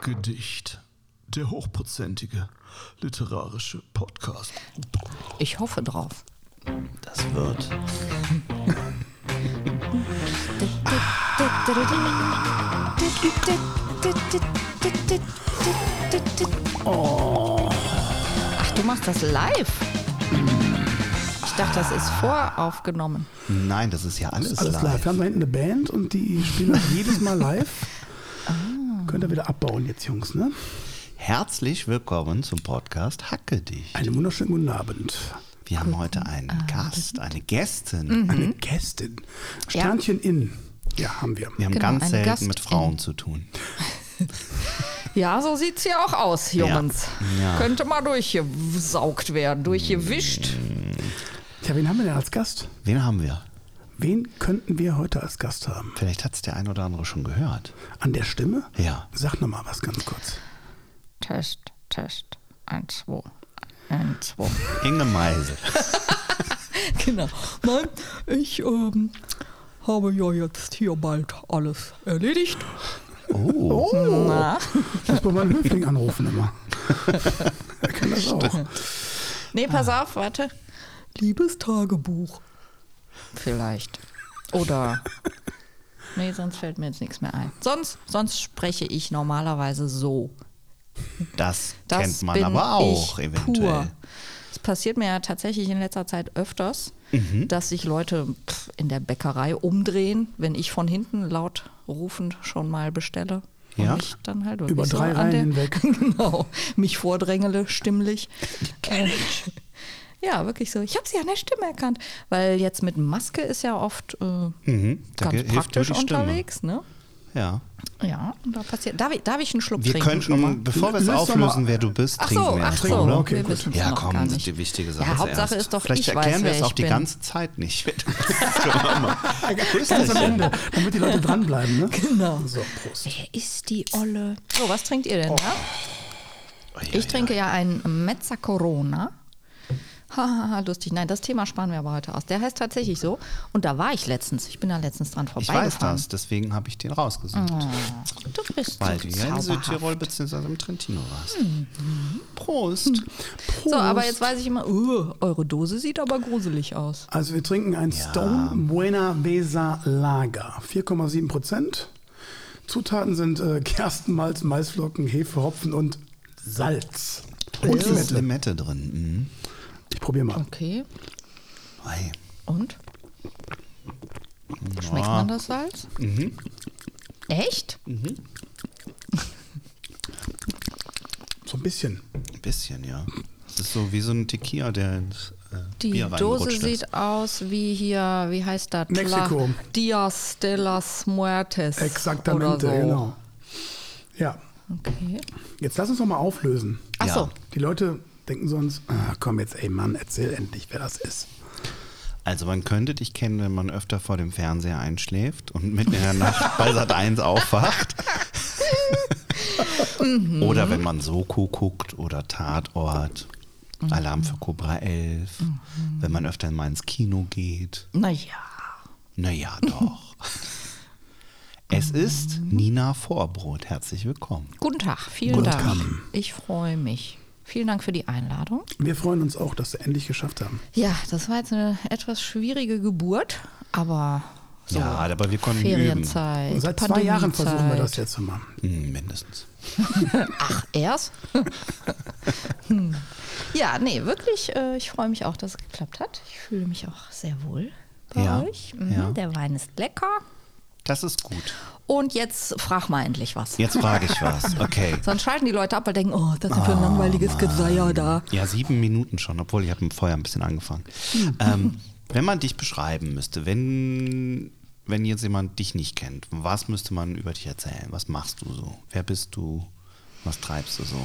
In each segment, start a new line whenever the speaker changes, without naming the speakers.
Hackgedicht. Der hochprozentige literarische Podcast.
Ich hoffe drauf.
Das wird.
Ach, du machst das live? Ich dachte, das ist voraufgenommen.
Nein, das ist ja alles,
Alles live.
live.
Wir haben da hinten eine Band und die spielen das jedes Mal live. Könnt ihr wieder abbauen jetzt, Jungs, ne?
Herzlich willkommen zum Podcast Hackgedicht.
Einen wunderschönen guten Abend.
Wir haben heute einen Gast, eine Gästin.
Eine Gästin. Sternchen in. Ja, haben wir.
Wir haben
Genau,
ganz selten
Gastin.
mit Frauen zu tun.
Ja, so sieht's ja auch aus, Jungs.
Ja.
Könnte mal durchgesaugt werden, durchgewischt.
Tja, wen haben wir denn als Gast?
Wen haben wir?
Wen könnten wir heute als Gast haben?
Vielleicht hat es der ein oder andere schon gehört.
An der Stimme?
Ja.
Sag noch mal was ganz kurz.
Test, Test. Eins, zwei. Eins, zwei.
Inge Meisel.
Genau. Nein, ich ähm, habe ja jetzt hier bald alles erledigt.
Oh,
Na?
Ich muss bei meinem Höfling anrufen immer. er kann das auch.
Nee, pass auf, warte.
Liebes Tagebuch.
Vielleicht. Oder. Nee, sonst fällt mir jetzt nichts mehr ein. Sonst, sonst spreche ich normalerweise so.
das,
Das
kennt man aber auch
ich
eventuell.
Es passiert mir ja tatsächlich in letzter Zeit öfters,
Mhm.
dass sich Leute in der Bäckerei umdrehen, wenn ich von hinten laut rufend schon mal bestelle. Und
Ja?
mich dann halt
Über
so
drei
an
Reihen hinweg.
Genau, mich vordrängele stimmlich. Äh, Ja, wirklich so. Ich habe sie an der Stimme erkannt, weil jetzt mit Maske ist ja oft äh,
Mhm, da
ganz praktisch unterwegs, ne?
Ja.
Ja, und da passiert. Darf ich, darf ich einen Schluck
Wir
trinken? schon mal?
könnten, bevor wir es auflösen, wer du bist,
Ach
trinken
so,
wir
ach so,
oder?
Okay,
wir
Ja, komm, das ist
nicht.
die wichtige Sache.
Ja, Hauptsache
zuerst.
ist doch,
Vielleicht
ich
erklären
weiß,
wir
wer
es auch die ganze Zeit nicht. wer du bist. Das können wir mal.
Ganz am Ende, damit die Leute dranbleiben, ne?
Genau.
So, Prost.
Wer ist die Olle? So, was trinkt ihr denn?
Oh, ja,
Ich trinke ja einen Mezza Corona. Hahaha, lustig. Nein, das Thema sparen wir aber heute aus. Der heißt tatsächlich so. Und da war ich letztens. Ich bin da letztens dran
Ich weiß
vorbeigefahren.
das, deswegen habe ich den rausgesucht.
Du bist
Weil
so
du ja in. Südtirol bzw. im Trentino warst.
Mhm.
Prost.
So, aber jetzt weiß ich immer, uh, eure Dose sieht aber gruselig aus.
Also wir trinken ein Stone Buena Besa Lager. 4,7 Prozent. Zutaten sind äh, Gerstenmalz, Maisflocken, Hefe, Hopfen und Salz. Und
ist
Limette.
Limette drin. Mhm.
Ich probiere mal.
Okay.
Ei.
Und? Schmeckt man das Salz?
Mhm.
Echt?
So ein bisschen.
Ein bisschen, ja. Das ist so wie so ein Tequila, der ins äh,
Die
Bier
Dose sieht
ist.
aus wie hier, wie heißt das?
Mexiko.
La Dias de las Muertes.
Exaktamente,
oder so.
genau. Ja,
Okay.
jetzt lass uns noch mal auflösen.
Ach
Ja.
so.
Die Leute denken sonst, ah, komm jetzt, ey Mann, erzähl endlich, wer das ist.
Also man könnte dich kennen, wenn man öfter vor dem Fernseher einschläft und mitten in der Nacht bei Sat 1 aufwacht.
Mhm.
Oder wenn man Soko guckt oder Tatort.
Mhm.
Alarm für Cobra 11. Wenn man öfter mal ins Kino geht.
Naja.
Naja, doch. es ist Nina Vorbrot. Herzlich willkommen.
Guten Tag, vielen
Guten
Dank.
Tag.
Ich freue mich. Vielen Dank für die Einladung.
Wir freuen uns auch, dass wir endlich geschafft haben.
Ja, das war jetzt eine etwas schwierige Geburt, aber so
Ja, aber wir konnten
Ferienzeit.
Seit zwei Jahren
Pandemiezeit.
versuchen wir das jetzt immer.
Hm, mindestens.
Ach, erst? Hm. ja, nee, wirklich, äh, ich freue mich auch, dass es geklappt hat. Ich fühle mich auch sehr wohl bei
Ja,
euch. Mhm,
ja.
Der Wein ist lecker.
Das ist gut.
Und jetzt frag mal endlich was.
Jetzt frage ich was. Okay.
Sonst schalten die Leute ab und denken, oh, das
ist für ein langweiliges Geseier da.
Ja, sieben Minuten schon, obwohl ich habe vorher ein bisschen angefangen. Ähm, wenn man dich beschreiben müsste, wenn, wenn jetzt jemand dich nicht kennt, was müsste man über dich erzählen? Was machst du so? Wer bist du? Was treibst du so?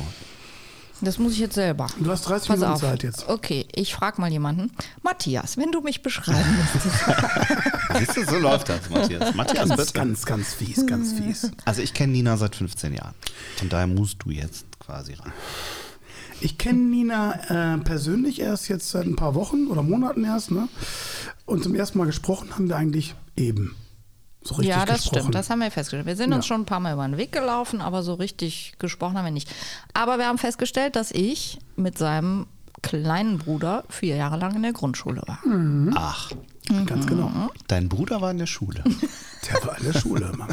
Das muss ich jetzt selber.
Du hast 30
Pass
Minuten
auf.
Zeit jetzt.
Okay, ich frage mal jemanden. Matthias, wenn du mich beschreiben müsstest.
Siehst du, so läuft das, Matthias. Matthias,
Ganz,
bitte.
ganz, ganz fies, ganz fies.
Also ich kenne Nina seit 15 Jahren. Von daher musst du jetzt quasi ran.
Ich kenne Nina äh, persönlich erst jetzt seit ein paar Wochen oder Monaten erst. Ne? Und zum ersten Mal gesprochen haben wir eigentlich eben So richtig
ja, das
gesprochen.
stimmt. Das haben wir festgestellt. Wir sind uns
Ja.
schon ein paar Mal über den Weg gelaufen, aber so richtig gesprochen haben wir nicht. Aber wir haben festgestellt, dass ich mit seinem kleinen Bruder vier Jahre lang in der Grundschule war.
Ach,
Ganz genau.
dein Bruder war in der Schule.
Der war in der Schule, Mann.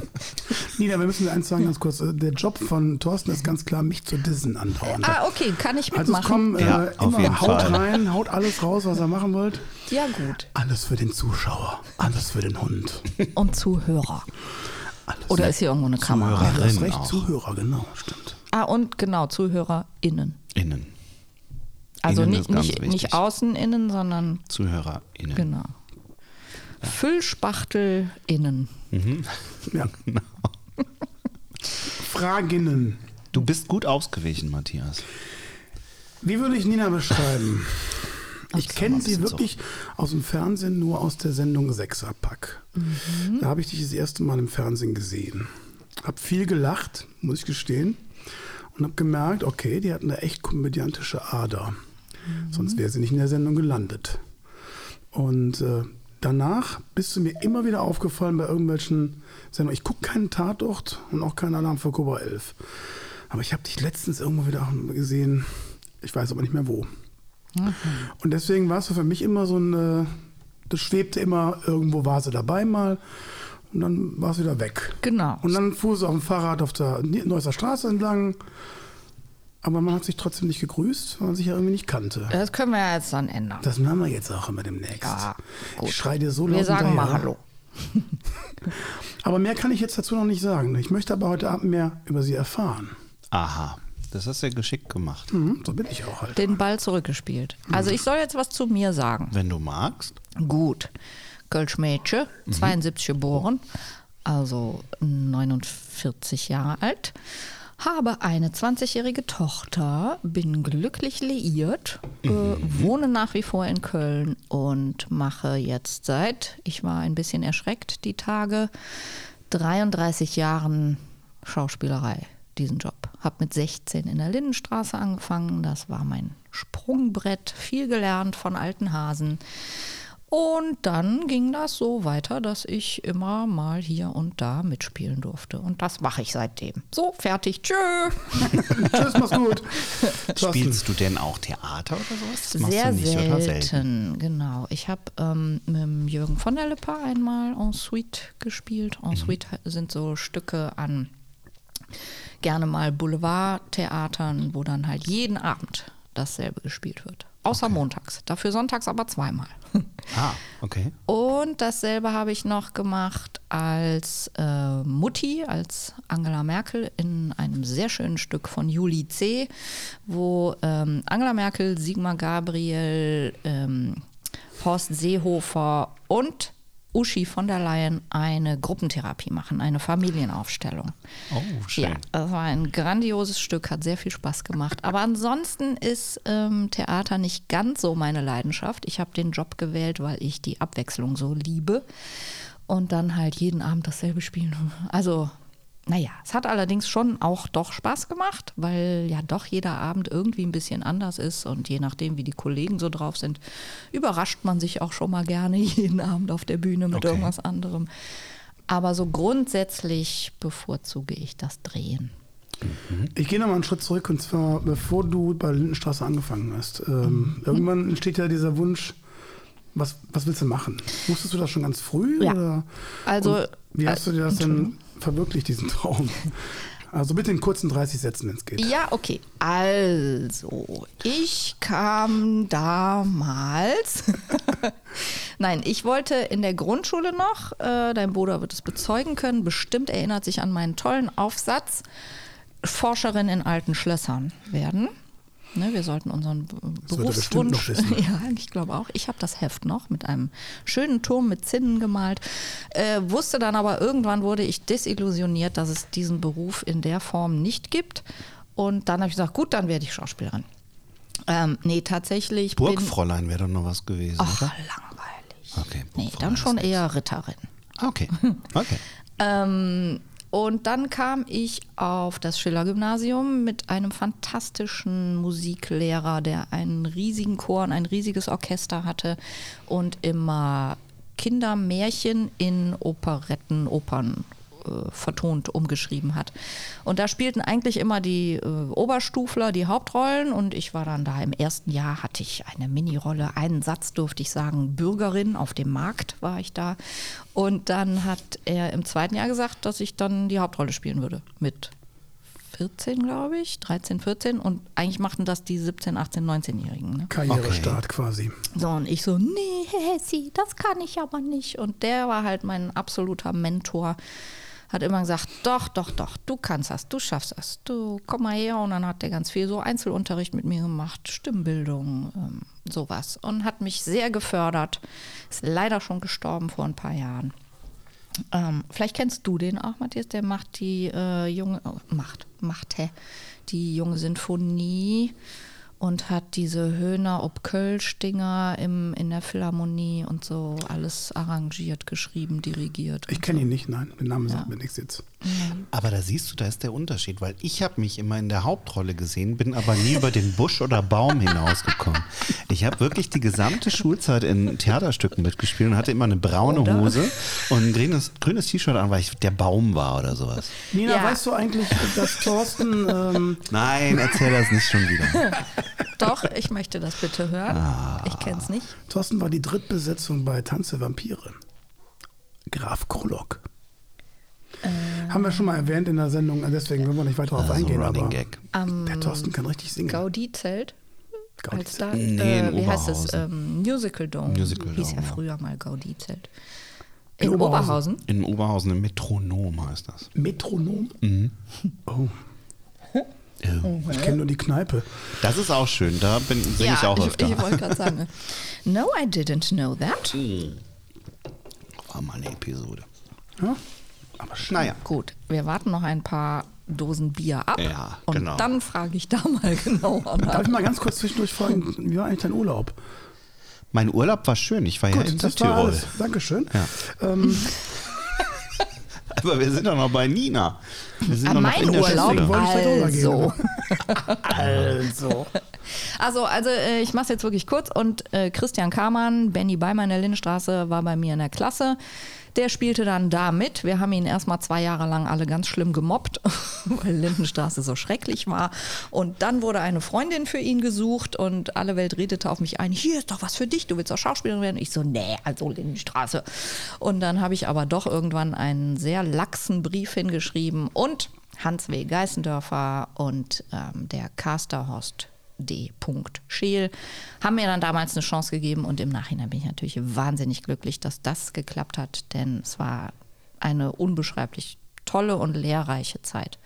Nina, wir müssen eins sagen, ganz kurz. äh, Der Job von Thorsten ist ganz klar, mich zu dissen andauernd.
Ah, okay, kann ich
Also es
mitmachen?
kommen äh,
Ja, auf jeden
immer haut
Fall.
rein, haut alles raus, was ihr machen wollt.
ja, gut.
Alles für den Zuschauer, alles für den Hund.
Und Zuhörer.
Alles
Oder ist hier irgendwo eine Kamera?
ja, du hast
Zuhörerin
recht,
auch.
Zuhörer, genau, stimmt.
Ah, und genau, ZuhörerInnen.
Innen.
Also
Innen
nicht,
ist ganz
nicht, nicht außen innen, sondern
ZuhörerInnen.
genau. FüllspachtelInnen.
Ja.
Genau.
Fraginnen.
Du bist gut ausgewichen, Matthias.
Wie würde ich Nina beschreiben? Ich kenne sie wirklich aus dem Fernsehen nur aus der Sendung Sechserpack. Da habe ich dich das erste Mal im Fernsehen gesehen. Hab viel gelacht, muss ich gestehen. Und habe gemerkt, okay, die hat eine echt komödiantische Ader. Sonst wäre sie nicht in der Sendung gelandet. Und äh, danach bist du mir immer wieder aufgefallen bei irgendwelchen Sendungen. Ich gucke keinen Tatort und auch keinen Alarm für Cobra 11. Aber ich habe dich letztens irgendwo wieder gesehen. Ich weiß aber nicht mehr wo. Und deswegen war es so für mich immer so ein, äh, das schwebte immer, irgendwo war sie dabei mal und dann war es wieder weg.
Genau.
Und dann fuhr sie auf dem Fahrrad auf der Neusser Straße entlang, aber man hat sich trotzdem nicht gegrüßt, weil man sich ja irgendwie nicht kannte.
Das können wir ja jetzt dann ändern.
Das machen wir jetzt auch immer demnächst.
Ja, gut.
Ich schreie dir so laut
Wir sagen mal
hinterher.
Hallo.
Aber mehr kann ich jetzt dazu noch nicht sagen. Ich möchte aber heute Abend mehr über sie erfahren.
Aha, das hast du ja geschickt gemacht.
Mhm, so bin ich auch halt.
Den Ball zurückgespielt. Also ich soll jetzt was zu mir sagen.
Wenn du magst.
Gut. Kölsch-Mädchen, 72 geboren, also 49 Jahre alt. Habe eine 20-jährige Tochter, bin glücklich liiert, äh, wohne nach wie vor in Köln und mache jetzt seit, ich war ein bisschen erschreckt die Tage, 33 Jahren Schauspielerei, diesen Job. Habe mit 16 in der Lindenstraße angefangen, das war mein Sprungbrett, viel gelernt von alten Hasen. Und dann ging das so weiter, dass ich immer mal hier und da mitspielen durfte. Und das mache ich seitdem. So, fertig. Tschö.
Tschüss, mach's gut.
Spielst du denn auch Theater oder sowas? Das machst
Sehr
du nicht oder
selten, genau. Ich habe ähm, mit dem Jürgen von der Lippe einmal en suite gespielt. En suite sind so Stücke an gerne mal Boulevardtheatern, wo dann halt jeden Abend dasselbe gespielt wird. Außer montags. Dafür sonntags aber zweimal.
Ah, okay.
Und dasselbe habe ich noch gemacht als äh, Mutti, als Angela Merkel in einem sehr schönen Stück von Juli C., wo ähm, Angela Merkel, Sigmar Gabriel, ähm, Horst Seehofer und Uschi von der Leyen eine Gruppentherapie machen, eine Familienaufstellung.
Oh, schön.
Ja, das war ein grandioses Stück, hat sehr viel Spaß gemacht. Aber ansonsten ist ähm, Theater nicht ganz so meine Leidenschaft. Ich habe den Job gewählt, weil ich die Abwechslung so liebe. Und dann halt jeden Abend dasselbe spielen. Also, naja, es hat allerdings schon auch doch Spaß gemacht, weil ja doch jeder Abend irgendwie ein bisschen anders ist. Und je nachdem, wie die Kollegen so drauf sind, überrascht man sich auch schon mal gerne jeden Abend auf der Bühne mit
Okay.
irgendwas anderem. Aber so grundsätzlich bevorzuge ich das Drehen.
Ich gehe nochmal einen Schritt zurück und zwar, bevor du bei Lindenstraße angefangen hast.
Mhm.
Ähm, Irgendwann entsteht ja dieser Wunsch, was, was willst du machen? Wusstest du das schon ganz früh?
Ja.
Oder?
Also,
wie hast du dir das
äh,
denn verwirklicht, diesen Traum? Also bitte in kurzen 30 Sätzen, wenn es geht.
Ja, okay. Also, ich kam damals. Nein, ich wollte in der Grundschule noch, äh, dein Bruder wird es bezeugen können, bestimmt erinnert sich an meinen tollen Aufsatz, Forscherin in alten Schlössern werden. Ne, wir sollten unseren
Das er
Berufswunsch. Ja, ich glaube auch. Ich habe das Heft noch mit einem schönen Turm mit Zinnen gemalt. Äh, wusste dann aber irgendwann wurde ich desillusioniert, dass es diesen Beruf in der Form nicht gibt. Und dann habe ich gesagt, gut, dann werde ich Schauspielerin. Ähm, nee, tatsächlich.
Burgfräulein wäre doch noch was gewesen,
Ach,
oder?
langweilig.
Okay,
Nee, dann schon eher Ritterin.
Okay, okay.
Ähm, und dann kam ich auf das Schiller-Gymnasium mit einem fantastischen Musiklehrer, der einen riesigen Chor und ein riesiges Orchester hatte und immer Kindermärchen in Operetten, Opern äh, vertont umgeschrieben hat. Und da spielten eigentlich immer die äh, Oberstufler die Hauptrollen und ich war dann da im ersten Jahr, hatte ich eine Minirolle, einen Satz durfte ich sagen, Bürgerin auf dem Markt war ich da. Und dann hat er im zweiten Jahr gesagt, dass ich dann die Hauptrolle spielen würde mit 14, glaube ich, 13, 14 und eigentlich machten das die 17, 18, 19-Jährigen. Ne?
Karrierestart quasi.
So, und ich so, nee, Hessi, das kann ich aber nicht. Und der war halt mein absoluter Mentor. Hat immer gesagt, doch, doch, doch, du kannst das, du schaffst das, du komm mal her. Und dann hat der ganz viel so Einzelunterricht mit mir gemacht, Stimmbildung, ähm, sowas. Und hat mich sehr gefördert. Ist leider schon gestorben vor ein paar Jahren. Ähm, vielleicht kennst du den auch, Matthias, der macht die äh, junge, oh, macht, macht, hä, die junge Sinfonie und hat diese Höhner ob Kölsch-Dinger im, in der Philharmonie und so alles arrangiert, geschrieben, dirigiert.
Ich kenne
so.
ihn nicht, nein. Der Name sagt
Ja.
mir nichts jetzt.
Aber da siehst du, da ist der Unterschied, weil ich habe mich immer in der Hauptrolle gesehen, bin aber nie über den Busch oder Baum hinausgekommen. Ich habe wirklich die gesamte Schulzeit in Theaterstücken mitgespielt und hatte immer eine braune
Oder?
Hose und ein grünes, grünes T-Shirt an, weil ich der Baum war oder sowas.
Nina,
Ja.
weißt du eigentlich, dass Thorsten, ähm,
Nein, erzähl das nicht schon wieder.
Doch, ich möchte das bitte hören.
Ah.
Ich kenne es nicht.
Thorsten war die Drittbesetzung bei Tanze Vampire. Graf Krolok. Haben wir schon mal erwähnt in der Sendung, deswegen wollen wir nicht weiter darauf
Also
eingehen.
Running
aber
Gag.
der Thorsten kann richtig singen.
Gaudi-Zelt.
Gaudi
Als da,
Nee, in
äh, wie heißt es?
Oberhausen.
Ähm, Musical Dome.
Musical
Hieß
Dome,
ja
ja.
früher mal Gaudi-Zelt.
In
In,
Oberhausen.
Oberhausen.
In Oberhausen ein Metronom heißt das.
Metronom?
Mhm.
Oh, ich kenne nur die Kneipe.
Das ist auch schön, da bin singe ich auch
ich,
öfter.
ich wollte gerade sagen. No, I didn't know that.
War mal eine Episode.
Ja? Aber schön.
Naja.
Gut, wir warten noch ein paar Dosen Bier ab.
Ja,
und
genau.
dann frage ich da mal genauer
Darf
nach.
ich mal ganz kurz zwischendurch fragen, wie war eigentlich dein Urlaub?
Mein Urlaub war schön, ich war ja in
das war
Südtirol.
alles. Dankeschön.
Ja.
Ähm,
Aber wir sind doch noch bei Nina. Wir sind doch noch
mein
in der
Urlaub? Also.
also.
Also, also äh, ich mache es jetzt wirklich kurz. Und äh, Christian Kamann, Benny Beimer in der Lindenstraße, war bei mir in der Klasse. Der spielte dann da mit. Wir haben ihn erstmal zwei Jahre lang alle ganz schlimm gemobbt, weil Lindenstraße so schrecklich war. Und dann wurde eine Freundin für ihn gesucht und alle Welt redete auf mich ein, hier ist doch was für dich, du willst doch Schauspielerin werden. Ich so, nee, also Lindenstraße. Und dann habe ich aber doch irgendwann einen sehr laxen Brief hingeschrieben und Hans W. Geißendörfer und ähm, der Caster Horst D. Scheel haben mir dann damals eine Chance gegeben und im Nachhinein bin ich natürlich wahnsinnig glücklich, dass das geklappt hat, denn es war eine unbeschreiblich tolle und lehrreiche Zeit.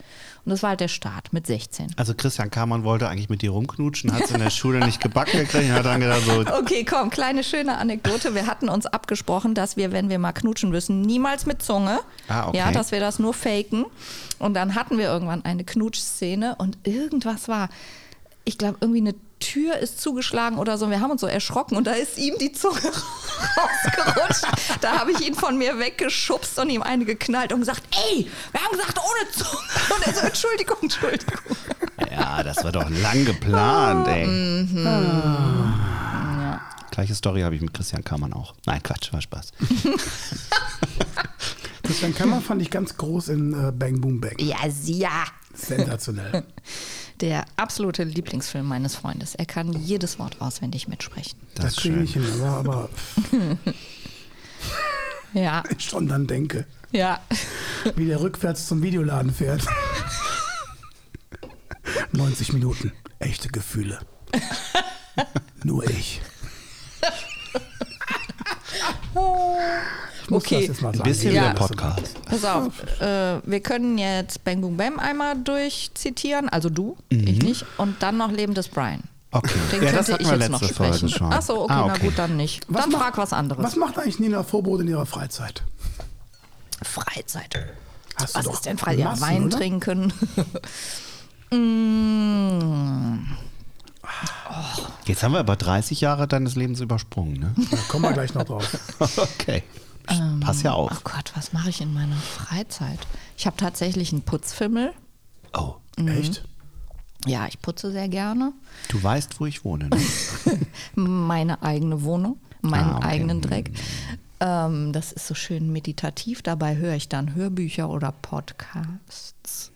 Und das war halt der Start mit 16.
Also Christian Kamann wollte eigentlich mit dir rumknutschen, hat es in der Schule nicht gebacken gekriegt und hat dann gedacht so,
Okay, komm, kleine schöne Anekdote. Wir hatten uns abgesprochen, dass wir, wenn wir mal knutschen müssen, niemals mit Zunge.
Ah, okay.
Ja, dass wir das nur faken. Und dann hatten wir irgendwann eine Knutschszene und irgendwas war, ich glaube, irgendwie eine Tür ist zugeschlagen oder so. Wir haben uns so erschrocken und da ist ihm die Zunge rausgerutscht. da habe ich ihn von mir weggeschubst und ihm eine geknallt und gesagt, ey, wir haben gesagt ohne Zunge. Und er so, Entschuldigung, Entschuldigung.
ja, das war doch lang geplant, ey. Gleiche Story habe ich mit Christian Kamann auch. Nein, Quatsch, war Spaß.
Christian Kammer fand ich ganz groß in äh, Bang Boom Bang.
Ja, sie, ja.
Sensationell.
Der absolute Lieblingsfilm meines Freundes. Er kann jedes Wort auswendig mitsprechen.
Das,
Das kriege ich hin, aber, aber
Ja,
ich schon dann denke,
ja.
wie der rückwärts zum Videoladen fährt. 90 Minuten, echte Gefühle. Nur ich. Ich muss
Okay.
das jetzt mal
Ein bisschen
Ja.
der Podcast.
Pass auf, äh, wir können jetzt Bang Boom Bam einmal durchzitieren, also du, ich nicht, und dann noch Leben des Brian.
Okay.
Den
ja, das
könnte
hatten
ich
wir
jetzt noch
letzte Folge
sprechen.
schon.
Achso, okay,
Ah,
na gut, dann nicht.
Was
dann
macht-
frag was anderes.
Was macht eigentlich Nina Vorbrot in ihrer Freizeit?
Freizeit.
Hast du
Was
doch
ist denn Freizeit? Ja, Wein
oder?
trinken. mm,
Jetzt haben wir aber 30 Jahre deines Lebens übersprungen, ne?
Da kommen wir gleich noch drauf.
okay. Pass ja
oh
auf.
Gott, was mache ich in meiner Freizeit? Ich habe tatsächlich einen Putzfimmel.
Oh,
Echt?
Ja, ich putze sehr gerne.
du weißt, wo ich wohne. Ne?
meine eigene Wohnung, meinen
Ah, okay.
eigenen Dreck. Ähm, das ist so schön meditativ. Dabei höre ich dann Hörbücher oder Podcasts.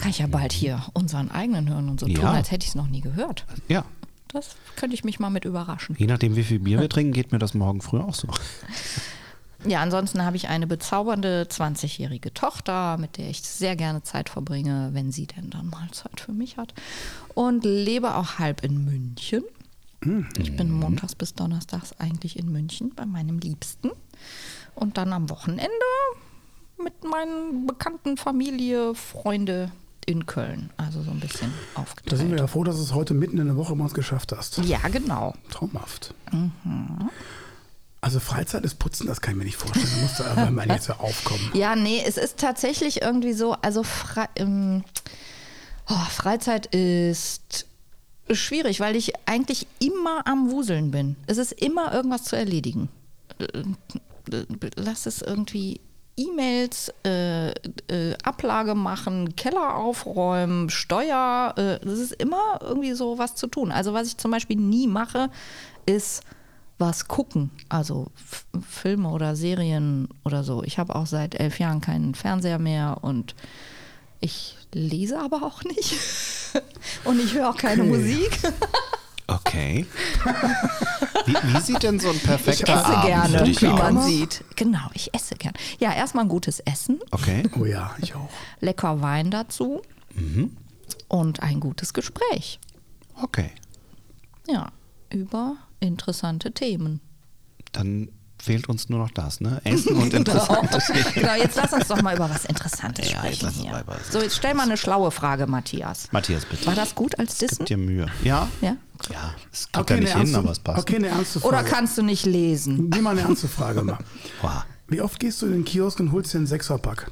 Kann ich ja bald hier unseren eigenen hören und so
Ja.
tun, als hätte ich es noch nie gehört.
Ja.
Das könnte ich mich mal mit überraschen.
Je nachdem, wie viel Bier wir trinken, geht mir das morgen früh auch so.
Ja, ansonsten habe ich eine bezaubernde 20-jährige Tochter, mit der ich sehr gerne Zeit verbringe, wenn sie denn dann mal Zeit für mich hat. Und lebe auch halb in München. Ich bin montags bis donnerstags eigentlich in München bei meinem Liebsten. Und dann am Wochenende mit meinen bekannten Familie, Freunde in Köln. Also so ein bisschen
Da sind wir
aufgeteilt.
ja froh, dass du es heute mitten in der Woche mal geschafft hast.
Ja, genau.
Traumhaft.
Mhm.
Also Freizeit ist Putzen, das kann ich mir nicht vorstellen. Da musst du aber mal jetzt aufkommen.
Ja, nee, es ist tatsächlich irgendwie so, also Fre ähm, oh, Freizeit ist schwierig, weil ich eigentlich immer am Wuseln bin. Es ist immer irgendwas zu erledigen. Äh, äh, Lass es irgendwie E-Mails, äh, äh, Ablage machen, Keller aufräumen, Steuer. Äh, das ist immer irgendwie so was zu tun. Also was ich zum Beispiel nie mache, ist was gucken, also F Filme oder Serien oder so. Ich habe auch seit elf Jahren keinen Fernseher mehr und ich lese aber auch nicht. und ich höre auch keine
Okay.
Musik.
Okay. Wie, wie sieht denn so ein
Ich
perfekter
esse
Abend
gerne, wie man
aus?
sieht. Genau, ich esse gerne. Ja, erstmal ein gutes Essen,
Okay.
Oh ja, ich auch.
lecker Wein dazu und ein gutes Gespräch.
Okay.
Ja, über interessante Themen.
Dann fehlt uns nur noch das, ne? Essen und interessante Themen.
genau, jetzt lass uns doch mal über was Interessantes
Ja, jetzt
sprechen
uns
hier. So, jetzt stell mal eine schlaue Frage, Matthias.
Matthias, bitte.
War das gut als Dissen?
Gib dir Mühe. Ja?
Ja?
Ja, es geht ja nicht hin,
ernste,
aber es passt.
okay, eine ernste Frage.
Oder kannst du nicht lesen?
Geh mal eine ernste Frage mal. Wie oft gehst du in den Kiosk und holst dir einen Sechserpack?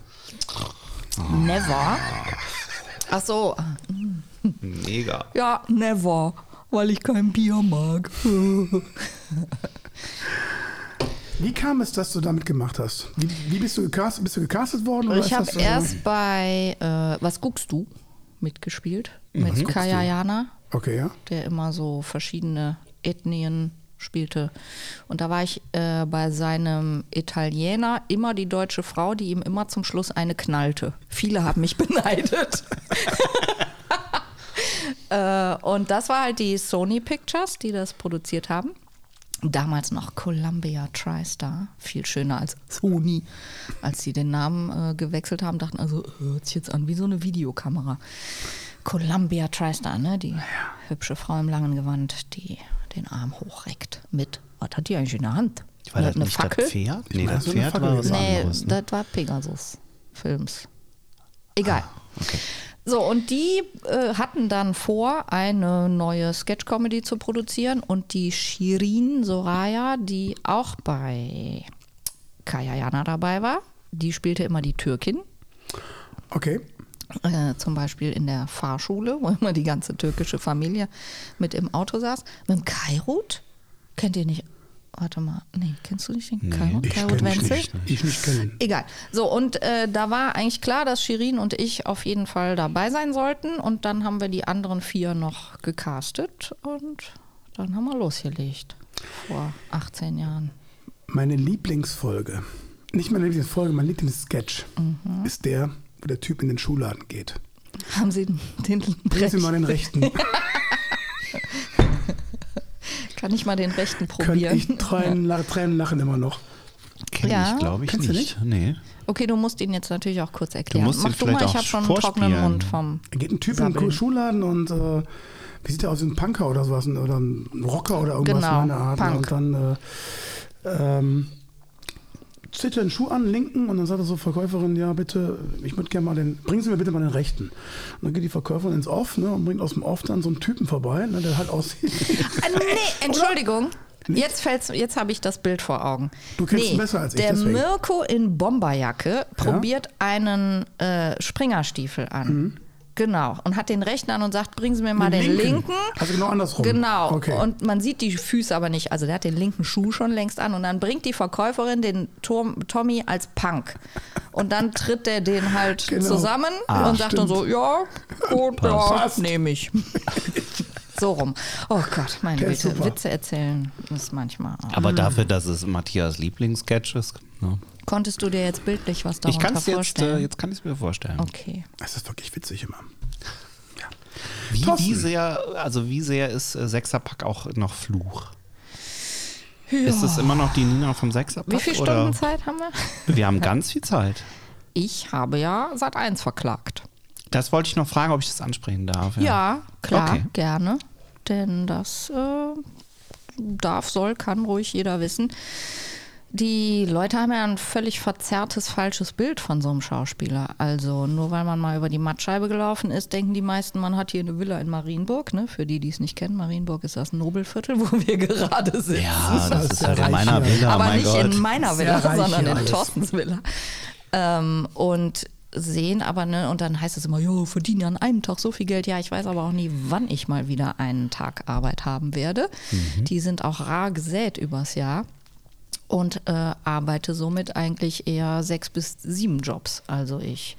Never. Ach so.
Mega.
Ja, never, weil ich kein Bier mag.
Wie kam es, dass du damit gemacht hast? Wie, wie bist du gecastet? Bist du gecastet worden? oder
Ich habe
so-
erst bei äh, Was guckst du mitgespielt mit Kaya Jana,
Okay, ja.
der immer so verschiedene Ethnien spielte. Und da war ich äh, bei seinem Italiener immer die deutsche Frau, die ihm immer zum Schluss eine knallte. Viele haben mich beneidet. äh, und das war halt die Sony Pictures, die das produziert haben. Damals noch Columbia TriStar, viel schöner als Sony. Als sie den Namen äh, gewechselt haben, dachten also, hört sich jetzt an wie so eine Videokamera. Columbia TriStar, ne? Die hübsche Frau im langen Gewand, die den Arm hochreckt mit, was hat die eigentlich in der Hand?
War das
eine
nicht
Fackel?
das Pferd? Nee, das
so eine
Pferd war was.
Nee,
anderes. Ne?
das war Pegasus Films. Egal.
Okay.
So, und die äh, hatten dann vor, eine neue Sketch-Comedy zu produzieren und die Shirin Soraya, die auch bei Kaya Jana dabei war, die spielte immer die Türkin.
Okay.
Äh, zum Beispiel in der Fahrschule, wo immer die ganze türkische Familie mit im Auto saß. Mit dem Kairut? Kennt ihr nicht? Warte mal, nee, kennst du nicht den Kairut?
Ich
Kairut
kenn ich
Wenzel?
nicht. Ich nicht kennen.
Egal. So, und äh, da war eigentlich klar, dass Shirin und ich auf jeden Fall dabei sein sollten. Und dann haben wir die anderen vier noch gecastet und dann haben wir losgelegt. Vor 18 Jahren.
Meine Lieblingsfolge, nicht meine Lieblingsfolge, mein Lieblingssketch
Mhm.
ist der, der Typ in den Schuhladen geht.
Haben Sie den
Bringen Sie mal den rechten.
Kann ich mal den rechten
Könnte
probieren?
ich Tränen, la- Tränen lachen immer noch.
Kenn
Ja.
ich, glaube ich,
Kennst du
nicht. Nee.
Okay, du musst ihn jetzt natürlich auch kurz erklären.
musst ihn
Mach du mal,
vielleicht
ich
auch
habe schon einen trockenen. Mund vom.
Da geht ein Typ in den
Sabbeln.
Schuhladen und äh, wie sieht der aus? Ein Punker oder sowas? Oder ein Rocker oder irgendwas
Genau,
in meiner Art.
Punk.
Und dann äh, ähm, zieht den Schuh an, linken, und dann sagt er so, Verkäuferin, ja bitte, ich würde gerne mal den, bringen Sie mir bitte mal den rechten. Und dann geht die Verkäuferin ins Off ne, und bringt aus dem Off dann so einen Typen vorbei, ne, der halt aussieht.
Ah, nee, Entschuldigung. Jetzt fällt's, jetzt habe ich das Bild vor Augen.
Du kennst
nee,
ihn besser als ich,
Der
deswegen.
Mirko in Bomberjacke probiert einen äh, Springerstiefel an. Genau. Und hat den rechten an und sagt, bringen Sie mir mal den, linken.
Also genau andersrum.
Genau.
Okay.
Und man sieht die Füße aber nicht. Also der hat den linken Schuh schon längst an und dann bringt die Verkäuferin den Tom, Tommy als Punk. Und dann tritt der den halt
Genau.
zusammen
Ah,
und sagt dann
stimmt.
so, ja, gut, ja, nehme ich. So rum. Oh Gott, meine Güte. Witze erzählen ist manchmal.
Aber dafür, dass es Matthias Lieblingssketch ist. Ne?
Konntest du dir jetzt bildlich was
Ich
darunter
kann es jetzt,
vorstellen?
äh, jetzt kann ich es mir vorstellen.
okay.
Es ist wirklich witzig immer. Ja.
Wie, wie sehr, also wie sehr ist äh, Sechserpack auch noch Fluch? Ist es immer noch die Nina vom Sechserpack?
Wie viele
oder?
Stunden Zeit haben wir?
Wir haben ganz viel Zeit.
Ich habe ja seit eins verklagt.
Das wollte ich noch fragen, ob ich das ansprechen darf.
Ja, klar,
Okay.
gerne. Denn das äh, darf, soll, kann ruhig jeder wissen. Die Leute haben ja ein völlig verzerrtes, falsches Bild von so einem Schauspieler. Also nur weil man mal über die Mattscheibe gelaufen ist, denken die meisten, man hat hier eine Villa in Marienburg. Ne? Für die, die es nicht kennen, Marienburg ist das Nobelviertel, wo wir gerade sind.
Ja, das
ist
halt in meiner. Villa,
Aber
mein
nicht
Gott.
in meiner Villa,
reich
sondern in
alles.
Thorstens Villa. Ähm, und sehen aber, ne, und dann heißt es immer, jo, verdiene an einem Tag so viel Geld. Ja, ich weiß aber auch nie, wann ich mal wieder einen Tag Arbeit haben werde.
Mhm.
Die sind auch rar gesät übers Jahr. Und äh, arbeite somit eigentlich eher sechs bis sieben Jobs. Also ich,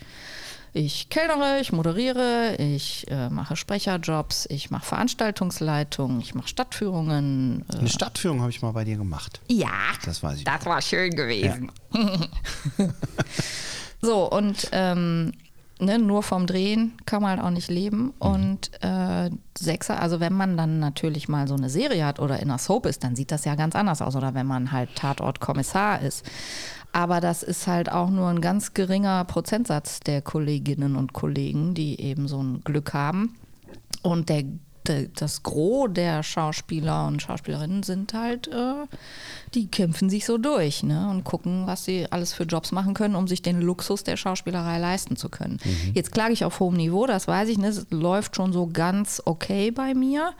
ich kellnere, ich moderiere, ich äh, mache Sprecherjobs, ich mache Veranstaltungsleitung, ich mache Stadtführungen. Äh,
Eine Stadtführung habe ich mal bei dir gemacht.
ja,
Das
das war schön gewesen. so, und ähm, ne, nur vom Drehen kann man halt auch nicht leben. Und äh, Sechser, also wenn man dann natürlich mal so eine Serie hat oder in einer Soap ist, dann sieht das ja ganz anders aus. Oder wenn man halt Tatort-Kommissar ist. Aber das ist halt auch nur ein ganz geringer Prozentsatz der Kolleginnen und Kollegen, die eben so ein Glück haben. Und der, der, das Gros der Schauspieler und Schauspielerinnen sind halt, äh, die kämpfen sich so durch ne? und gucken, was sie alles für Jobs machen können, um sich den Luxus der Schauspielerei leisten zu können. Jetzt klage ich auf hohem Niveau, das weiß ich, ne? es läuft schon so ganz okay bei mir.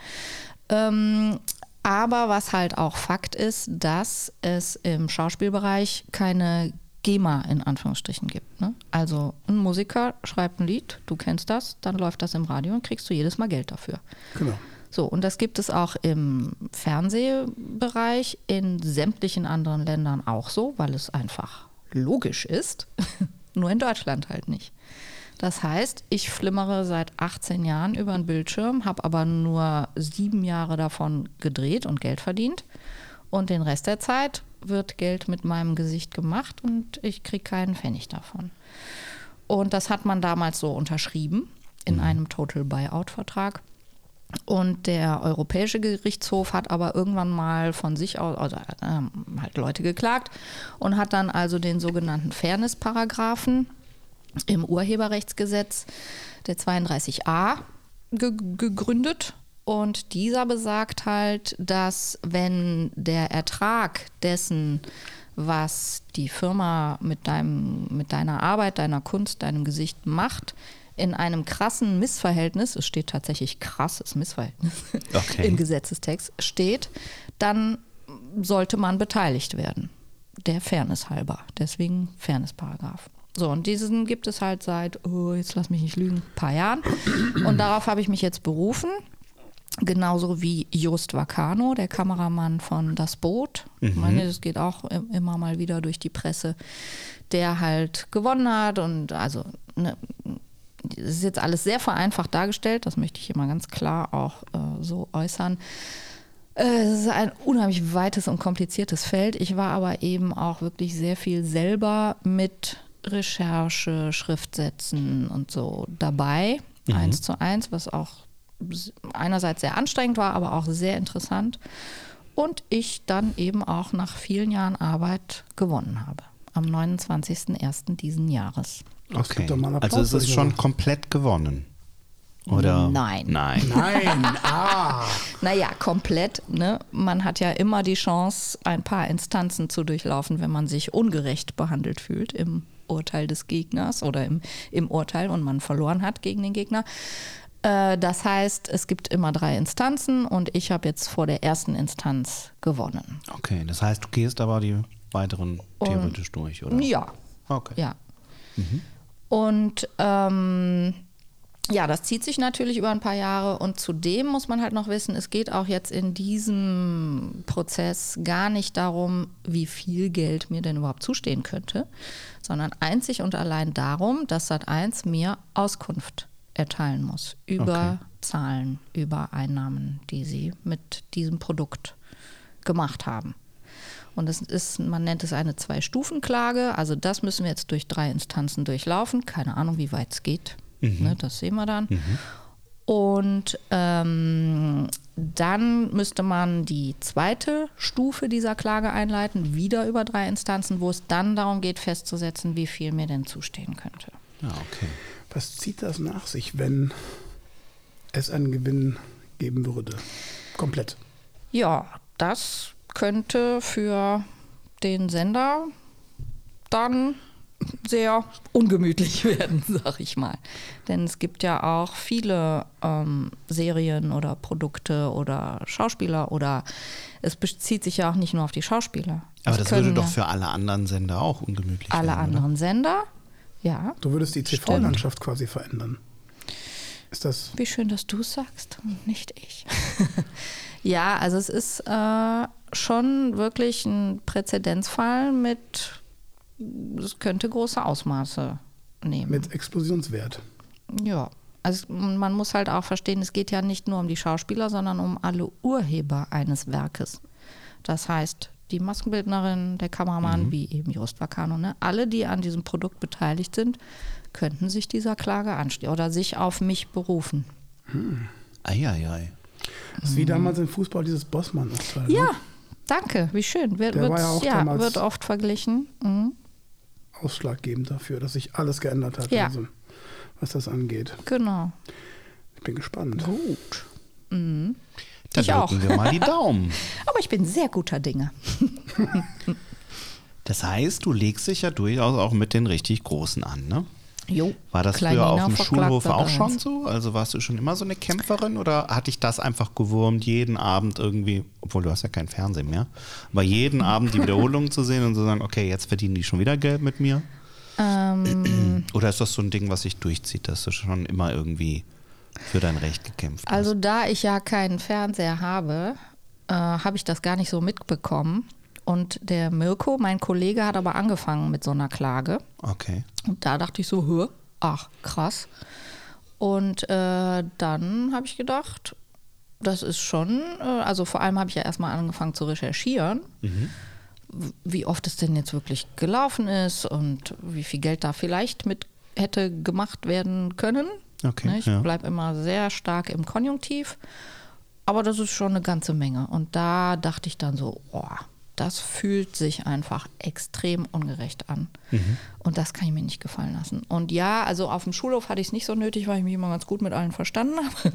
Ähm, aber was halt auch Fakt ist, dass es im Schauspielbereich keine GEMA in Anführungsstrichen gibt. Ne? Also ein Musiker schreibt ein Lied, du kennst das, dann läuft das im Radio und kriegst du jedes Mal Geld dafür.
Genau.
So, und das gibt es auch im Fernsehbereich, in sämtlichen anderen Ländern auch so, weil es einfach logisch ist. Nur in Deutschland halt nicht. Das heißt, ich flimmere seit 18 Jahren über den Bildschirm, habe aber nur sieben Jahre davon gedreht und Geld verdient. Und den Rest der Zeit wird Geld mit meinem Gesicht gemacht und ich kriege keinen Pfennig davon. Und das hat man damals so unterschrieben in einem Total Buyout-Vertrag. Und der Europäische Gerichtshof hat aber irgendwann mal von sich aus, also ähm, halt Leute geklagt und hat dann also den sogenannten Fairness-Paragraphen im Urheberrechtsgesetz der 32a ge gegründet. Und dieser besagt halt, dass wenn der Ertrag dessen, was die Firma mit, deinem, mit deiner Arbeit, deiner Kunst, deinem Gesicht macht, in einem krassen Missverhältnis, es steht tatsächlich krasses Missverhältnis
Okay.
im Gesetzestext, steht, dann sollte man beteiligt werden. Der Fairness halber. Deswegen Fairness-Paragraph. So, und diesen gibt es halt seit, oh, jetzt lass mich nicht lügen, ein paar Jahren. Und darauf habe ich mich jetzt berufen. Genauso wie Just Vacano, der Kameramann von Das Boot. Ich meine, das geht auch im- immer mal wieder durch die Presse, der halt gewonnen hat. Und also, ne, das ist jetzt alles sehr vereinfacht dargestellt, das möchte ich immer ganz klar auch äh, so äußern. Äh, Es ist ein unheimlich weites und kompliziertes Feld. Ich war aber eben auch wirklich sehr viel selber mit Recherche, Schriftsätzen und so dabei, eins zu eins, was auch einerseits sehr anstrengend war, aber auch sehr interessant. Und ich dann eben auch nach vielen Jahren Arbeit gewonnen habe. Am 29.01. diesen Jahres.
Das
Okay. Also es ist schon komplett gewonnen. Oder?
Nein.
Nein.
Nein, ah.
Naja, komplett. Ne? Man hat ja immer die Chance, ein paar Instanzen zu durchlaufen, wenn man sich ungerecht behandelt fühlt im Urteil des Gegners oder im, im Urteil und man verloren hat gegen den Gegner. Äh, Das heißt, es gibt immer drei Instanzen und ich habe jetzt vor der ersten Instanz gewonnen.
Okay, das heißt, du gehst aber die weiteren theoretisch durch, oder?
Ja,
Okay.
ja. Und ähm, ja, das zieht sich natürlich über ein paar Jahre und zudem muss man halt noch wissen, es geht auch jetzt in diesem Prozess gar nicht darum, wie viel Geld mir denn überhaupt zustehen könnte, sondern einzig und allein darum, dass Sat1 mir Auskunft erteilen muss über
Okay.
Zahlen, über Einnahmen, die sie mit diesem Produkt gemacht haben. Und das ist, man nennt es eine Zwei-Stufen-Klage. Also das müssen wir jetzt durch drei Instanzen durchlaufen. Keine Ahnung, wie weit es geht. Ne, das sehen wir dann. Und ähm, dann müsste man die zweite Stufe dieser Klage einleiten, wieder über drei Instanzen, wo es dann darum geht, festzusetzen, wie viel mir denn zustehen könnte.
Ja, okay.
Was zieht das nach sich, wenn es einen Gewinn geben würde? Komplett.
Ja, das könnte für den Sender dann sehr ungemütlich werden, sag ich mal. Denn es gibt ja auch viele ähm, Serien oder Produkte oder Schauspieler oder es bezieht sich ja auch nicht nur auf die Schauspieler.
Aber
Es
das würde doch für alle anderen Sender auch ungemütlich
alle
werden.
anderen Sender. Ja,
Du würdest die TV-Landschaft quasi verändern. Ist das.
Wie schön, dass du es sagst und nicht ich. ja, also es ist äh, schon wirklich ein Präzedenzfall mit, es könnte große Ausmaße nehmen.
Mit Explosionswert.
ja, also man muss halt auch verstehen, es geht ja nicht nur um die Schauspieler, sondern um alle Urheber eines Werkes. Das heißt, die Maskenbildnerin, der Kameramann, wie eben Just Vacano, ne? alle, die an diesem Produkt beteiligt sind, könnten sich dieser Klage anstehen oder sich auf mich berufen.
Eieiei.
Das ist wie damals im Fußball dieses Bossmann-Urteil.
Mhm. Ja,
Ne?
danke, wie schön. Wird,
Der war ja auch
ja,
damals-
wird oft verglichen. Mhm.
Ausschlaggebend dafür, dass sich alles geändert hat,
Ja.
also, was das angeht.
Genau.
Ich bin gespannt.
Gut.
Dann
Ich
drücken
auch.
wir mal die Daumen.
Aber ich bin sehr guter Dinge.
Das heißt, du legst dich ja durchaus auch mit den richtig Großen an, ne?
Jo.
War das früher auf dem Schulhof auch
1.
schon so? Also warst du schon immer so eine Kämpferin oder hat dich das einfach gewurmt, jeden Abend irgendwie, obwohl du hast ja kein Fernsehen mehr, aber jeden Abend die Wiederholung zu sehen und zu sagen, okay, jetzt verdienen die schon wieder Geld mit mir?
Ähm,
Oder ist das so ein Ding, was sich durchzieht, dass du schon immer irgendwie für dein Recht gekämpft hast?
also da ich ja keinen Fernseher habe, äh, habe ich das gar nicht so mitbekommen. Und der Mirko, mein Kollege, hat aber angefangen mit so einer Klage.
Okay.
Und da dachte ich so, hör, ach, krass. Und äh, dann habe ich gedacht, das ist schon, äh, also vor allem habe ich ja erstmal angefangen zu recherchieren, w- wie oft es denn jetzt wirklich gelaufen ist und wie viel Geld da vielleicht mit hätte gemacht werden können.
Okay,
Ne, Ich
ja.
bleibe immer sehr stark im Konjunktiv, aber das ist schon eine ganze Menge. Und da dachte ich dann so, oh, das fühlt sich einfach extrem ungerecht an. Und das kann ich mir nicht gefallen lassen. Und ja, also auf dem Schulhof hatte ich es nicht so nötig, weil ich mich immer ganz gut mit allen verstanden habe.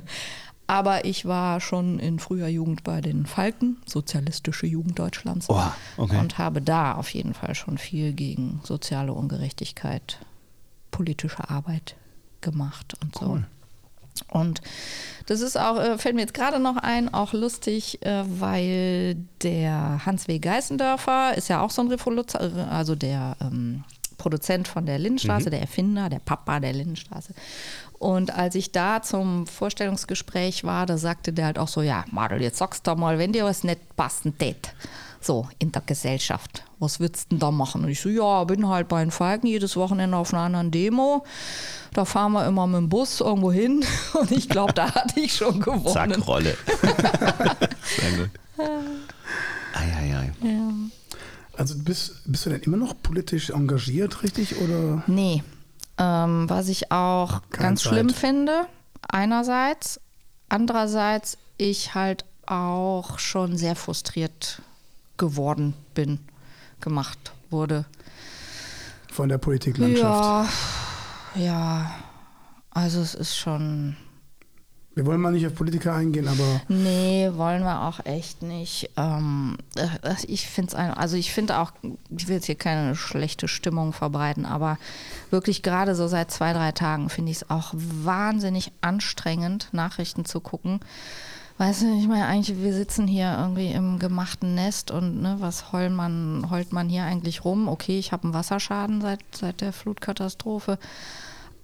Aber ich war schon in früher Jugend bei den Falken, sozialistische Jugend Deutschlands.
Oh, okay.
Und habe da auf jeden Fall schon viel gegen soziale Ungerechtigkeit, politische Arbeit gemacht und so.
Cool.
Und das ist auch, äh, fällt mir jetzt gerade noch ein, auch lustig, äh, weil der Hans W. Geißendörfer ist ja auch so ein Revoluzer, also der ähm, Produzent von der Lindenstraße, der Erfinder, der Papa der Lindenstraße. Und als ich da zum Vorstellungsgespräch war, da sagte der halt auch so, ja, Madel, jetzt sagst du mal, wenn dir was nicht passen tät, so in der Gesellschaft, was würdest du denn da machen? Und ich so, ja, bin halt bei den Falken jedes Wochenende auf einer anderen Demo. Da fahren wir immer mit dem Bus irgendwo hin und ich glaube, da hatte ich schon gewonnen.
Zack, Rolle. Sehr gut. Eieiei.
Also bist, bist du denn immer noch politisch engagiert, richtig? Oder
Nee, ähm, was ich auch
Keine
ganz
Zeit.
schlimm finde, einerseits, andererseits ich halt auch schon sehr frustriert geworden bin, gemacht wurde.
von der Politiklandschaft?
Ja, ja, also es ist schon,
Wir wollen mal nicht auf Politiker eingehen, aber
Nee, wollen wir auch echt nicht. Ähm, äh, ich finde es also ich finde auch, ich will jetzt hier keine schlechte Stimmung verbreiten, aber wirklich gerade so seit zwei, drei Tagen finde ich es auch wahnsinnig anstrengend, Nachrichten zu gucken. Weißt du, ich meine, eigentlich, wir sitzen hier irgendwie im gemachten Nest und ne, was heult man, heult man hier eigentlich rum? Okay, ich habe einen Wasserschaden seit, seit der Flutkatastrophe.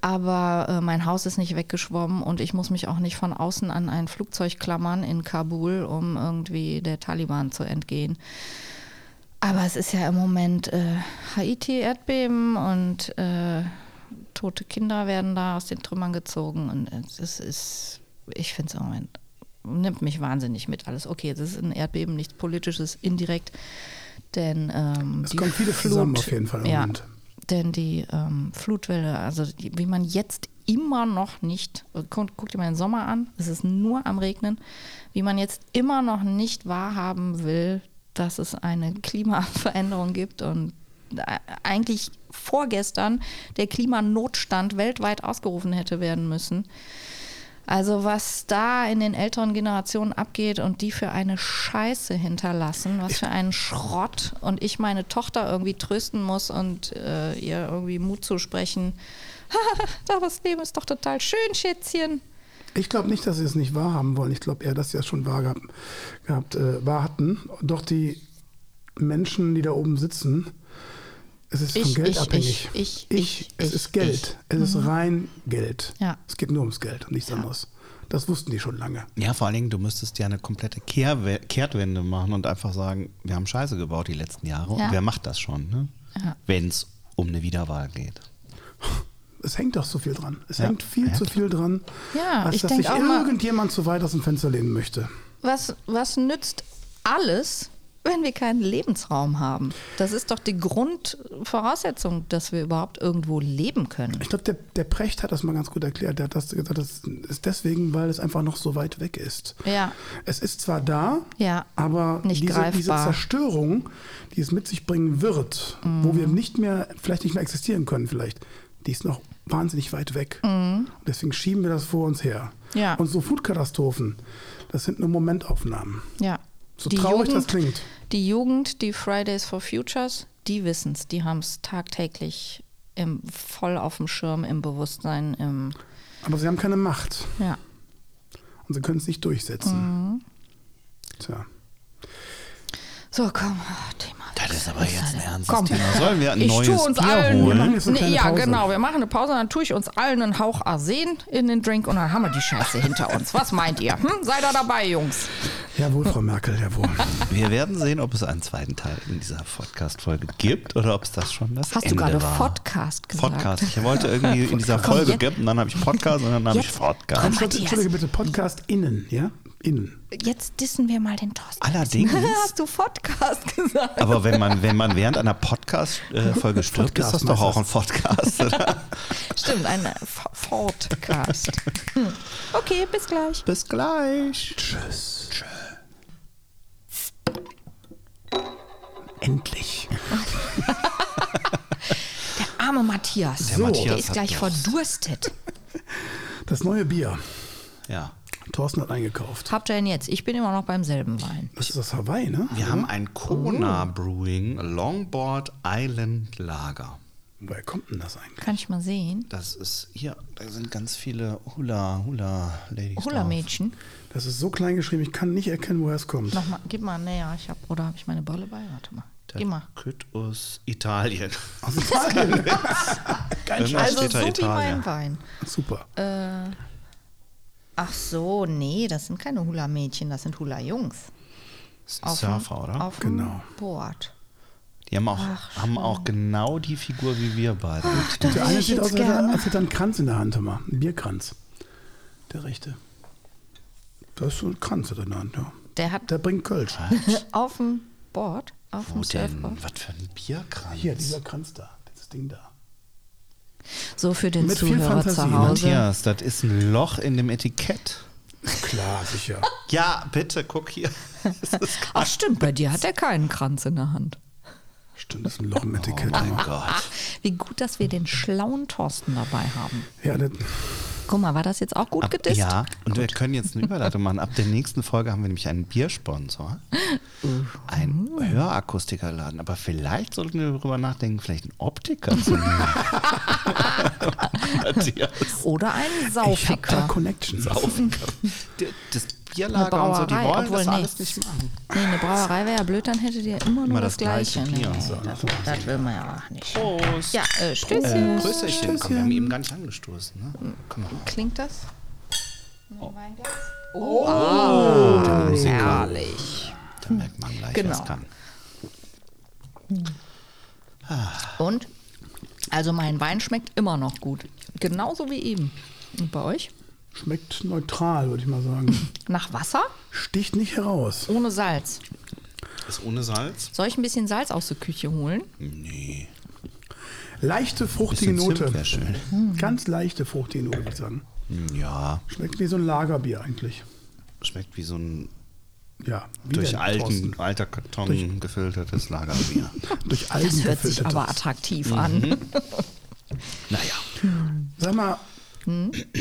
Aber äh, mein Haus ist nicht weggeschwommen und ich muss mich auch nicht von außen an ein Flugzeug klammern in Kabul, um irgendwie der Taliban zu entgehen. Aber es ist ja im Moment äh, Haiti, Erdbeben und äh, tote Kinder werden da aus den Trümmern gezogen und es ist, ich finde es im Moment, nimmt mich wahnsinnig mit alles. Okay, das ist ein Erdbeben, nichts Politisches, indirekt, denn ähm,
Es
die
kommt vieles zusammen auf jeden Fall
ja,
Moment.
denn die ähm, Flutwelle, also die, wie man jetzt immer noch nicht, guck, guck dir mal den Sommer an, es ist nur am Regnen, wie man jetzt immer noch nicht wahrhaben will, dass es eine Klimaveränderung gibt und äh, eigentlich vorgestern der Klimanotstand weltweit ausgerufen hätte werden müssen. Also was da in den älteren Generationen abgeht und die für eine Scheiße hinterlassen, was für einen Schrott und ich meine Tochter irgendwie trösten muss und äh, ihr irgendwie Mut zusprechen. das Leben ist doch total schön, Schätzchen.
Ich glaube nicht, dass sie es nicht wahrhaben wollen. Ich glaube eher, dass sie es schon wahr gehabt äh, wahr hatten. Doch die Menschen, die da oben sitzen, es ist
Ich,
von Geld
ich,
abhängig.
ich, ich, ich,
es
ich,
ist Geld.
ich.
Es ist rein Geld.
Ja.
Es geht nur ums Geld und nichts anderes. Das wussten die schon lange.
Ja, vor allen Dingen, du müsstest ja eine komplette Kehrwe Kehrtwende machen und einfach sagen, wir haben Scheiße gebaut die letzten Jahre
Ja.
und wer macht das schon, ne?
Ja.
wenn es um eine Wiederwahl geht.
Es hängt doch so viel dran. Es
Ja.
hängt viel
Ja,
zu viel dran,
Ja,
als
ich
dass sich irgendjemand zu weit aus dem Fenster lehnen möchte.
Was, was nützt alles, wenn wir keinen Lebensraum haben? Das ist doch die Grundvoraussetzung, dass wir überhaupt irgendwo leben können.
Ich glaube, der, der Precht hat das mal ganz gut erklärt. Der hat das gesagt, das ist deswegen, weil es einfach noch so weit weg ist.
Ja.
Es ist zwar da,
Ja,
aber
nicht
diese, diese
greifbar.
Zerstörung, die es mit sich bringen wird, wo
Mhm.
wir nicht mehr, vielleicht nicht mehr existieren können, vielleicht, die ist noch wahnsinnig weit weg. Und deswegen schieben wir das vor uns her.
Mhm. Ja.
Und so Flutkatastrophen, das sind nur Momentaufnahmen.
Ja.
So traurig das klingt.
Die Jugend, die Fridays for Futures, die wissen es, die haben es tagtäglich im, voll auf dem Schirm, im Bewusstsein, im
Aber sie haben keine Macht
ja.
und sie können es nicht durchsetzen.
Mhm.
Tja.
So, komm, Thema.
Das ist aber jetzt ein ernstes
Komm.
Thema. Sollen wir ein
Ich
neues
tue uns
Bier
allen,
holen?
nee, ja
Pause.
genau, wir machen eine Pause, dann tue ich uns allen einen Hauch Arsen in den Drink und dann haben wir die Scheiße hinter uns. Was meint ihr? Hm? Seid ihr dabei, Jungs?
Jawohl, Frau Merkel, jawohl.
Wir werden sehen, ob es einen zweiten Teil in dieser Podcast-Folge gibt oder ob es das schon das
Hast
Ende
du gerade
war.
Podcast gesagt?
Podcast. Ich wollte irgendwie in dieser
Komm,
Folge gibt und dann habe ich Podcast und dann habe ich Podcast.
Entschuldige bitte, Podcast innen, ja? Innen.
Jetzt dissen wir mal den Thorsten.
Allerdings.
Hast du Podcast gesagt?
Aber wenn man, wenn man während einer Podcast-Folge stirbt, ist das
Podcast
doch auch ein Podcast, oder?
Stimmt, ein Podcast. Hm. Okay, bis gleich.
Bis gleich.
Tschüss. Endlich.
Der arme Matthias.
Der
Der,
Matthias
ist
hat
gleich
Durst.
verdurstet.
Das neue Bier.
Ja.
Thorsten hat eingekauft.
Habt ihr denn jetzt? Ich bin immer noch beim selben Wein.
Das ist aus Hawaii, ne?
Wir haben ein Kona Brewing Longboard Island Lager.
Woher kommt denn das eigentlich?
Kann ich mal sehen?
Das ist hier, da sind ganz viele Hula Hula Ladies.
Hula-Mädchen.
Das ist so klein geschrieben, ich kann nicht erkennen, woher es kommt.
Nochmal, gib mal näher. Ich hab, oder habe ich meine Brille bei? Warte mal. Gib mal.
Kütt aus Italien.
Aus Italien.
Irgendwas
Also so
da
wie
Italien.
mein Wein.
Super.
Ach so, nee, das sind keine Hula-Mädchen, das sind Hula-Jungs. Auf dem-
Surfer, oder?
Auf dem
Genau.
Board.
Die haben auch,
Ach,
haben auch genau die Figur wie wir beide.
Da
Der
hätte
eine sieht aus, als hätte er-
gerne.
als hätte er einen Kranz in der Hand, mal. Ein Bierkranz. Der rechte. Das ist so ein Kranz in der Hand, ja.
Der hat
Der bringt Kölsch.
auf dem Board, auf
Wo
dem
denn?
Surfboard.
Was für ein Bierkranz.
Hier, dieser Kranz da. Dieses Ding da.
So für den
Mit
Zuhörer zu Hause.
Matthias, das ist ein Loch in dem Etikett.
Klar, sicher.
Ja, bitte, guck hier.
Ach stimmt, bei dir hat er keinen Kranz in der Hand.
Stimmt, das ist ein Loch im
Oh
Etikett.
mein
ja.
Gott.
Wie gut, dass wir den schlauen Thorsten dabei haben.
Ja, das,
Guck mal, war das jetzt auch gut
Ab,
gedisst?
ja, und wir können jetzt eine Überleitung machen. Ab der nächsten Folge haben wir nämlich einen Biersponsor. Ein Hörakustikerladen. Aber vielleicht sollten wir darüber nachdenken, vielleicht einen Optiker zu nehmen.
Oder einen
ich habe da. Connections.
D- Das Bierlager und so, die
Brauerei,
wollen
obwohl,
das
nee.
alles nicht machen.
Nee, eine Brauerei wäre ja blöd, dann hättet ihr immer nur
Immer
das,
das gleiche
Gleiche.
Bier.
Nee,
So,
das, das will man ja auch nicht.
Prost.
Ja, äh, Stößchen.
Äh, Prösterchen. Komm, wir haben eben gar nicht angestoßen. Ne? Komm mal.
Klingt das?
Oh, der Musiker.
Herrlich.
Da merkt man gleich,
Genau.
was kann.
Und? Also mein Wein schmeckt immer noch gut. Genauso wie eben. Und bei euch?
Schmeckt neutral, würde ich mal sagen.
Nach Wasser?
Sticht nicht heraus.
Ohne Salz.
Ist ohne Salz?
Soll ich ein bisschen Salz aus der Küche holen?
Nee.
Leichte, fruchtige
Zimt
Note.
wär schön.
Ganz leichte, fruchtige Note, würde ich sagen.
Ja,
Schmeckt wie so ein Lagerbier eigentlich.
schmeckt wie so ein
Ja, wie
durch
denn,
alten, alter Karton gefiltertes Lagerbier.
Durch Algen
Das hört sich aber attraktiv an.
naja.
Sag mal,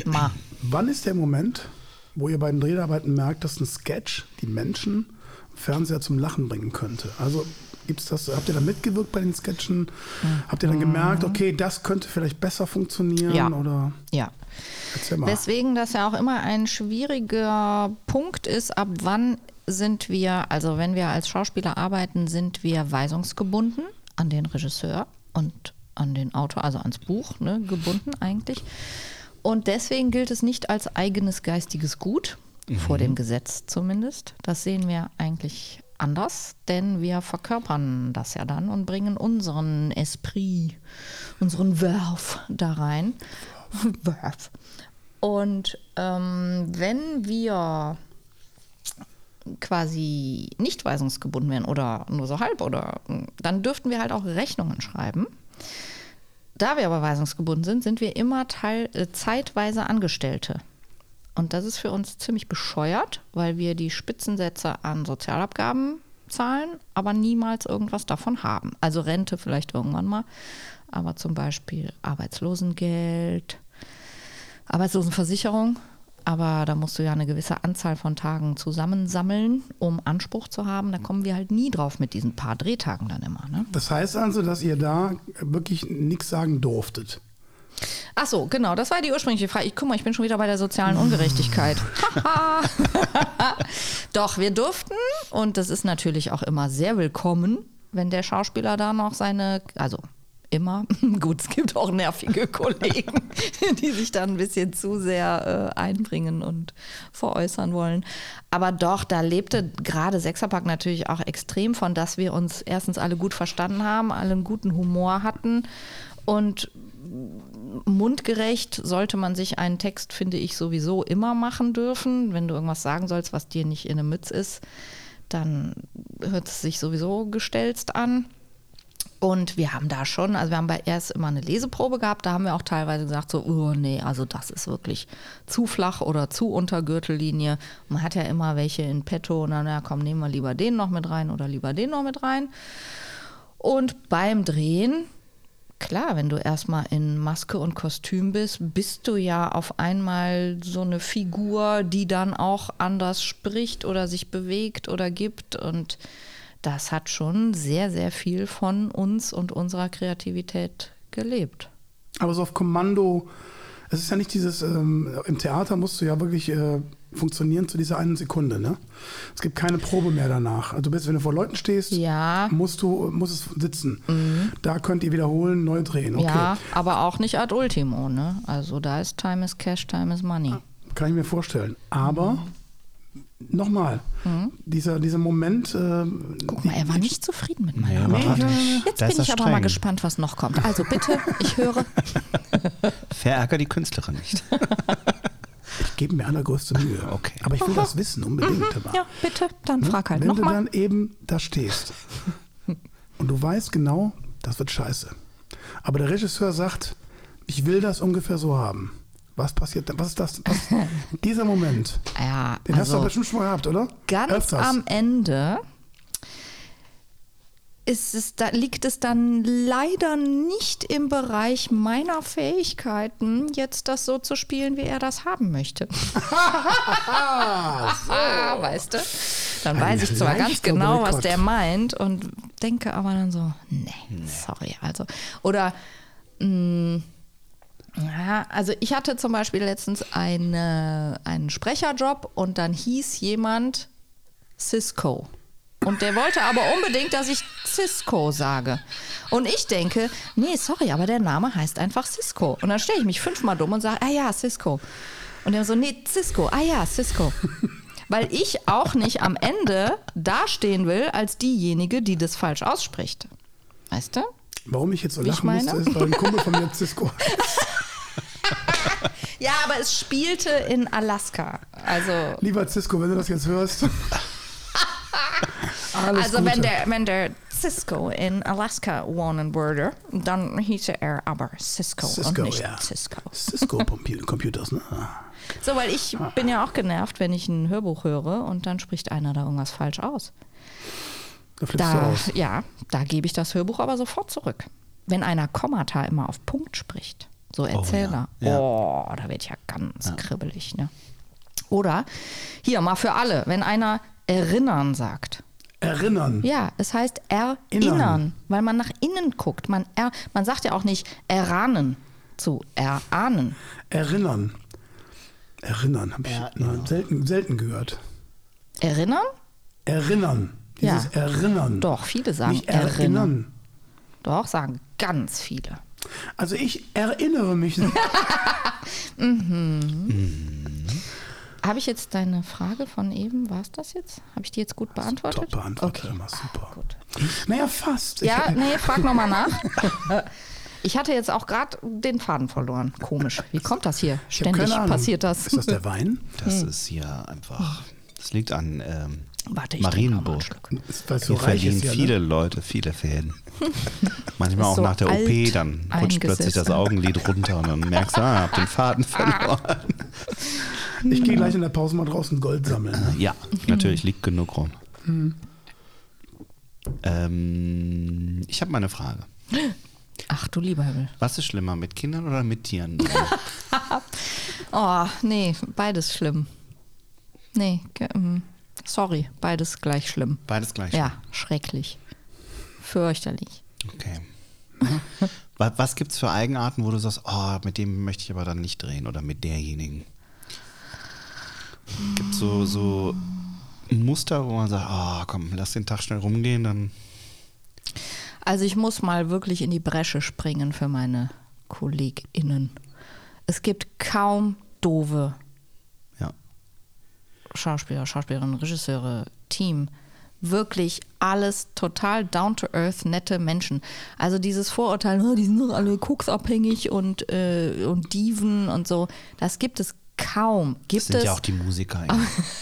Ma.
Wann ist der Moment, wo ihr bei den Dreharbeiten merkt, dass ein Sketch die Menschen im Fernseher zum Lachen bringen könnte? Also gibt's das, habt ihr da mitgewirkt bei den Sketchen? Habt ihr dann gemerkt, okay, das könnte vielleicht besser funktionieren?
Ja.
Oder
Ja.
erzähl mal.
Weswegen das ja auch immer ein schwieriger Punkt ist, ab wann sind wir, also wenn wir als Schauspieler arbeiten, sind wir weisungsgebunden an den Regisseur und an den Autor, also ans Buch ne, gebunden eigentlich. Und deswegen gilt es nicht als eigenes geistiges Gut, vor dem Gesetz zumindest. Das sehen wir eigentlich anders, denn wir verkörpern das ja dann und bringen unseren Esprit, unseren Werf da rein. Werf. Und ähm, wenn wir quasi nicht weisungsgebunden wären oder nur so halb oder dann dürften wir halt auch Rechnungen schreiben. Da wir aber weisungsgebunden sind, sind wir immer teil, äh, zeitweise Angestellte. Und das ist für uns ziemlich bescheuert, weil wir die Spitzensätze an Sozialabgaben zahlen, aber niemals irgendwas davon haben. Also Rente vielleicht irgendwann mal, aber zum Beispiel Arbeitslosengeld, Arbeitslosenversicherung. Aber da musst du ja eine gewisse Anzahl von Tagen zusammensammeln, um Anspruch zu haben. Da kommen wir halt nie drauf mit diesen paar Drehtagen dann immer. Ne?
Das heißt also, dass ihr da wirklich nichts sagen durftet.
Ach so, genau, das war die ursprüngliche Frage. Ich guck mal, ich bin schon wieder bei der sozialen Ungerechtigkeit. Haha. Doch, wir durften, und das ist natürlich auch immer sehr willkommen, wenn der Schauspieler da noch seine, also immer, gut, es gibt auch nervige Kollegen, die sich dann ein bisschen zu sehr äh, einbringen und veräußern wollen. Aber doch, da lebte gerade Sechserpack natürlich auch extrem von, dass wir uns erstens alle gut verstanden haben, alle einen guten Humor hatten und mundgerecht sollte man sich einen Text, finde ich, sowieso immer machen dürfen. Wenn du irgendwas sagen sollst, was dir nicht in der Mütze ist, dann hört es sich sowieso gestelzt an. Und wir haben da schon, also wir haben bei erst immer eine Leseprobe gehabt, da haben wir auch teilweise gesagt, so, oh nee, also das ist wirklich zu flach oder zu unter Gürtellinie. Man hat ja immer welche in petto und dann, ja komm, nehmen wir lieber den noch mit rein oder lieber den noch mit rein. Und beim Drehen Klar, wenn du erstmal in Maske und Kostüm bist, bist du ja auf einmal so eine Figur, die dann auch anders spricht oder sich bewegt oder gibt. Und das hat schon sehr, sehr viel von uns und unserer Kreativität gelebt.
Aber so auf Kommando, es ist ja nicht dieses, ähm, im Theater musst du ja wirklich äh, funktionieren zu dieser einen Sekunde, ne? Es gibt keine Probe mehr danach. Also bist, wenn du vor Leuten stehst,
Ja. Mhm.
musst du, muss es sitzen. Da könnt ihr wiederholen, neu drehen. Okay.
Ja, aber auch nicht ad ultimo. Ne? Also da ist Time is Cash, Time is Money.
Kann ich mir vorstellen. Aber nochmal, dieser, dieser Moment. Äh,
Guck mal, er war nicht zufrieden mit meiner
Nee,
Antwort. Jetzt bin ich aber mal
streng.
gespannt, was noch kommt. Also bitte, ich höre.
Verärger die Künstlerin nicht.
ich gebe mir allergrößte Mühe.
Okay.
Aber ich will das wissen, unbedingt. aber.
Ja, bitte, dann frag halt
Wenn du
nochmal.
dann eben da stehst und du weißt genau, das wird scheiße. Aber der Regisseur sagt, ich will das ungefähr so haben. Was passiert dann? Was ist das? Was, dieser Moment,
Ja,
den hast du doch
also
bestimmt schon mal gehabt, oder?
ganz
Öfters.
am Ende ist es, da liegt es dann leider nicht im Bereich meiner Fähigkeiten, jetzt das so zu spielen, wie er das haben möchte. Ah, weißt du? Dann
Ein
weiß ich zwar ganz genau, was
Boykott.
der meint und denke aber dann so, nee, sorry, also. Oder mh, ja, also ich hatte zum Beispiel letztens eine, einen Sprecherjob und dann hieß jemand Cisco. Und der wollte aber unbedingt, dass ich Cisco sage. Und ich denke, nee, sorry, aber der Name heißt einfach Cisco. Und dann stelle ich mich fünfmal dumm und sage, ah ja, Cisco. Und der so, nee, Cisco, ah ja, Cisco. Weil ich auch nicht am Ende dastehen will als diejenige, die das falsch ausspricht. Weißt du?
Warum ich jetzt so
Wie ich
lachen musste, ist, weil ein Kumpel von mir Cisco.
Ja, aber es spielte in Alaska. Also,
Lieber Cisco, wenn du das jetzt hörst.
Also
Gute.
wenn der, wenn der Cisco in Alaska wohnen würde, dann hieße er aber Cisco,
Cisco,
und nicht
ja.
Cisco.
Cisco Compu- Computers, ne?
So, weil ich bin ja auch genervt, wenn ich ein Hörbuch höre und dann spricht einer da irgendwas falsch aus.
Da
Da,
aus.
ja, da gebe ich das Hörbuch aber sofort zurück. Wenn einer Kommata immer auf Punkt spricht, so Erzähler,
ja. Ja.
oh, da wird ja ganz kribbelig. Ne? Oder hier mal für alle, wenn einer erinnern sagt.
Erinnern.
Ja, es heißt erinnern,
Innern.
weil man nach innen guckt. Man, er, man sagt ja auch nicht erahnen zu erahnen.
Erinnern. Erinnern habe ich
Erinnern.
na, selten, selten gehört.
Erinnern?
Erinnern. Dieses
Ja.
Erinnern.
Doch, viele sagen
Nicht
erinnern.
erinnern.
Doch, sagen ganz viele.
Also ich erinnere mich.
Habe ich jetzt deine Frage von eben, war es das jetzt? Habe ich die jetzt gut beantwortet?
Top beantwortet,
Okay.
immer super.
Gut.
Naja, fast.
Ja,
ich,
nee, frag nochmal nach. Ich hatte jetzt auch gerade den Faden verloren. Komisch. Wie kommt das hier? Ständig passiert das.
Ist das der Wein?
Das
Hm.
ist hier einfach. Das liegt an ähm,
Warte, ich
Marienburg.
Weil so
Hier
reich
verlieren
ist ja,
viele
ne?
Leute viele Fäden. Manchmal auch
so
nach der OP, dann rutscht plötzlich das. Augenlid runter und dann merkst du, ah, hab den Faden verloren.
Ich gehe gleich in der Pause mal draußen Gold sammeln. Ne?
Ja, natürlich liegt genug rum. Ähm, ich habe mal eine Frage.
Ach du lieber Himmel.
Was ist schlimmer, mit Kindern oder mit Tieren?
Oh, nee, beides schlimm. Nee, ähm, sorry, beides gleich schlimm.
Beides gleich.
Ja, schrecklich. Fürchterlich.
Okay. was gibt es für Eigenarten, wo du sagst, oh, mit dem möchte ich aber dann nicht drehen oder mit derjenigen? Gibt es so, so Muster, wo man sagt, oh, komm, lass den Tag schnell rumgehen, dann
Also ich muss mal wirklich in die Bresche springen für meine KollegInnen. Es gibt kaum doofe. Schauspieler, Schauspielerinnen, Regisseure, Team. Wirklich alles total down to earth, nette Menschen. Also dieses Vorurteil, "Oh, die sind doch alle koksabhängig und, äh, und Diven und so, das gibt es kaum.
Das
Gibt
sind
es
ja auch die Musiker.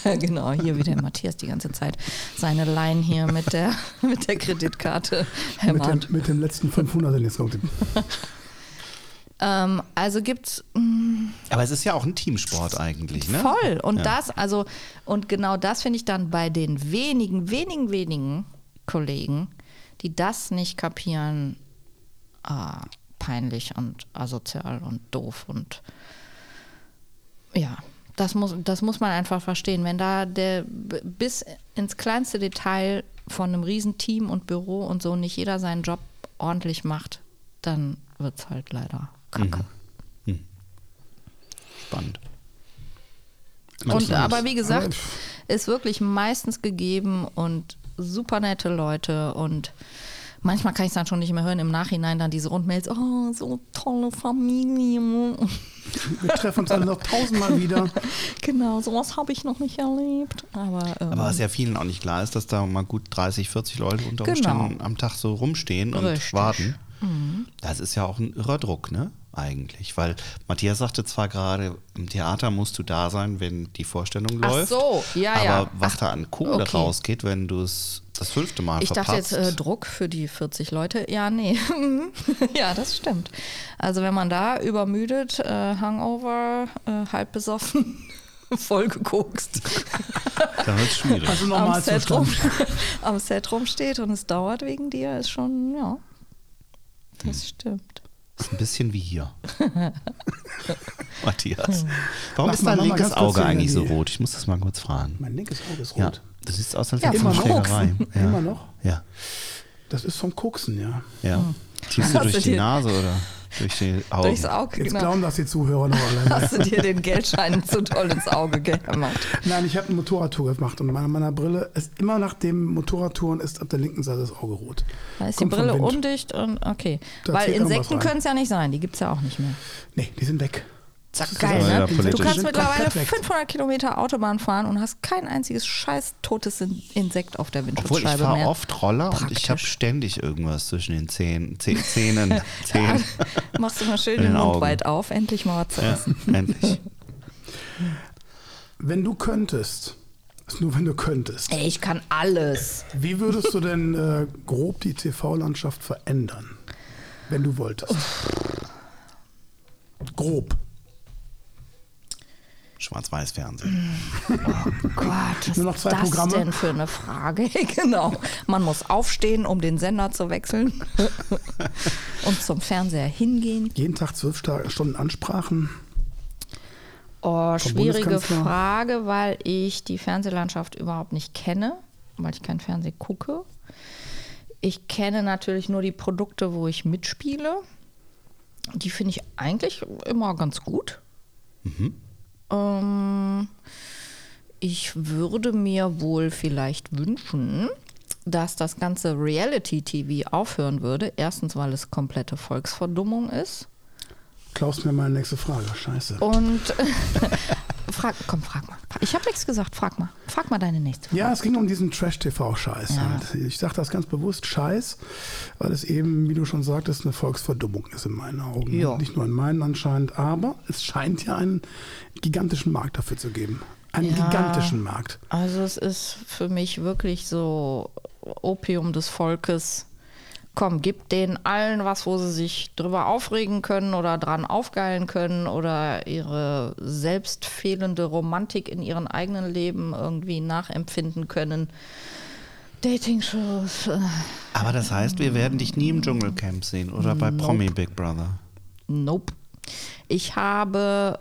genau, hier wieder Matthias die ganze Zeit seine Line hier mit der, mit der Kreditkarte
Mit dem, mit dem letzten 500, den jetzt.
Ähm, also gibt's
Aber es ist ja auch ein Teamsport eigentlich, ne?
voll und
Ja.
das also und genau das finde ich dann bei den wenigen wenigen wenigen Kollegen, die das nicht kapieren, ah, peinlich und asozial und doof und ja, das muss, das muss man einfach verstehen. Wenn da der bis ins kleinste Detail von einem Riesenteam und Büro und so nicht jeder seinen Job ordentlich macht, dann wird es halt leider kacke.
Spannend.
Und, aber wie gesagt, ist wirklich meistens gegeben und super nette Leute und manchmal kann ich es dann schon nicht mehr hören. Im Nachhinein dann diese Rundmails, oh, so tolle Familie.
Wir treffen uns alle noch tausendmal wieder.
genau, sowas habe ich noch nicht erlebt. Aber, ähm,
Aber was ja vielen auch nicht klar ist, dass da mal gut 30, 40 Leute unter
Genau.
Umständen am Tag so rumstehen und
Richtig.
warten.
Mhm.
Das ist ja auch ein irrer Druck, ne? Eigentlich. Weil Matthias sagte zwar gerade, im Theater musst du da sein, wenn die Vorstellung
Ach
läuft.
so, ja,
aber
ja.
was
Ach,
da an Kohle
okay.
rausgeht, wenn du es das fünfte Mal
ich dachte
verpatzt.
jetzt äh, Druck für die 40 Leute. Ja, nee. ja, das stimmt. Also wenn man da übermüdet, äh, Hangover, äh, halb besoffen, voll gekokst.
dann wird es schwierig.
Also
am Set, rum,
Normalzustand.
am Set rumsteht und es dauert wegen dir, ist schon, ja. Das stimmt.
ist ein bisschen wie hier. Matthias. Warum
Mach
ist dein linkes Auge eigentlich so rot? Ich muss das mal kurz fragen.
Mein linkes Auge ist
Ja,
rot.
du siehst aus, als
Ja,
wärst du Schlägerei. Ja.
Immer noch?
Ja,
Das ist vom Koksen, ja.
ja. Ziehst du durch
du
die Nase oder durch die Augen?
Durchs Auge,
Jetzt
genau.
glauben das die Zuhörer noch alle.
Hast du dir den Geldschein zu doll ins Auge gehämmert?
Nein, ich habe eine Motorradtour gemacht und meiner, meiner Brille ist immer nach dem Motorradtouren ist auf der linken Seite das Auge rot.
Da ist
Kommt
die Brille undicht und okay.
Da
Weil Insekten können es ja nicht sein, die gibt es ja auch nicht mehr.
Nee, die sind weg.
Zack, geil, ne?
ja
Du kannst mittlerweile
komplett weg.
500 Kilometer Autobahn fahren und hast kein einziges scheiß totes In- Insekt auf der
Obwohl ich
Windschutzscheibe
fahre
mehr.
oft Roller und ich habe
Praktisch.
ständig irgendwas zwischen den Zähnen. Zäh- Zähnen. Zähnen.
Machst du mal schön den
den
Mund
Augen.
weit auf, endlich mal was zu
Ja,
essen.
endlich.
Wenn du könntest, ist nur wenn du könntest,
Ey, ich kann alles.
wie würdest du denn äh, grob die TV-Landschaft verändern, wenn du wolltest? Grob.
Schwarz-Weiß-Fernsehen.
Gott, was
Nur noch zwei
ist das
Programme?
denn für eine Frage? genau. Man muss aufstehen, um den Sender zu wechseln und zum Fernseher hingehen.
Jeden Tag zwölf Stunden Ansprachen.
Oh, schwierige? Frage, weil ich die Fernsehlandschaft überhaupt nicht kenne, weil ich kein Fernsehen gucke. Ich kenne natürlich nur die Produkte, wo ich mitspiele. Die finde ich eigentlich immer ganz gut. Ähm, ich würde mir wohl vielleicht wünschen, dass das ganze Reality-TV aufhören würde. Erstens, weil es komplette Volksverdummung ist.
Klaust mir meine nächste Frage. Scheiße.
Und frag, komm, frag mal. Ich habe nichts gesagt, frag mal. Frag mal deine nächste Frage.
Ja, es ging um diesen Trash-TV-Scheiß. Halt. Ich sage das ganz bewusst Scheiß, weil es eben, wie du schon sagtest, eine Volksverdummung ist in meinen Augen.
Ja.
Nicht nur in meinen anscheinend, aber es scheint ja einen gigantischen Markt dafür zu geben. Einen
Ja.
gigantischen Markt.
Also es ist für mich wirklich so Opium des Volkes. Komm, gib denen allen was, wo sie sich drüber aufregen können oder dran aufgeilen können oder ihre selbst fehlende Romantik in ihrem eigenen Leben irgendwie nachempfinden können. Dating-Shows. äh,
Aber das heißt, wir werden dich nie im Dschungelcamp sehen oder bei Promi Big Brother.
Nope. Ich habe,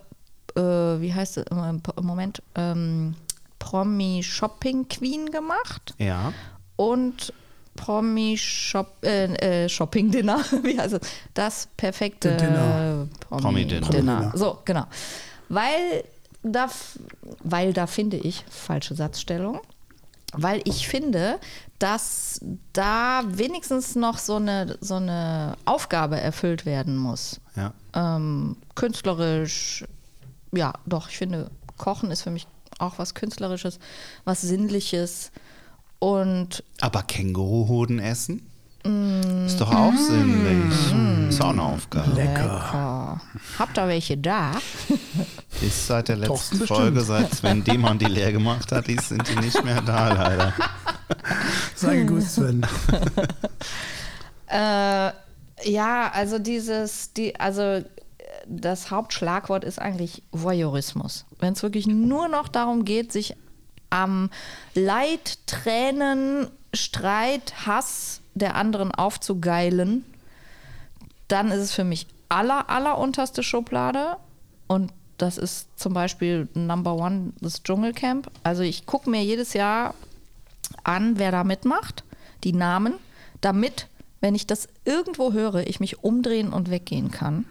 äh, wie heißt es im Moment, ähm, Promi Shopping Queen gemacht
Ja.
und Promi Shop, äh, äh, Shopping Dinner. Wie heißt es? Das perfekte
Dinner.
Promi,
Promi-Dinner.
Dinner.
Promi-Dinner.
So, genau. Weil da, weil da finde ich, falsche Satzstellung, weil ich finde, dass da wenigstens noch so eine, so eine Aufgabe erfüllt werden muss
Ja.
ähm, künstlerisch, ja, doch, ich finde, Kochen ist für mich auch was Künstlerisches, was Sinnliches und
Aber Känguruhoden essen? Ist doch auch sinnlich. Ist auch eine Aufgabe.
lecker. Habt ihr welche da?
Ist seit der letzten
bestimmt.
Folge, seit Sven Demann die leer gemacht hat, die sind die nicht mehr da, leider.
Sei gegrüßt, Sven.
Äh, ja, also dieses, die, also äh, das Hauptschlagwort ist eigentlich Voyeurismus. Wenn es wirklich nur noch darum geht, sich am Leid, Tränen, Streit, Hass der anderen aufzugeilen, dann ist es für mich aller, aller unterste Schublade. Und das ist zum Beispiel Number One, das Dschungelcamp. Also ich gucke mir jedes Jahr an, wer da mitmacht, die Namen, damit, wenn ich das irgendwo höre, ich mich umdrehen und weggehen kann.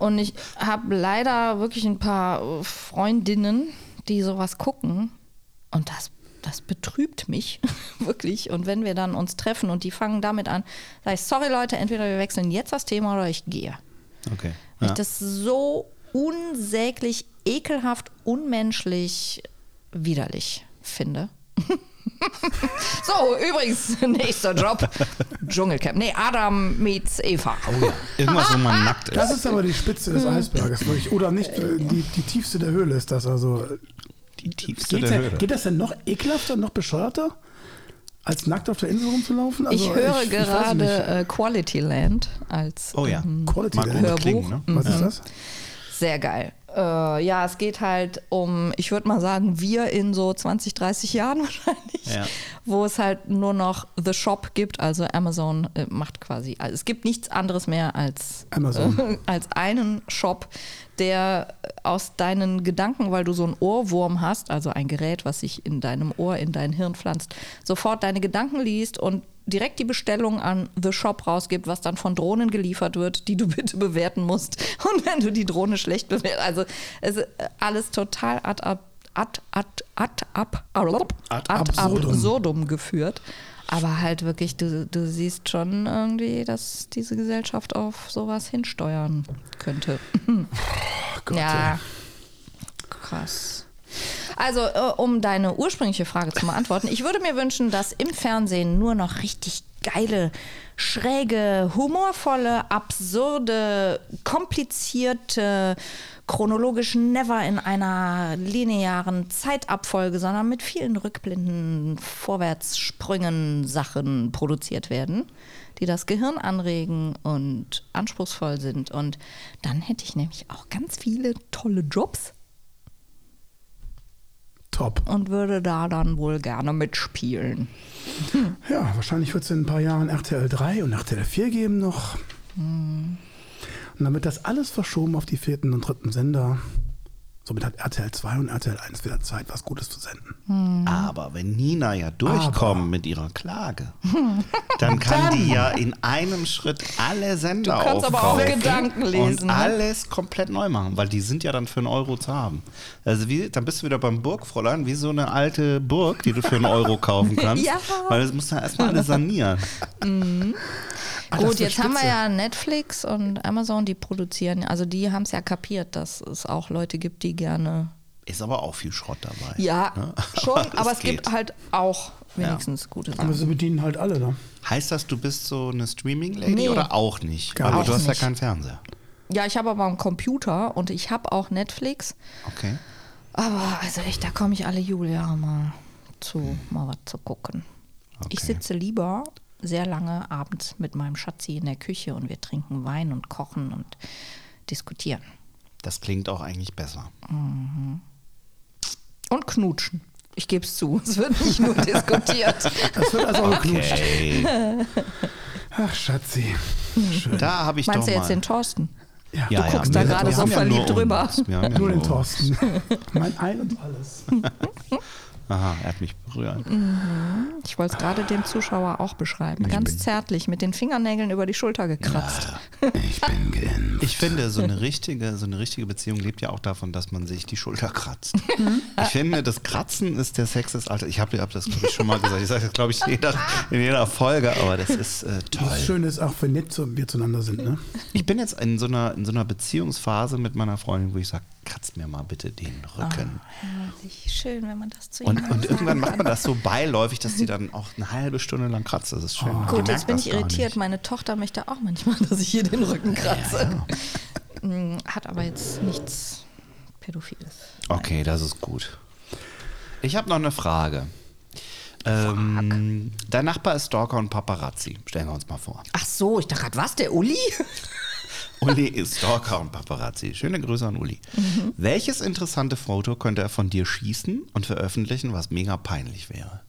Und ich habe leider wirklich ein paar Freundinnen, die sowas gucken. Und das, das betrübt mich wirklich. Und wenn wir dann uns treffen und die fangen damit an, sage ich, sorry Leute, entweder wir wechseln jetzt das Thema oder ich gehe.
Okay. Ja.
ich das so unsäglich, ekelhaft, unmenschlich, widerlich finde. so, übrigens, nächster Job. Dschungelcamp. Nee, Adam meets Eva.
Irgendwas, wo man nackt
Das
ist.
ist aber die Spitze des Eisberges. wirklich. Oder nicht, die, die tiefste der Höhle ist das. Also,
Die tiefste
geht,
der Höhle.
geht das denn noch ekelhafter, noch bescheuerter, als nackt auf der Insel rumzulaufen? Also,
ich höre
ich
gerade
nicht.
äh, Quality Land als
Oh ja.
ähm,
Quality Land.
mit Klingen,
Hörbuch.
ne?
Was ist das?
Sehr geil. Äh, ja, es geht halt um, ich würde mal sagen, wir in so 20, 30 Jahren wahrscheinlich,
Ja.
wo es halt nur noch The Shop gibt, also Amazon äh, macht quasi, also es gibt nichts anderes mehr als,
Amazon.
Äh, als einen Shop, der aus deinen Gedanken, weil du so einen Ohrwurm hast, also ein Gerät, was sich in deinem Ohr, in dein Hirn pflanzt, sofort deine Gedanken liest und direkt die Bestellung an The Shop rausgibt, was dann von Drohnen geliefert wird, die du bitte bewerten musst. Und wenn du die Drohne schlecht bewertest, also es ist alles total ad ab ad, ad, ad, ab, ad,
absurdum.
geführt. Aber halt wirklich, du, du siehst schon irgendwie, dass diese Gesellschaft auf sowas hinsteuern könnte.
Oh Gott,
ja. Krass. Also, äh, um deine ursprüngliche Frage zu beantworten, ich würde mir wünschen, dass im Fernsehen nur noch richtig geile, schräge, humorvolle, absurde, komplizierte, chronologisch never in einer linearen Zeitabfolge, sondern mit vielen Rückblinden, Vorwärtssprüngen Sachen produziert werden, die das Gehirn anregen und anspruchsvoll sind. Und dann hätte ich nämlich auch ganz viele tolle Jobs
Top.
und würde da dann wohl gerne mitspielen.
Ja, wahrscheinlich wird es in ein paar Jahren RTL 3 und RTL 4 geben noch. Und dann wird das alles verschoben auf die vierten und dritten Sender. Somit hat RTL 2 und RTL 1 wieder Zeit, was Gutes zu senden.
Aber wenn Nina ja durchkommt mit ihrer Klage, dann kann die ja in einem Schritt alle Sender
Du kannst aber auch
aufkaufen
Gedanken lesen,
und
ne?
alles komplett neu machen, weil die sind ja dann für einen Euro zu haben. Also wie, dann bist du wieder beim Burgfräulein, wie so eine alte Burg, die du für einen Euro kaufen kannst.
Ja.
Weil das musst du ja erstmal alles sanieren.
Ah, das
Gut, jetzt haben wir ja Netflix und Amazon, die produzieren, also die haben es ja kapiert, dass es auch Leute gibt, die gerne.
Ist aber auch viel Schrott dabei.
Ja,
ne?
schon, aber es
geht.
gibt halt auch wenigstens gute
Aber
Sachen.
sie bedienen halt alle, ne?
Heißt das, du bist so eine Streaming-Lady
Nee.
oder auch nicht?
Gar
aber
nicht.
du hast ja
nicht.
keinen Fernseher.
Ja, ich habe aber einen Computer und ich habe auch Netflix.
Okay.
Aber also echt, da komme ich alle Jubeljahre mal zu, mal was zu gucken. Ich
Okay.
sitze lieber sehr lange abends mit meinem Schatzi in der Küche und wir trinken Wein und kochen und diskutieren.
Das klingt auch eigentlich besser.
Und knutschen. Ich gebe es zu, es wird nicht nur diskutiert.
Das wird also auch geknutscht.
Okay.
Ach, Schatzi. Schön.
Da habe ich
Meinst
doch
du
mal.
jetzt den Thorsten?
Ja,
ja,
du guckst
ja,
da gerade so
ja
verliebt
nur
drüber.
uns. Wir haben ja
Nur den. Thorsten. mein Ein und alles.
Aha, er hat mich berührt.
Ich wollte es gerade dem Zuschauer auch beschreiben. Ganz zärtlich, mit den Fingernägeln über die Schulter gekratzt.
Ich bin geimpft.
Ich finde, so eine richtige, so eine richtige Beziehung lebt ja auch davon, dass man sich die Schulter kratzt. Ich finde, das Kratzen ist der Sex des Alters. Ich habe hab das, glaube ich, schon mal gesagt. Ich sage das, glaube ich, in jeder, in jeder Folge, aber das ist äh, toll.
Das Schöne ist auch, wenn nett so- wir zueinander sind, ne?
Ich bin jetzt in so einer, in so einer Beziehungsphase mit meiner Freundin, wo ich sage, kratzt mir mal bitte den Rücken.
Herrlich, schön, wenn man das zu
Und, und irgendwann macht man das so beiläufig, dass die dann auch eine halbe Stunde lang kratzt. Das ist schön. Die
Gut, jetzt bin ich irritiert.
nicht.
Meine Tochter möchte auch manchmal, dass ich hier den Rücken kratze. Mm, Hat aber jetzt nichts Pädophiles.
Okay, das ist gut. Ich habe noch eine Frage. Ähm, dein Nachbar ist Stalker und Paparazzi. Stellen wir uns mal vor.
Ach so, ich dachte gerade, was, der Uli?
Uli ist Stalker und Paparazzi. Schöne Grüße an Uli. Welches interessante Foto könnte er von dir schießen und veröffentlichen, was mega peinlich wäre?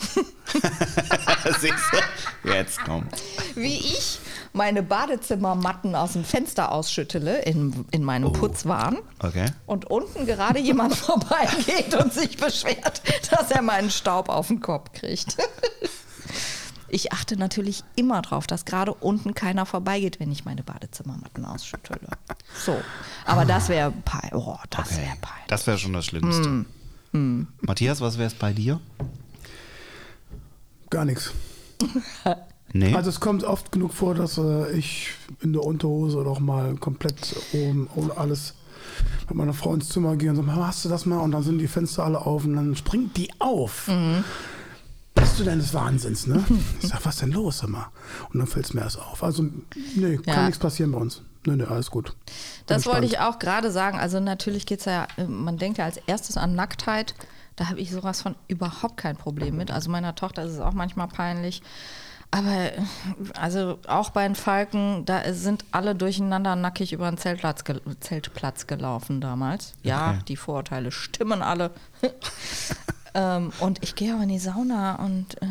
Siehst du? Jetzt kommt.
Wie ich meine Badezimmermatten aus dem Fenster ausschüttele in, in meinem Putzwahn.
Okay.
Und unten gerade jemand vorbeigeht und sich beschwert, dass er meinen Staub auf den Kopf kriegt. Ich achte natürlich immer drauf, dass gerade unten keiner vorbeigeht, wenn ich meine Badezimmermatten ausschüttele. So, aber das wäre peinlich. Oh, das
okay.
wäre peinlich.
Das wäre schon das Schlimmste. Matthias, was wäre es bei dir?
Gar nichts.
Nee.
Also es kommt oft genug vor, dass äh, ich in der Unterhose doch mal komplett oben ohne alles mit meiner Frau ins Zimmer gehe und sage, hast du das mal? Und dann sind die Fenster alle auf und dann springt die auf. Bist du deines Wahnsinns, ne? Ich sag, was denn los immer? Und dann fällt es mir erst auf. Also, nee, kann
Ja.
nichts passieren bei uns. Nee, nee, alles gut.
Das wollte ich auch gerade sagen. Also natürlich geht es ja, man denkt ja als erstes an Nacktheit. Da habe ich sowas von überhaupt kein Problem mit. Also meiner Tochter ist es auch manchmal peinlich. Aber äh, also auch bei den Falken, da sind alle durcheinander nackig über den Zeltplatz, Zeltplatz gelaufen damals. Ja,
Okay.
die Vorurteile stimmen alle. ähm, und ich gehe auch in die Sauna und äh,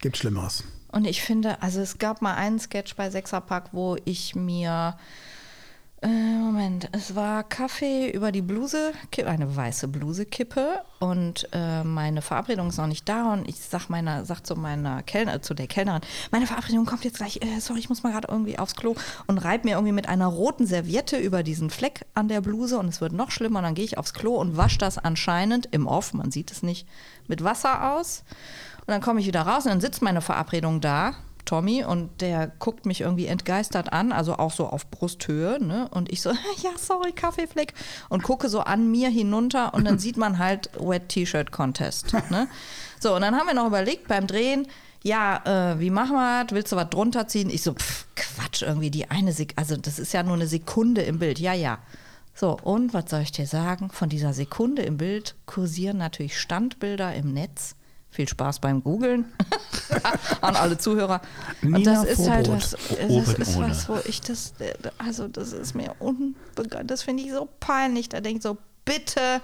Gibt Schlimmeres.
und ich finde, also es gab mal einen Sketch bei Sechserpack, wo ich mir, äh, Moment, es war Kaffee über die Bluse, eine weiße Bluse kippe. Und äh, meine Verabredung ist noch nicht da. Und ich sag meiner, sag zu meiner Kellner, zu der Kellnerin, meine Verabredung kommt jetzt gleich, äh, sorry, ich muss mal gerade irgendwie aufs Klo. Und reib mir irgendwie mit einer roten Serviette über diesen Fleck an der Bluse. Und es wird noch schlimmer. Und dann gehe ich aufs Klo und wasche das anscheinend im Off, man sieht es nicht, mit Wasser aus. Und dann komme ich wieder raus. Und dann sitzt meine Verabredung da, Tommy, und der guckt mich irgendwie entgeistert an, also auch so auf Brusthöhe, ne? Und ich so, ja, sorry, Kaffeefleck. Und gucke so an mir hinunter und dann sieht man halt Wet T-Shirt Contest, ne? So, und dann haben wir noch überlegt beim Drehen, ja, äh, wie machen wir das? Willst du was drunter ziehen? Ich so, pff, Quatsch, irgendwie die eine Sek also das ist ja nur eine Sekunde im Bild. Ja, ja. So, und was soll ich dir sagen? Von dieser Sekunde im Bild kursieren natürlich Standbilder im Netz. Viel Spaß beim Googlen an alle Zuhörer. Und
Nina
das ist halt
Vorbrot.
was, das ist
ohne.
was, wo ich das, also das ist mir unbekannt, das finde ich so peinlich. Da denke ich so, bitte,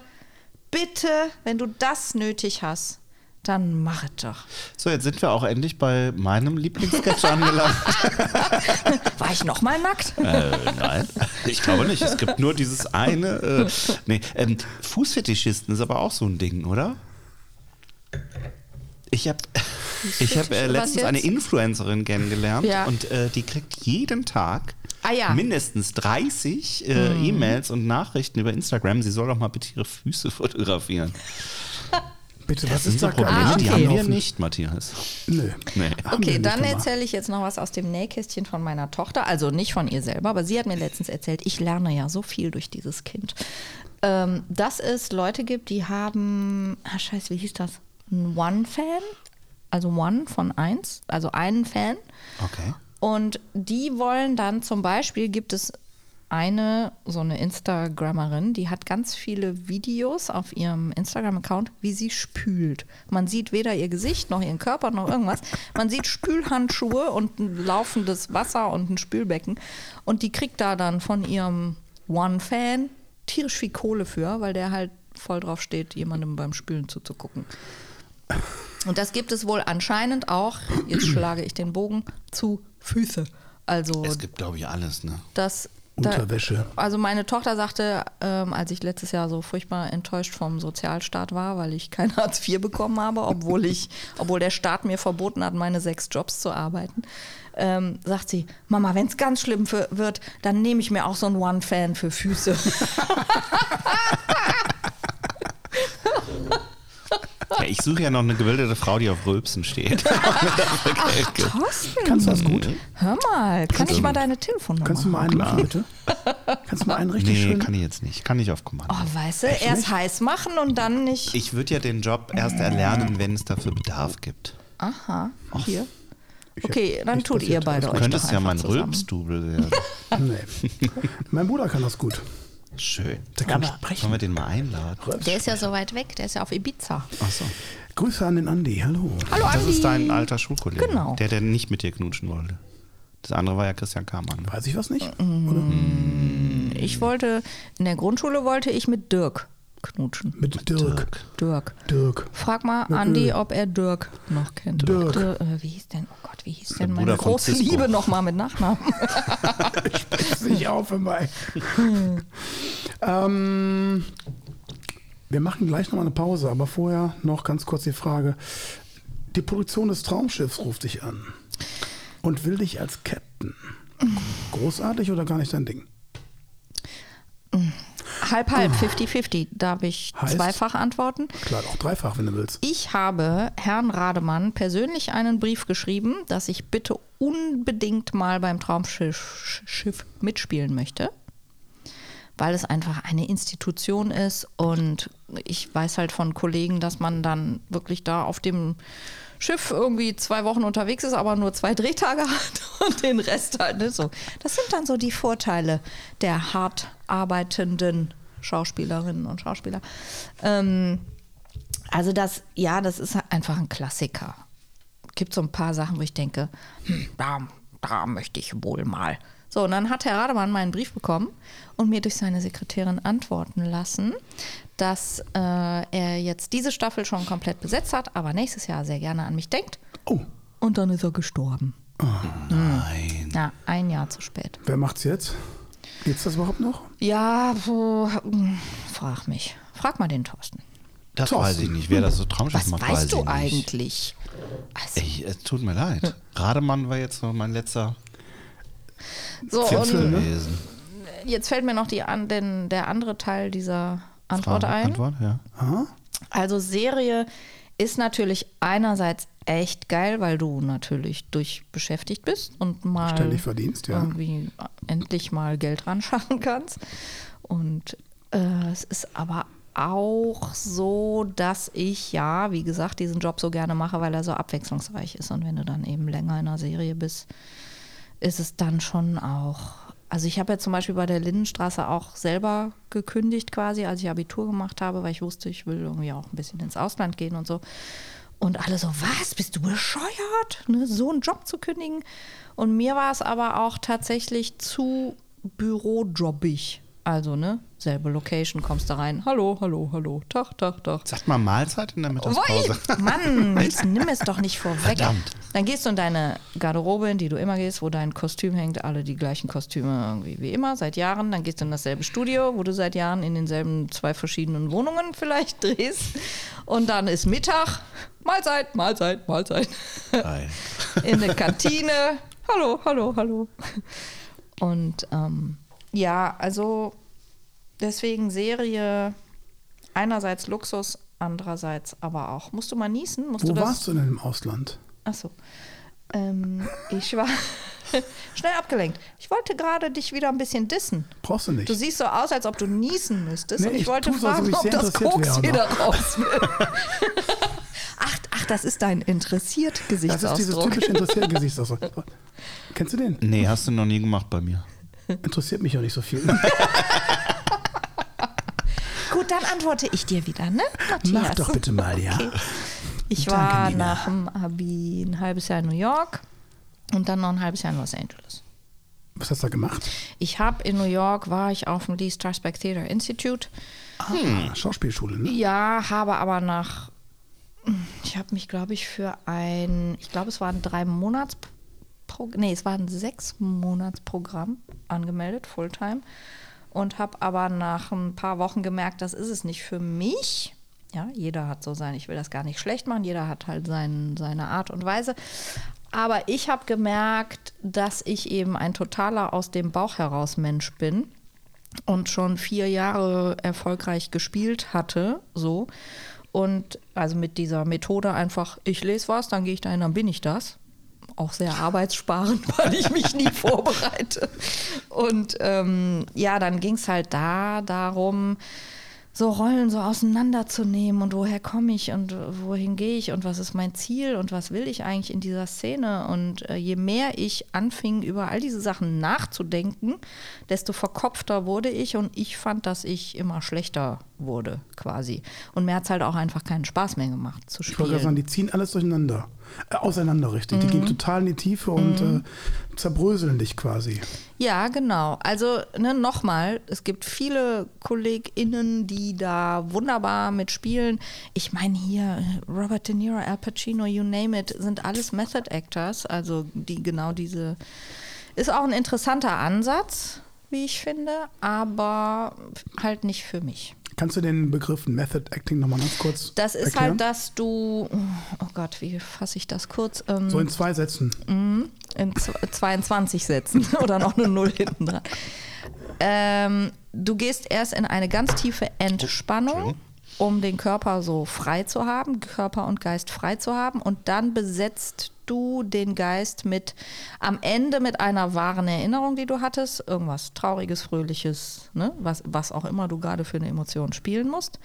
bitte, wenn du das nötig hast, dann mach es doch.
So, jetzt sind wir auch endlich bei meinem Lieblingssketch angelangt.
War ich noch mal nackt?
äh, nein, ich glaube nicht. Es gibt nur dieses eine. Äh, nee, ähm, Fußfetischisten ist aber auch so ein Ding, oder? Ich habe ich hab, äh,
Was
letztens eine Influencerin kennengelernt
Ja.
und äh, die kriegt jeden Tag
Ah ja.
Mindestens 30 äh, E-Mails und Nachrichten über Instagram. Sie soll doch mal bitte ihre Füße fotografieren.
Bitte, was
Das sind
ist
so
da
Probleme,
Ah,
die
okay.
haben wir nicht, Matthias.
Nö.
Nee.
Okay, dann erzähle ich jetzt noch was aus dem Nähkästchen von meiner Tochter. Also nicht von ihr selber, aber sie hat mir letztens erzählt, ich lerne ja so viel durch dieses Kind. Ähm, dass es Leute gibt, die haben, ah scheiße, wie hieß das? Ein One-Fan, also One von eins, also einen Fan.
Okay.
Und die wollen dann zum Beispiel, gibt es eine, so eine Instagrammerin, die hat ganz viele Videos auf ihrem Instagram-Account, wie sie spült. Man sieht weder ihr Gesicht noch ihren Körper noch irgendwas. Man sieht Spülhandschuhe und ein laufendes Wasser und ein Spülbecken. Und die kriegt da dann von ihrem One-Fan tierisch viel Kohle für, weil der halt voll drauf steht, jemandem beim Spülen zuzugucken. Und das gibt es wohl anscheinend auch, jetzt schlage ich den Bogen, zu Füße. Also
Es gibt, glaube ich, alles, ne?
das. Da,
Unterwäsche.
also meine Tochter sagte, ähm, als ich letztes Jahr so furchtbar enttäuscht vom Sozialstaat war, weil ich kein Hartz IV bekommen habe, obwohl ich, obwohl der Staat mir verboten hat, meine sechs Jobs zu arbeiten, ähm, sagt sie, Mama, wenn es ganz schlimm für, wird, dann nehme ich mir auch so einen One-Fan für Füße.
Ja, ich suche ja noch eine gebildete Frau, die auf Rülpsen steht.
Thorsten,
Kannst du das gut?
hör mal, kann ich mal deine Telefonnummer
Kannst du mal einen machen, bitte? Kannst du mal einen richtig
nee,
schön?
kann ich jetzt nicht. Kann ich auf Kommando.
Oh, weißt du, erst heiß machen und dann nicht.
Ich würde ja den Job erst erlernen, wenn es dafür Bedarf gibt.
Aha, hier.
Ich
Okay, dann
nicht
tut ihr beide
Du
euch
könntest
doch
ja mein. Rülpsdubel werden.
Nee. mein Bruder kann das gut.
Schön.
Der kann
Aber-
sprechen.
Sollen wir den mal einladen?
Der ist ja so weit weg, der ist ja auf Ibiza.
Achso.
Grüße an den Andi. Hallo.
Hallo
Das
Andi.
ist dein alter Schulkollege.
Genau.
Der, der nicht mit dir knutschen wollte. Das andere war ja Christian Kamann. ne?
Weiß ich was nicht? Oder?
Ich wollte, in der Grundschule wollte ich mit Dirk knutschen.
Mit Dirk.
Dirk.
Dirk.
Frag mal
Mit
Andi, ob er Dirk noch kennt.
Dirk.
Dir- äh, wie hieß denn, oh Gott, wie hieß denn meine
Bruder
große. Liebe nochmal mit Nachnamen?
Sich auf immer. ähm, wir machen gleich noch mal eine Pause, aber vorher noch ganz kurz die Frage. Die Produktion des Traumschiffs ruft dich an und will dich als Captain. Großartig oder gar nicht dein Ding?
Halb, halb, 50-50. Darf ich
Heißt?
zweifach antworten?
Klar, auch dreifach, wenn du willst.
Ich habe Herrn Rademann persönlich einen Brief geschrieben, dass ich bitte unbedingt mal beim Traumschiff Schiff mitspielen möchte, weil es einfach eine Institution ist und ich weiß halt von Kollegen, dass man dann wirklich da auf dem Schiff irgendwie zwei Wochen unterwegs ist, aber nur zwei Drehtage hat und den Rest halt nicht so. Das sind dann so die Vorteile der hart arbeitenden Schauspielerinnen und Schauspieler. Ähm, also das, ja, das ist einfach ein Klassiker. Gibt so ein paar Sachen, wo ich denke, hm, da, da möchte ich wohl mal. So, und dann hat Herr Rademann meinen Brief bekommen und mir durch seine Sekretärin antworten lassen, dass äh, er jetzt diese Staffel schon komplett besetzt hat, aber nächstes Jahr sehr gerne an mich denkt.
Oh,
Und dann ist er gestorben.
Nein.
Ja, ein Jahr zu spät.
wer macht's jetzt? Geht's das überhaupt noch?
Ja, so, hm, frag mich. Frag mal den Thorsten.
Das
Thorsten.
weiß ich nicht. Wer das so Traumschiff
Was
macht, weiß
weißt du
ich nicht.
eigentlich? Also,
Ey, es tut mir leid. Rademann war jetzt so mein letzter
so,
Zipfel,
und
gewesen.
jetzt fällt mir noch die an, den, der andere Teil dieser Antwort
Frage,
ein.
Antwort, ja.
Aha.
Also Serie ist natürlich einerseits echt geil, weil du natürlich durchbeschäftigt bist und mal
Ständig verdienst, ja.
irgendwie endlich mal Geld ran schaffen kannst. Und äh, es ist aber auch so, dass ich ja, wie gesagt, diesen Job so gerne mache, weil er so abwechslungsreich ist. Und wenn du dann eben länger in einer Serie bist, ist es dann schon auch. Also ich habe ja zum Beispiel bei der Lindenstraße auch selber gekündigt quasi, als ich Abitur gemacht habe, weil ich wusste, ich will irgendwie auch ein bisschen ins Ausland gehen und so. Und alle so, was, bist du bescheuert, ne, so einen Job zu kündigen? Und mir war es aber auch tatsächlich zu bürojobbig. Also, ne, selbe Location, kommst da rein, hallo, hallo, hallo, Tag, Tag, Tag.
Sagt mal Mahlzeit in der Mittagspause.
Ui, Mann, jetzt nimm es doch nicht vorweg.
Verdammt.
Dann gehst du in deine Garderobe, in die du immer gehst, wo dein Kostüm hängt, alle die gleichen Kostüme irgendwie wie immer, seit Jahren. Dann gehst du in dasselbe Studio, wo du seit Jahren in denselben zwei verschiedenen Wohnungen vielleicht drehst. Und dann ist Mittag, Mahlzeit, Mahlzeit, Mahlzeit.
Geil.
In der Kantine, hallo, hallo, hallo. Und ähm, ja, also deswegen Serie einerseits Luxus, andererseits aber auch. Musst du mal niesen? Musst
Wo
du das?
warst du denn im Ausland?
Achso. Ähm, ich war schnell abgelenkt. Ich wollte gerade dich wieder ein bisschen dissen.
Brauchst du nicht.
Du siehst so aus, als ob du niesen müsstest.
Nee,
und ich,
ich
wollte
tu so, ob
fragen,
ich
ob
sehr
das
interessiert
Koks wieder raus will. ach, ach, das ist dein interessiert
das ist dieses
Gesichtsausdruck.
typisch interessierte Gesichtsausdruck. Kennst du den?
Nee, hast du noch nie gemacht bei mir.
Interessiert mich auch nicht so viel.
Gut, dann antworte ich dir wieder, ne?
Mach
Matthias?
doch bitte mal, ja.
Ich
Danke,
war
Nina.
nach dem Abi ein halbes Jahr in New York und dann noch ein halbes Jahr in Los Angeles.
Was hast du da gemacht?
Ich habe in New York, war ich auf dem Lee Strasberg Theater Institute.
Ah, Schauspielschule, ne?
Ja, habe aber nach, ich habe mich, glaube ich, für ein, ich glaube, es war ein drei Monats, nee, es war ein sechs Monats Programm angemeldet, Fulltime. Und habe aber nach ein paar Wochen gemerkt, das ist es nicht für mich. Ja, jeder hat so sein, ich will das gar nicht schlecht machen, jeder hat halt sein, seine Art und Weise. Aber ich habe gemerkt, dass ich eben ein totaler aus dem Bauch heraus Mensch bin und schon vier Jahre erfolgreich gespielt hatte, so. Und also mit dieser Methode einfach, ich lese was, dann gehe ich dahin, dann bin ich das. Auch sehr arbeitssparend, weil ich mich nie vorbereite. Und ähm, ja, dann ging es halt da darum, so Rollen so auseinanderzunehmen und woher komme ich und wohin gehe ich und was ist mein Ziel und was will ich eigentlich in dieser Szene. Und äh, je mehr ich anfing, über all diese Sachen nachzudenken, desto verkopfter wurde ich und ich fand, dass ich immer schlechter wurde quasi. Und mir hat es halt auch einfach keinen Spaß mehr gemacht zu
Ich wollte gerade sagen,
spielen.
die ziehen alles durcheinander. Äh, auseinander, richtig. Die gehen total in die Tiefe und äh, zerbröseln dich quasi.
Ja, genau. Also ne, nochmal, es gibt viele KollegInnen, die da wunderbar mitspielen. Ich meine hier, Robert De Niro, Al Pacino, you name it, sind alles Method Actors, also die genau diese. Ist auch ein interessanter Ansatz, wie ich finde, aber halt nicht für mich.
Kannst du den Begriff Method Acting nochmal ganz kurz
Das ist
erklären?
halt, dass du, oh Gott, wie fasse ich das kurz? Ähm,
So in zwei Sätzen.
in zw- 22 Sätzen oder noch eine Null hinten dran. Ähm, du gehst erst in eine ganz tiefe Entspannung, um den Körper so frei zu haben, Körper und Geist frei zu haben. Und dann besetzt du den Geist mit am Ende mit einer wahren Erinnerung, die du hattest, irgendwas Trauriges, Fröhliches, ne? was, was auch immer du gerade für eine Emotion spielen musst.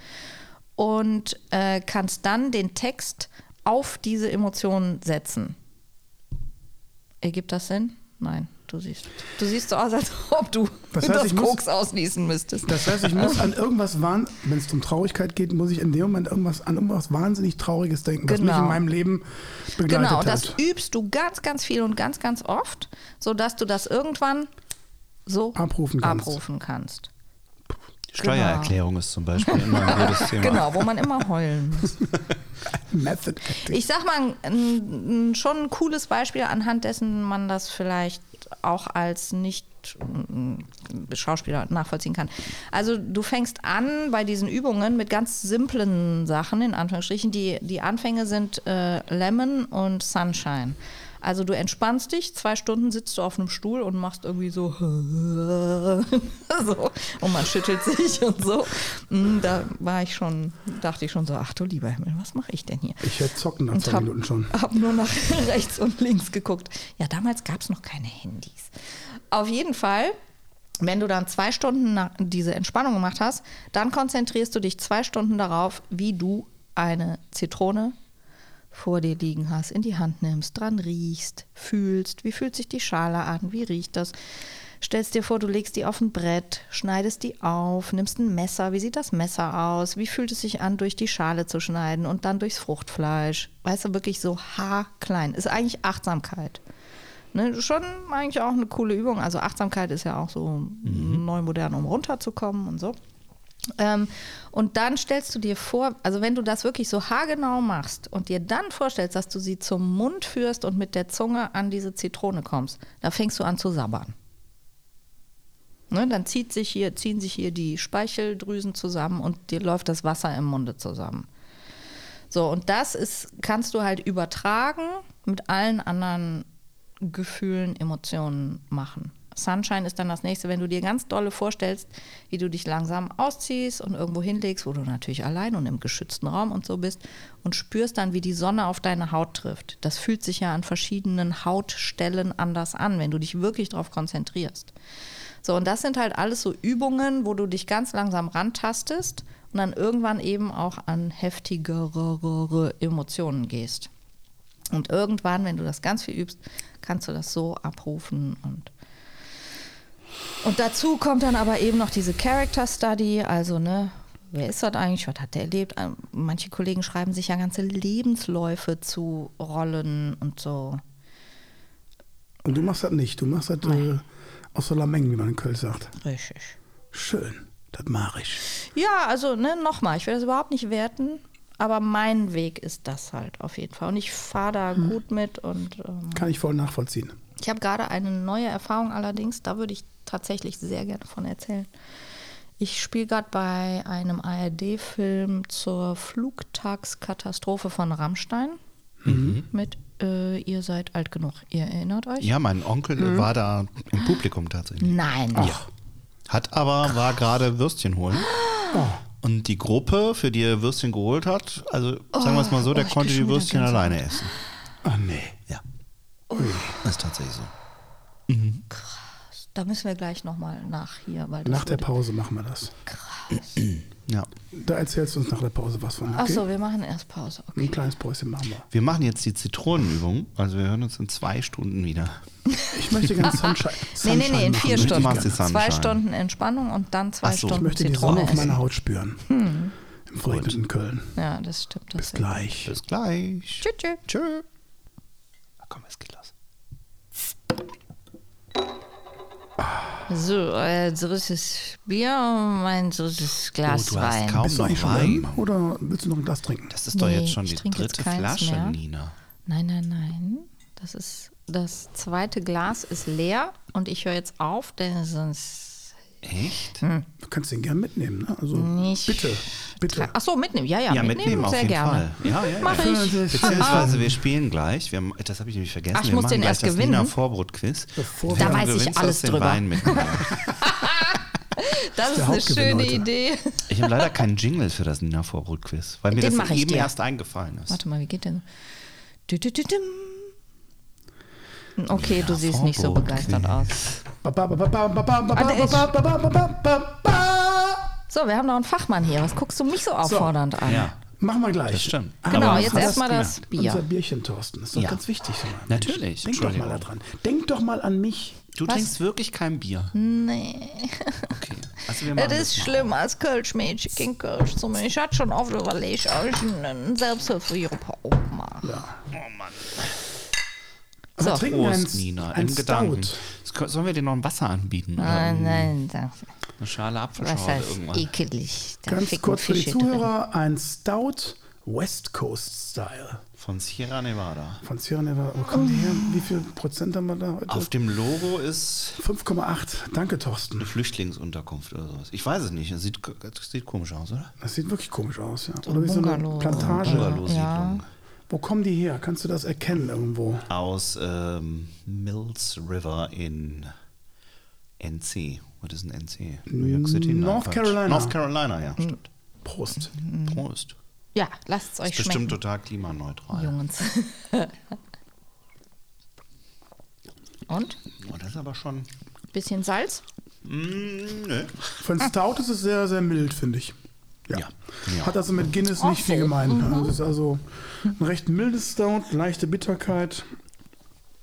Und äh, kannst dann den Text auf diese Emotion setzen. Ergibt das Sinn? Nein, du siehst. Du siehst so aus, als ob du
Das heißt,
das
ich muss-
Koks ausniesen müsstest.
Das heißt, ich muss an irgendwas wahn, wenn es um Traurigkeit geht, muss ich in dem Moment irgendwas an irgendwas wahnsinnig Trauriges denken, was mich
Genau.
in meinem Leben begleitet
Genau,
hat.
das übst du ganz, ganz viel und ganz, ganz oft, sodass du das irgendwann so
Abrufen kannst.
abrufen kannst.
Steuererklärung ist zum Beispiel immer ein gutes Thema.
Genau, wo man immer heulen muss.
Method Acting.
Ich sag mal, ein, ein, schon ein cooles Beispiel, anhand dessen man das vielleicht auch als nicht Schauspieler nachvollziehen kann. Also du fängst an bei diesen Übungen mit ganz simplen Sachen, in Anführungsstrichen. Die, die Anfänge sind äh, Lemon und Sunshine. Also du entspannst dich, zwei Stunden sitzt du auf einem Stuhl und machst irgendwie so, so und man schüttelt sich und so. Mm, Da war ich schon, dachte ich schon so, ach du lieber Himmel, was mache ich denn hier?
Ich hätte zocken nach zwei Minuten schon.
hab nur nach rechts und links geguckt. Ja, damals gab es noch keine Handys. Auf jeden Fall, wenn du dann zwei Stunden nach diese Entspannung gemacht hast, dann konzentrierst du dich zwei Stunden darauf, wie du eine Zitrone vor dir liegen hast, in die Hand nimmst, dran riechst, fühlst, wie fühlt sich die Schale an, wie riecht das. Stellst dir vor, du legst die auf ein Brett, schneidest die auf, nimmst ein Messer, wie sieht das Messer aus, wie fühlt es sich an, durch die Schale zu schneiden und dann durchs Fruchtfleisch. Weißt du, wirklich so haarklein. Ist eigentlich Achtsamkeit. Ne, schon eigentlich auch eine coole Übung. Also Achtsamkeit ist ja auch so neu modern, um runterzukommen und so. Ähm, und dann stellst du dir vor, also wenn du das wirklich so haargenau machst und dir dann vorstellst, dass du sie zum Mund führst und mit der Zunge an diese Zitrone kommst, da fängst du an zu sabbern. Ne, dann zieht sich hier, ziehen sich hier die Speicheldrüsen zusammen und dir läuft das Wasser im Munde zusammen. So, und das ist, kannst du halt übertragen mit allen anderen Gefühlen, Emotionen machen. Sunshine ist dann das nächste, wenn du dir ganz dolle vorstellst, wie du dich langsam ausziehst und irgendwo hinlegst, wo du natürlich allein und im geschützten Raum und so bist und spürst dann, wie die Sonne auf deine Haut trifft. Das fühlt sich ja an verschiedenen Hautstellen anders an, wenn du dich wirklich darauf konzentrierst. So, und das sind halt alles so Übungen, wo du dich ganz langsam rantastest und dann irgendwann eben auch an heftigere Emotionen gehst. Und irgendwann, wenn du das ganz viel übst, kannst du das so abrufen und und dazu kommt dann aber eben noch diese Character Study, also ne, wer ist das eigentlich, was hat der erlebt? Ähm, Manche Kollegen schreiben sich ja ganze Lebensläufe zu Rollen und so.
Und du machst das nicht. Du machst das äh, aus der Lameng, wie man in Köln sagt.
Richtig.
Schön. Das mache ich.
Ja, also ne, nochmal, ich will das überhaupt nicht werten, aber mein Weg ist das halt auf jeden Fall. Und ich fahre da gut mit und ähm,
Kann ich voll nachvollziehen.
Ich habe gerade eine neue Erfahrung allerdings, da würde ich tatsächlich sehr gerne von erzählen. Ich spiele gerade bei einem ARD-Film zur Flugtagskatastrophe von Rammstein mit äh, Ihr seid alt genug. Ihr erinnert euch?
Ja, mein Onkel war da im Publikum tatsächlich.
Nein.
Hat aber, war gerade Würstchen holen. Und die Gruppe, für die er Würstchen geholt hat, also sagen wir es mal so, der
oh,
konnte die Würstchen alleine essen.
Ach nee.
Das ist tatsächlich so.
Da müssen wir gleich nochmal nach hier. Weil
Nach der Pause machen wir das.
Ja.
Da erzählst du uns nach der Pause was von.
Ach
Okay?
so, wir machen erst Pause. Okay.
Ein kleines Päuschen machen wir.
Wir machen jetzt die Zitronenübung. Also wir hören uns in zwei Stunden wieder.
Ich möchte gerne Sunshine.
Nee, nee,
Sunshine
nee, in
machen,
vier
möchte ich
Stunden.
gerne.
Sunshine.
Zwei Stunden Entspannung und dann zwei
Ach so. Ich
Stunden
möchte die
Zitrone
Sonne auf
essen.
meiner Haut spüren. Im verregneten Köln.
Ja, das stimmt. Das
Bis gleich.
Bis gleich.
Tschüss, tschüss.
Tschö. Ach, komm, es geht los.
So, äh, drittes Bier und mein drittes Glas
Oh, du hast
Wein.
kaum-
Bist du
noch
eigentlich schon
Wein?
warm oder willst du noch ein Glas trinken?
Das ist doch
Nee,
jetzt schon
ich
die
trinke jetzt
dritte
keins
Flasche,
mehr.
Nina.
Nein, nein, nein. Das ist das zweite Glas ist leer und ich höre jetzt auf, denn sonst
Echt?
Hm.
Du kannst den gern mitnehmen. Ne? Also
Nicht.
bitte, bitte.
Ach so, mitnehmen. Ja, ja,
Ja,
mitnehmen,
mitnehmen auf
sehr
jeden
gerne.
Fall. Ja, ja,
Mach
ja.
ich.
Beziehungsweise wir spielen gleich, wir haben, das habe ich nämlich vergessen,
Ach, ich
wir
muss
machen
den erst
das
gewinnen.
Nina Vorbrot-Quiz.
Bevor
Da
wir-
weiß ich alles drüber.
Nina.
Das ist
der
eine schöne
heute.
Idee.
Ich habe leider keinen Jingle für das Nina Vorbrot-Quiz, weil mir
Den
das eben
dir.
erst eingefallen ist.
Warte mal, wie geht denn? Okay,
Ja,
du siehst nicht so
Vorbrot,
begeistert
okay.
aus.
Ba.
So, wir haben noch einen Fachmann hier. Was guckst du mich so auffordernd an?
Ja,
Machen wir gleich.
das stimmt.
Genau,
Aber
jetzt erstmal das Bier.
Unser Bierchen, Thorsten. ist doch
Ja.
ganz wichtig. mal.
Natürlich,
Denk doch mal daran. Denk doch mal an mich.
Du trinkst wirklich kein Bier?
Nee.
Okay. Also wir machen
Das ist
mal.
schlimm als Kölschmädchen, kein Kölsch zu mir. Ich hatte schon oft überlegt, ob ich einen Selbsthilfegruppe aufmache.
Ja. Aber
So.
trinken
Prost,
ein,
Nina,
ein
im Gedanken.
Stout.
Sollen wir dir noch ein Wasser anbieten? Oder
Nein, nein, das,
eine Schale Apfelschorle
heißt
irgendwann?
ekelig. Da
Ganz kurz für die
Fische drin.
Zuhörer, ein Stout West Coast Style.
Von Sierra Nevada.
Von Sierra Nevada. Wo kommen die her? Wie viel Prozent haben wir da heute?
Auf dem Logo ist
5,8. Danke, Thorsten.
eine Flüchtlingsunterkunft oder sowas. Ich weiß es nicht. Das sieht, das sieht komisch aus, oder?
Das sieht wirklich komisch aus, ja. Oder wie so eine. Plantage.
Bungalow-Siedlung.
Wo kommen die her? Kannst du das erkennen irgendwo?
Aus ähm, Mills River in NC. Was ist ein NC? New York City? Nein,
North
Quatsch.
Carolina.
North Carolina, ja, stimmt.
Prost.
Prost.
Ja, lasst es euch
Ist bestimmt
schmecken.
total klimaneutral.
Jungs. Und?
Oh, das ist aber schon.
Bisschen Salz?
Mm, nö.
Von Stout ist es sehr, sehr mild, finde ich.
Ja. Ja.
Hat also mit Guinness nicht viel
so.
gemein. Also Es ist also ein recht mildes Stout, leichte Bitterkeit.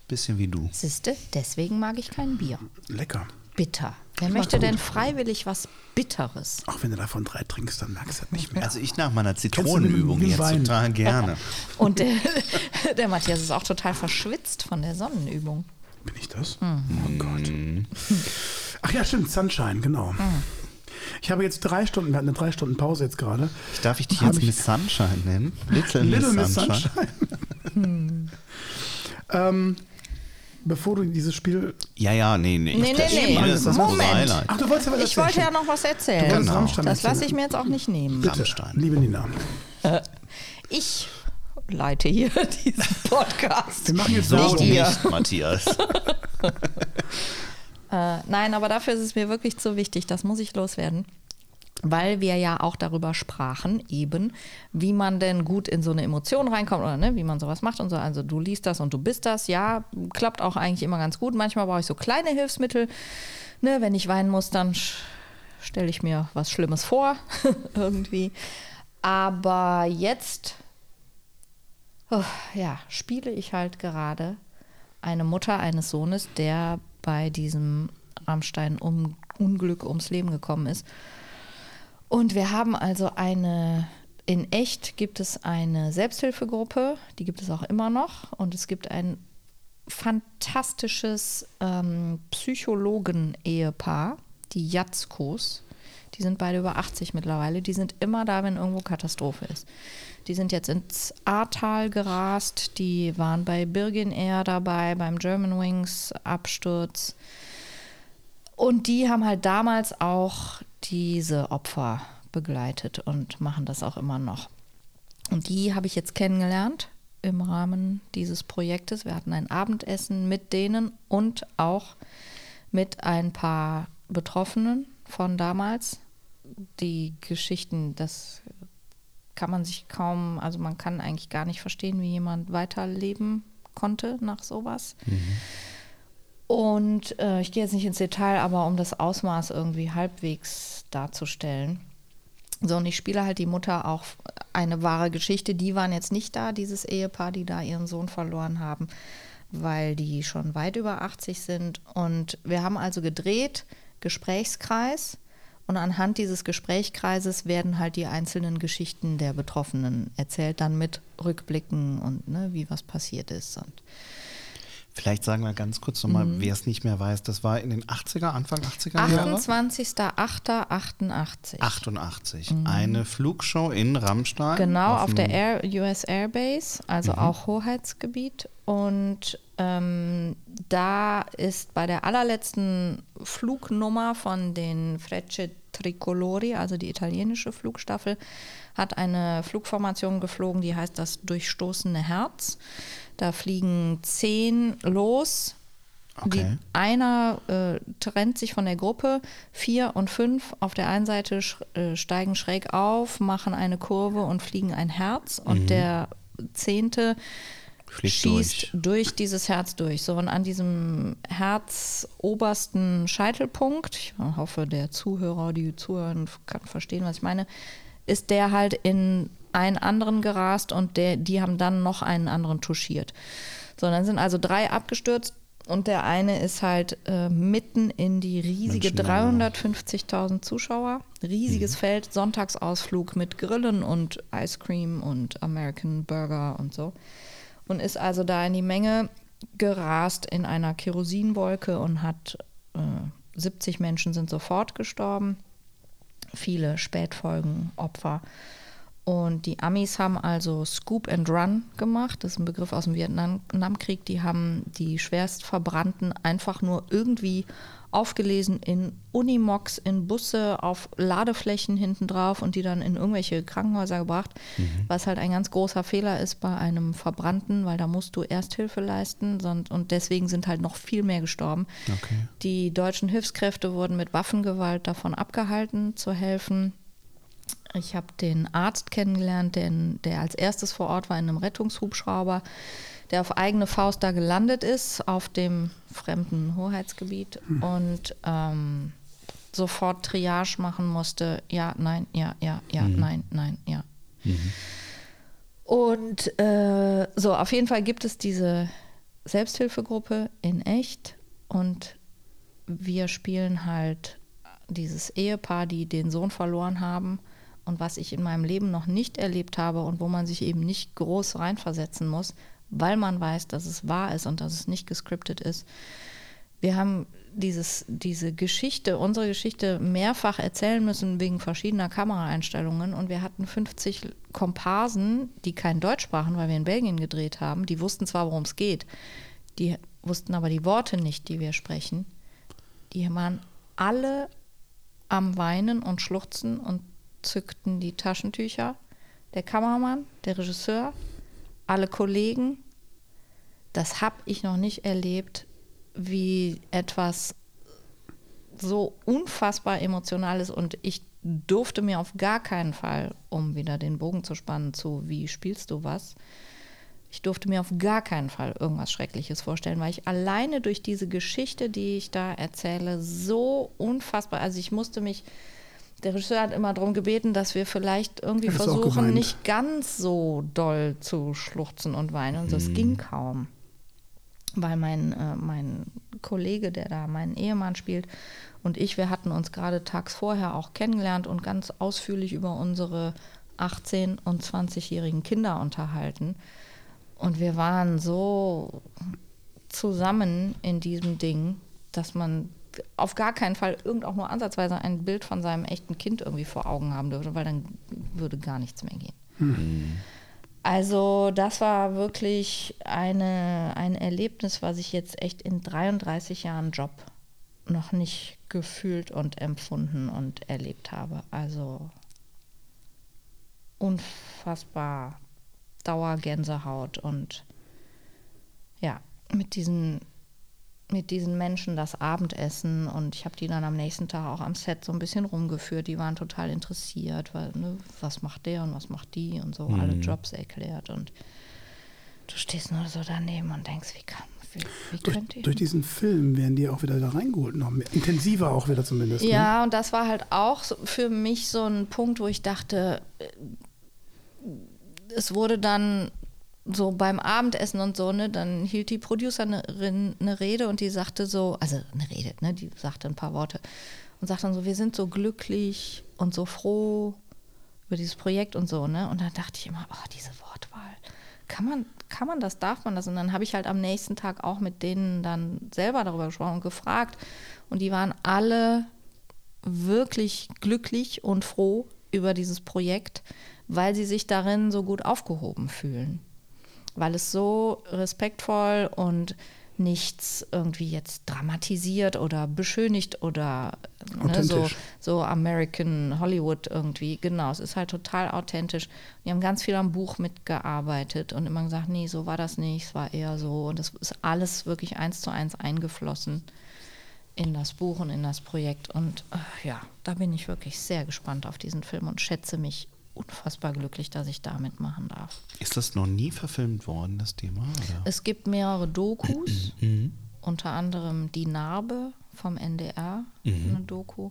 Bisschen wie du.
Siehste, deswegen mag ich kein Bier.
Lecker.
Bitter. Wer möchte
gut.
denn freiwillig was Bitteres?
Auch wenn du davon drei trinkst, dann merkst du das nicht mehr.
Also ich nach meiner Zitronenübung jetzt
Wein?
total gerne.
Und der, der Matthias ist auch total verschwitzt von der Sonnenübung.
Bin ich das?
Mhm.
Oh Gott. Ach ja, stimmt, Sunshine, genau.
Mhm.
Ich habe jetzt drei Stunden, wir hatten eine drei Stunden Pause jetzt gerade.
Ich darf ich dich jetzt
ich-
Miss Sunshine nennen? Little,
Little
Miss
Miss
Sunshine.
Sunshine. ähm, bevor du dieses Spiel.
Ja, ja, nee, nee.
Nee,
ich,
nee, nee.
Ist das
Moment.
Ach, du wolltest ja was
Ich wollte ja
erzählen.
noch was
Du
erzählen.
Genau.
Das lasse
erzählen.
ich mir jetzt auch nicht nehmen.
Bitte,
Rammstein.
liebe Nina.
Ich leite hier diesen Podcast.
Wir machen jetzt
So
Nicht
nicht, Matthias.
Äh, nein, aber dafür ist es mir wirklich zu wichtig. Das muss ich loswerden. Weil wir ja auch darüber sprachen, eben, wie man denn gut in so eine Emotion reinkommt oder ne, wie man sowas macht und so. Also du liest das und du bist das. Ja, klappt auch eigentlich immer ganz gut. Manchmal brauche ich so kleine Hilfsmittel. Ne, wenn ich weinen muss, dann stelle ich mir was Schlimmes vor. irgendwie. Aber jetzt oh, ja, spiele ich halt gerade eine Mutter eines Sohnes, der bei diesem Rammstein-Unglück ums Leben gekommen ist. Und wir haben also eine, in echt gibt es eine Selbsthilfegruppe, die gibt es auch immer noch. Und es gibt ein fantastisches ähm, Psychologen-Ehepaar, die Jatzkos. Die sind beide über 80 mittlerweile. Die sind immer da, wenn irgendwo Katastrophe ist. Die sind jetzt ins Ahrtal gerast. Die waren bei Birgin Air dabei, beim Germanwings Absturz. Und die haben halt damals auch diese Opfer begleitet und machen das auch immer noch. Und die habe ich jetzt kennengelernt im Rahmen dieses Projektes. Wir hatten ein Abendessen mit denen und auch mit ein paar Betroffenen von damals. Die Geschichten, das kann man sich kaum, also man kann eigentlich gar nicht verstehen, wie jemand weiterleben konnte nach sowas. Und äh, ich gehe jetzt nicht ins Detail, aber um das Ausmaß irgendwie halbwegs darzustellen. So, und ich spiele halt die Mutter auch eine wahre Geschichte. Die waren jetzt nicht da, dieses Ehepaar, die da ihren Sohn verloren haben, weil die schon weit über 80 sind. Und wir haben also gedreht, Gesprächskreis. Und anhand dieses Gesprächskreises werden halt die einzelnen Geschichten der Betroffenen erzählt, dann mit Rückblicken und ne, wie was passiert ist. Und
Vielleicht sagen wir ganz kurz nochmal,
Mhm.
wer es nicht mehr weiß, das war in den 80er, Anfang 80er Jahre?
28.08.88.
88. Eine Flugshow in Rammstein.
Mhm. Genau, auf, der
dem-
Air, US Airbase, also auch Hoheitsgebiet. Und ähm, da ist bei der allerletzten Flugnummer von den Frecce Tricolori, also die italienische Flugstaffel, hat eine Flugformation geflogen, die heißt das durchstoßene Herz. Da fliegen zehn los. Die,
Okay.
einer äh, trennt sich von der Gruppe, vier und fünf auf der einen Seite sch äh, steigen schräg auf, machen eine Kurve und fliegen ein Herz und der zehnte
Fliegt
schießt
durch.
durch. dieses Herz durch. So, und an diesem herzobersten Scheitelpunkt, ich hoffe, der Zuhörer, die zuhören, kann verstehen, was ich meine, ist der halt in einen anderen gerast und der, die haben dann noch einen anderen touchiert. So, dann sind also drei abgestürzt und der eine ist halt äh, mitten in die riesige
Menschenmenge.
350.000 Zuschauer, riesiges Feld, Sonntagsausflug mit Grillen und Ice Cream und American Burger und so. Und ist also da in die Menge gerast in einer Kerosinwolke und hat äh, 70 Menschen sind sofort gestorben, viele Spätfolgen, Opfer. Und die Amis haben also Scoop and Run gemacht. Das ist ein Begriff aus dem Vietnamkrieg. Die haben die schwerst verbrannten einfach nur irgendwie aufgelesen in Unimox, in Busse, auf Ladeflächen hinten drauf und die dann in irgendwelche Krankenhäuser gebracht, mhm. was halt ein ganz großer Fehler ist bei einem Verbrannten, weil da musst du Ersthilfe leisten und deswegen sind halt noch viel mehr gestorben. Okay. Die deutschen Hilfskräfte wurden mit Waffengewalt davon abgehalten zu helfen. Ich habe den Arzt kennengelernt, den, der als erstes vor Ort war in einem Rettungshubschrauber, der auf eigene Faust da gelandet ist, auf dem fremden Hoheitsgebiet hm. und ähm, sofort Triage machen musste. Ja, nein, ja, ja, ja, mhm. nein, nein, ja. Mhm. Und äh, so, auf jeden Fall gibt es diese Selbsthilfegruppe in echt und wir spielen halt dieses Ehepaar, die den Sohn verloren haben und was ich in meinem Leben noch nicht erlebt habe und wo man sich eben nicht groß reinversetzen muss, weil man weiß, dass es wahr ist und dass es nicht gescriptet ist. Wir haben dieses, diese Geschichte, unsere Geschichte mehrfach erzählen müssen wegen verschiedener Kameraeinstellungen und wir hatten 50 Komparsen, die kein Deutsch sprachen, weil wir in Belgien gedreht haben. Die wussten zwar, worum es geht, die wussten aber die Worte nicht, die wir sprechen. Die waren alle am Weinen und Schluchzen und zückten die Taschentücher. Der Kameramann, der Regisseur, alle Kollegen. Das habe ich noch nicht erlebt, wie etwas so unfassbar emotional ist und ich durfte mir auf gar keinen Fall, um wieder den Bogen zu spannen zu wie spielst du was, ich durfte mir auf gar keinen Fall irgendwas Schreckliches vorstellen, weil ich alleine durch diese Geschichte, die ich da erzähle, so unfassbar, also ich musste mich der Regisseur hat immer darum gebeten, dass wir vielleicht irgendwie versuchen, nicht ganz so doll zu schluchzen und weinen. Und das mhm. ging kaum. Weil mein, äh, mein Kollege, der da meinen Ehemann spielt, und ich, wir hatten uns gerade tags vorher auch kennengelernt und ganz ausführlich über unsere 18- und 20-jährigen Kinder unterhalten. Und wir waren so zusammen in diesem Ding, dass man auf gar keinen Fall irgend auch nur ansatzweise ein Bild von seinem echten Kind irgendwie vor Augen haben dürfte, weil dann würde gar nichts mehr gehen. Mhm. Also das war wirklich eine, ein Erlebnis, was ich jetzt echt in 33 Jahren Job noch nicht gefühlt und empfunden und erlebt habe. Also unfassbar Dauergänsehaut und ja, mit diesen mit diesen Menschen das Abendessen und ich habe die dann am nächsten Tag auch am Set so ein bisschen rumgeführt. Die waren total interessiert, weil, ne, was macht der und was macht die und so, mhm. alle Jobs erklärt und du stehst nur so daneben und denkst, wie kann, wie, wie
durch, könnt ihr? Durch diesen Film werden die auch wieder da reingeholt, noch mehr, intensiver auch wieder zumindest.
Ne? Ja, ne? und das war halt auch für mich so ein Punkt, wo ich dachte, äh, es wurde dann so beim Abendessen und so, ne, dann hielt die Producerin eine Rede und die sagte so, also eine Rede, ne, die sagte ein paar Worte und sagte dann so, wir sind so glücklich und so froh über dieses Projekt und so, ne? Und dann dachte ich immer, oh, diese Wortwahl. Kann man, kann man das, darf man das? Und dann habe ich halt am nächsten Tag auch mit denen dann selber darüber gesprochen und gefragt. Und die waren alle wirklich glücklich und froh über dieses Projekt, weil sie sich darin so gut aufgehoben fühlen weil es so respektvoll und nichts irgendwie jetzt dramatisiert oder beschönigt oder ne, so, so American Hollywood irgendwie. Genau, es ist halt total authentisch. Die haben ganz viel am Buch mitgearbeitet und immer gesagt, nee, so war das nicht, es war eher so. Und das ist alles wirklich eins zu eins eingeflossen in das Buch und in das Projekt. Und äh, ja, da bin ich wirklich sehr gespannt auf diesen Film und schätze mich unfassbar glücklich, dass ich da mitmachen darf.
Ist das noch nie verfilmt worden, das Thema? Oder?
Es gibt mehrere Dokus, mhm. unter anderem Die Narbe vom NDR, mhm. eine Doku.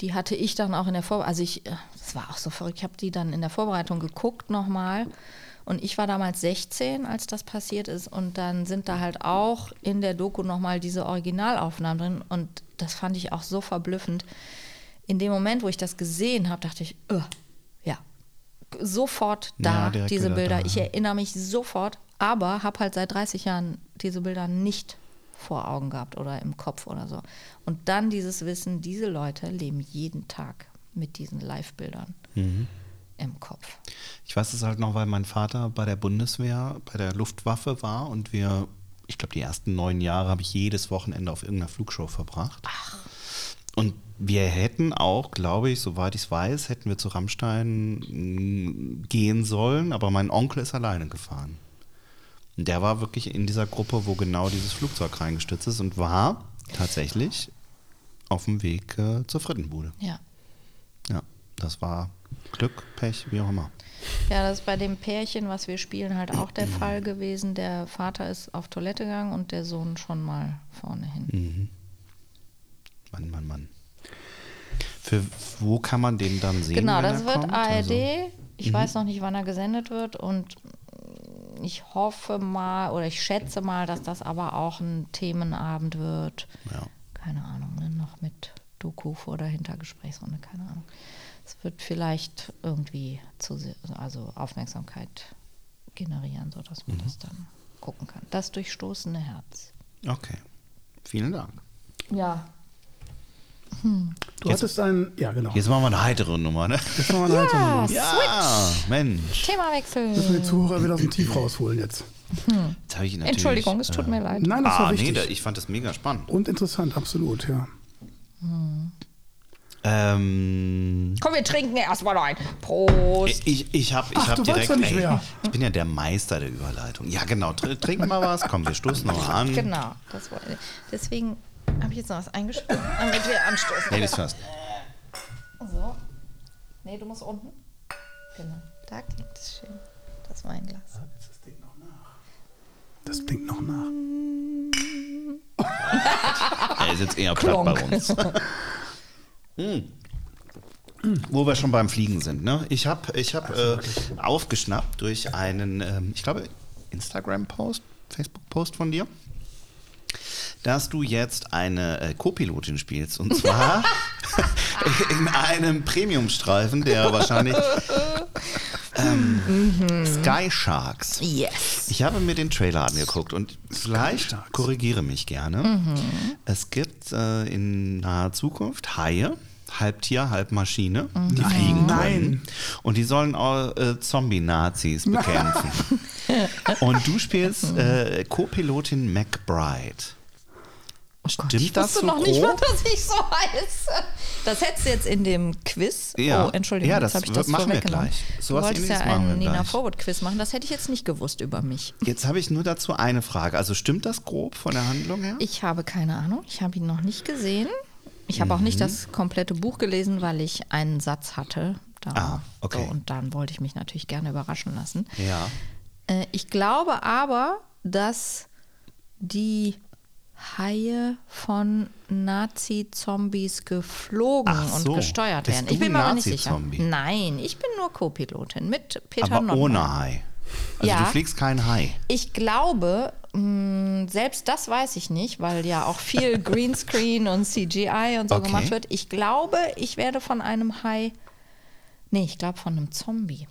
Die hatte ich dann auch in der Vorbereitung, also ich, äh, das war auch so verrückt, ich habe die dann in der Vorbereitung geguckt nochmal. Und ich war damals 16, als das passiert ist. Und dann sind da halt auch in der Doku nochmal diese Originalaufnahmen drin. Und das fand ich auch so verblüffend. In dem Moment, wo ich das gesehen habe, dachte ich, oh, sofort da, ja, diese Bilder. Da. Ich erinnere mich sofort, aber habe halt seit 30 Jahren diese Bilder nicht vor Augen gehabt oder im Kopf oder so. Und dann dieses Wissen, diese Leute leben jeden Tag mit diesen Live-Bildern. Mhm. im Kopf.
Ich weiß es halt noch, weil mein Vater bei der Bundeswehr, bei der Luftwaffe war und wir, ich glaube, die ersten neun Jahre habe ich jedes Wochenende auf irgendeiner Flugshow verbracht. Und wir hätten auch, glaube ich, soweit ich es weiß, hätten wir zu Rammstein mm, gehen sollen, aber mein Onkel ist alleine gefahren. Und der war wirklich in dieser Gruppe, wo genau dieses Flugzeug reingestürzt ist und war tatsächlich auf dem Weg äh, zur Frittenbude.
Ja.
Ja, das war Glück, Pech, wie auch immer.
Ja, das ist bei dem Pärchen, was wir spielen, halt auch der Fall gewesen. Der Vater ist auf Toilette gegangen und der Sohn schon mal vorne hin.
Mann, Mann, Mann. Für wo kann man den dann sehen?
Genau, das wird
kommt?
ARD.
Also,
Ich weiß noch nicht, wann er gesendet wird und ich hoffe mal oder ich schätze mal, dass das aber auch ein Themenabend wird.
ja.
Keine Ahnung, ne? noch mit Doku vor oder hinter Gesprächsrunde, keine Ahnung. Es wird vielleicht irgendwie zu, also Aufmerksamkeit generieren, sodass
Mhm.
man das dann gucken kann. Das durchstoßene Herz.
Okay. Vielen Dank.
Ja.
Du hattest einen, ja genau.
Jetzt machen wir eine heitere Nummer, ne?
Jetzt machen wir eine heitere Nummer.
Ja, Mensch.
Themawechsel.
Müssen wir die Zuhörer wieder aus dem Tief rausholen jetzt.
Jetzt habe ich natürlich,
Entschuldigung, es tut
äh,
mir leid.
Nein, das
Ah,
war
nee,
wichtig.
da, ich fand das mega spannend.
Und interessant, absolut, ja.
Ähm,
Komm, wir trinken erstmal ein. Prost.
ich ich habe ich
Ach,
hab direkt, ey, ich bin ja der Meister der Überleitung. Ja, genau. Tr trink mal was. Komm, wir stoßen noch an.
Genau. Das war, deswegen habe ich jetzt noch was eingeschrieben, damit wir anstoßen.
Ladies first.
So. Nee, du musst unten. Genau. Da klingt es schön. Das Weinglas.
Das klingt noch nach.
Er ist jetzt eher platt bei uns. Hm. Wo wir schon beim Fliegen sind. Ne? Ich habe ich hab, äh, aufgeschnappt durch einen, ähm, ich glaube, Instagram-Post, Facebook-Post von dir, dass du jetzt eine äh, Co-Pilotin spielst. Und zwar in einem Premium-Streifen, der wahrscheinlich ähm, Sky Sharks.
Yes.
Ich habe mir den Trailer angeguckt und vielleicht korrigiere mich gerne. Es gibt äh, in naher Zukunft Haie, halb Tier, halb Maschine, die fliegen
Nein.
können. Und die sollen auch äh, Zombie-Nazis bekämpfen. und du spielst äh, Co-Pilotin McBride. Stimmt
Oh ich
das
wusste
so
noch nicht mal, dass ich so heiße. Das hättest du jetzt in dem Quiz.
Ja.
Oh, Entschuldigung,
Ja, das
habe ich das
machen wir gleich. So
du wolltest ja einen Nina
gleich.
Forward-Quiz machen. Das hätte ich jetzt nicht gewusst über mich.
Jetzt habe ich nur dazu eine Frage. Also stimmt das grob von der Handlung her?
Ich habe keine Ahnung. Ich habe ihn noch nicht gesehen. Ich habe auch nicht
Mhm.
das komplette Buch gelesen, weil ich einen Satz hatte. Da.
Ah, okay.
So, und dann wollte ich mich natürlich gerne überraschen lassen.
ja.
Äh, ich glaube aber, dass die Haie von Nazi-Zombies geflogen
Ach so.
und gesteuert
Bist
werden. Ich bin mir aber nicht sicher. Nein, ich bin nur Co-Pilotin mit Peter
Aber
Nottmann.
ohne Hai. Also
Ja.
du fliegst kein Hai.
Ich glaube, mh, selbst das weiß ich nicht, weil ja auch viel Greenscreen und CGI und so
Okay.
gemacht wird. Ich glaube, ich werde von einem Hai. Nee, ich glaube von einem Zombie.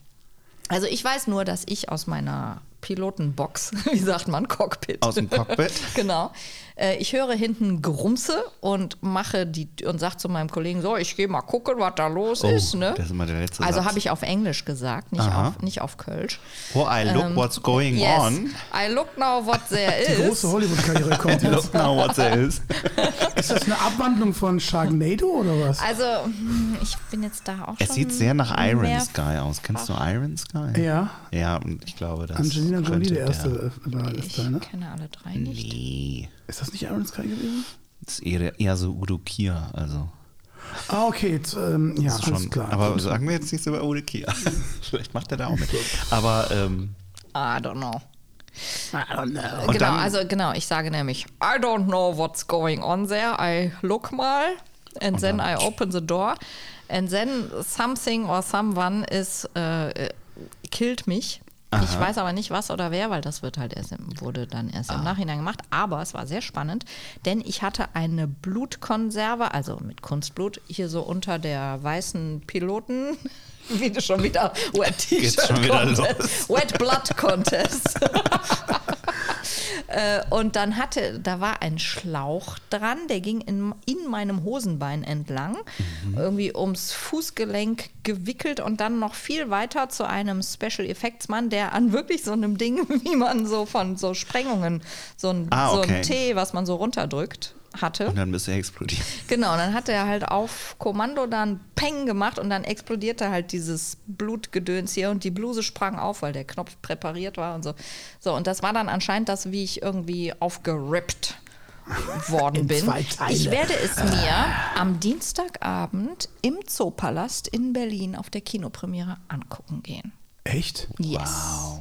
Also ich weiß nur, dass ich aus meiner Pilotenbox, wie sagt man, Cockpit.
Aus dem Cockpit?
genau. Äh, Ich höre hinten Grumse und mache die und sage zu meinem Kollegen so, ich gehe mal gucken, was da los
Oh,
ist. Ne?
das ist immer der letzte
also habe ich auf Englisch gesagt, nicht
Aha.
auf, nicht auf Kölsch.
Oh, I look
Ähm,
what's going
yes.
on.
I look now what there
Die
is.
große Hollywood-Karriere kommt jetzt.
Look now what there is.
Ist das eine Abwandlung von Sharknado oder was?
Also, hm, ich bin jetzt da auch
Es
schon
sieht sehr nach Iron Sky aus. Kennst du Iron Sky?
Ja.
Ja, und ich glaube, das
Angelina Jolie,
könnte
der erste äh, war das
Ich
da, ne?
kenne alle drei nicht.
Nee,
Ist das nicht Iron Sky gewesen?
das ist eher, eher so Udo Kier. Also,
Ah, okay, jetzt, ähm, ja,
ist
alles
schon,
klar.
aber
Gut.
sagen wir jetzt nichts über Udo Kier. Vielleicht macht er da auch mit. Aber ähm,
I don't know.
I don't know.
Und
genau,
dann-
also genau, ich sage nämlich, I don't know what's going on there. I look mal and then I open the door and then something or someone is äh, äh, killt mich. Ich weiß aber nicht was oder wer, weil das wird halt erst im, wurde dann erst
Ah.
im Nachhinein gemacht. Aber es war sehr spannend, denn ich hatte eine Blutkonserve, also mit Kunstblut, hier so unter der weißen Piloten. Wie du schon wieder Wet T-Shirt Contest. Wet Blood Contest. Äh, und dann hatte, da war ein Schlauch dran, der ging in, in meinem Hosenbein entlang, irgendwie ums Fußgelenk gewickelt und dann noch viel weiter zu einem Special Effects Mann, der an wirklich so einem Ding, wie man so von so Sprengungen, so ein,
Ah,
so
okay.
ein T, was man so runterdrückt, hatte.
Und dann müsste er explodieren.
Genau, und dann hat er halt auf Kommando dann Peng gemacht und dann explodierte halt dieses Blutgedöns hier und die Bluse sprang auf, weil der Knopf präpariert war und so. So, und das war dann anscheinend das, wie ich irgendwie aufgerippt worden
In
bin. Ich werde es mir am Dienstagabend im Zoopalast in Berlin auf der Kinopremiere angucken gehen.
Echt?
Yes.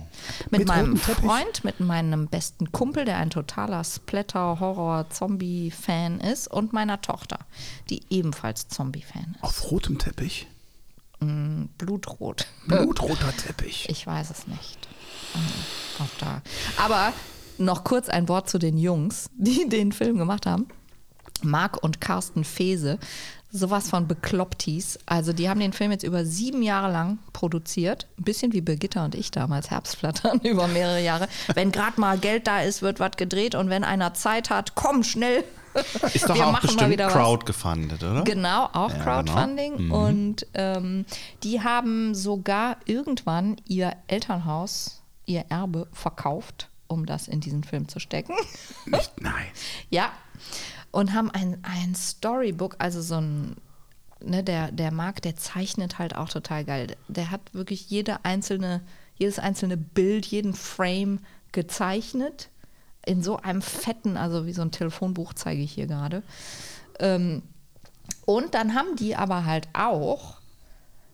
Mit,
Mit
meinem? Freund, mit meinem besten Kumpel, der ein totaler Splatter-Horror-Zombie-Fan ist, und meiner Tochter, die ebenfalls Zombie-Fan ist.
Auf rotem Teppich?
Blutrot.
Blutroter Teppich.
Ich weiß es nicht. Mhm, Auch da. Aber noch kurz ein Wort zu den Jungs, die den Film gemacht haben. Marc und Carsten Fese, sowas von Beklopptis. Also die haben den Film jetzt über sieben Jahre lang produziert. Ein bisschen wie Birgitta und ich damals, Herbstflattern über mehrere Jahre. Wenn gerade mal Geld da ist, wird was gedreht und wenn einer Zeit hat, komm schnell.
Ist doch
Wir
auch
machen mal
bestimmt
wieder was.
Crowd gefundet, oder?
Genau, auch
Ja,
Crowdfunding.
genau.
Und ähm, die haben sogar irgendwann ihr Elternhaus, ihr Erbe verkauft, um das in diesen Film zu stecken.
Nicht, nein.
ja. Und haben ein, ein Storybook, also so ein, ne, der, der Marc, der zeichnet halt auch total geil. Der hat wirklich jede einzelne, jedes einzelne Bild, jeden Frame gezeichnet. In so einem fetten, also wie so ein Telefonbuch zeige ich hier gerade. Ähm, und dann haben die aber halt auch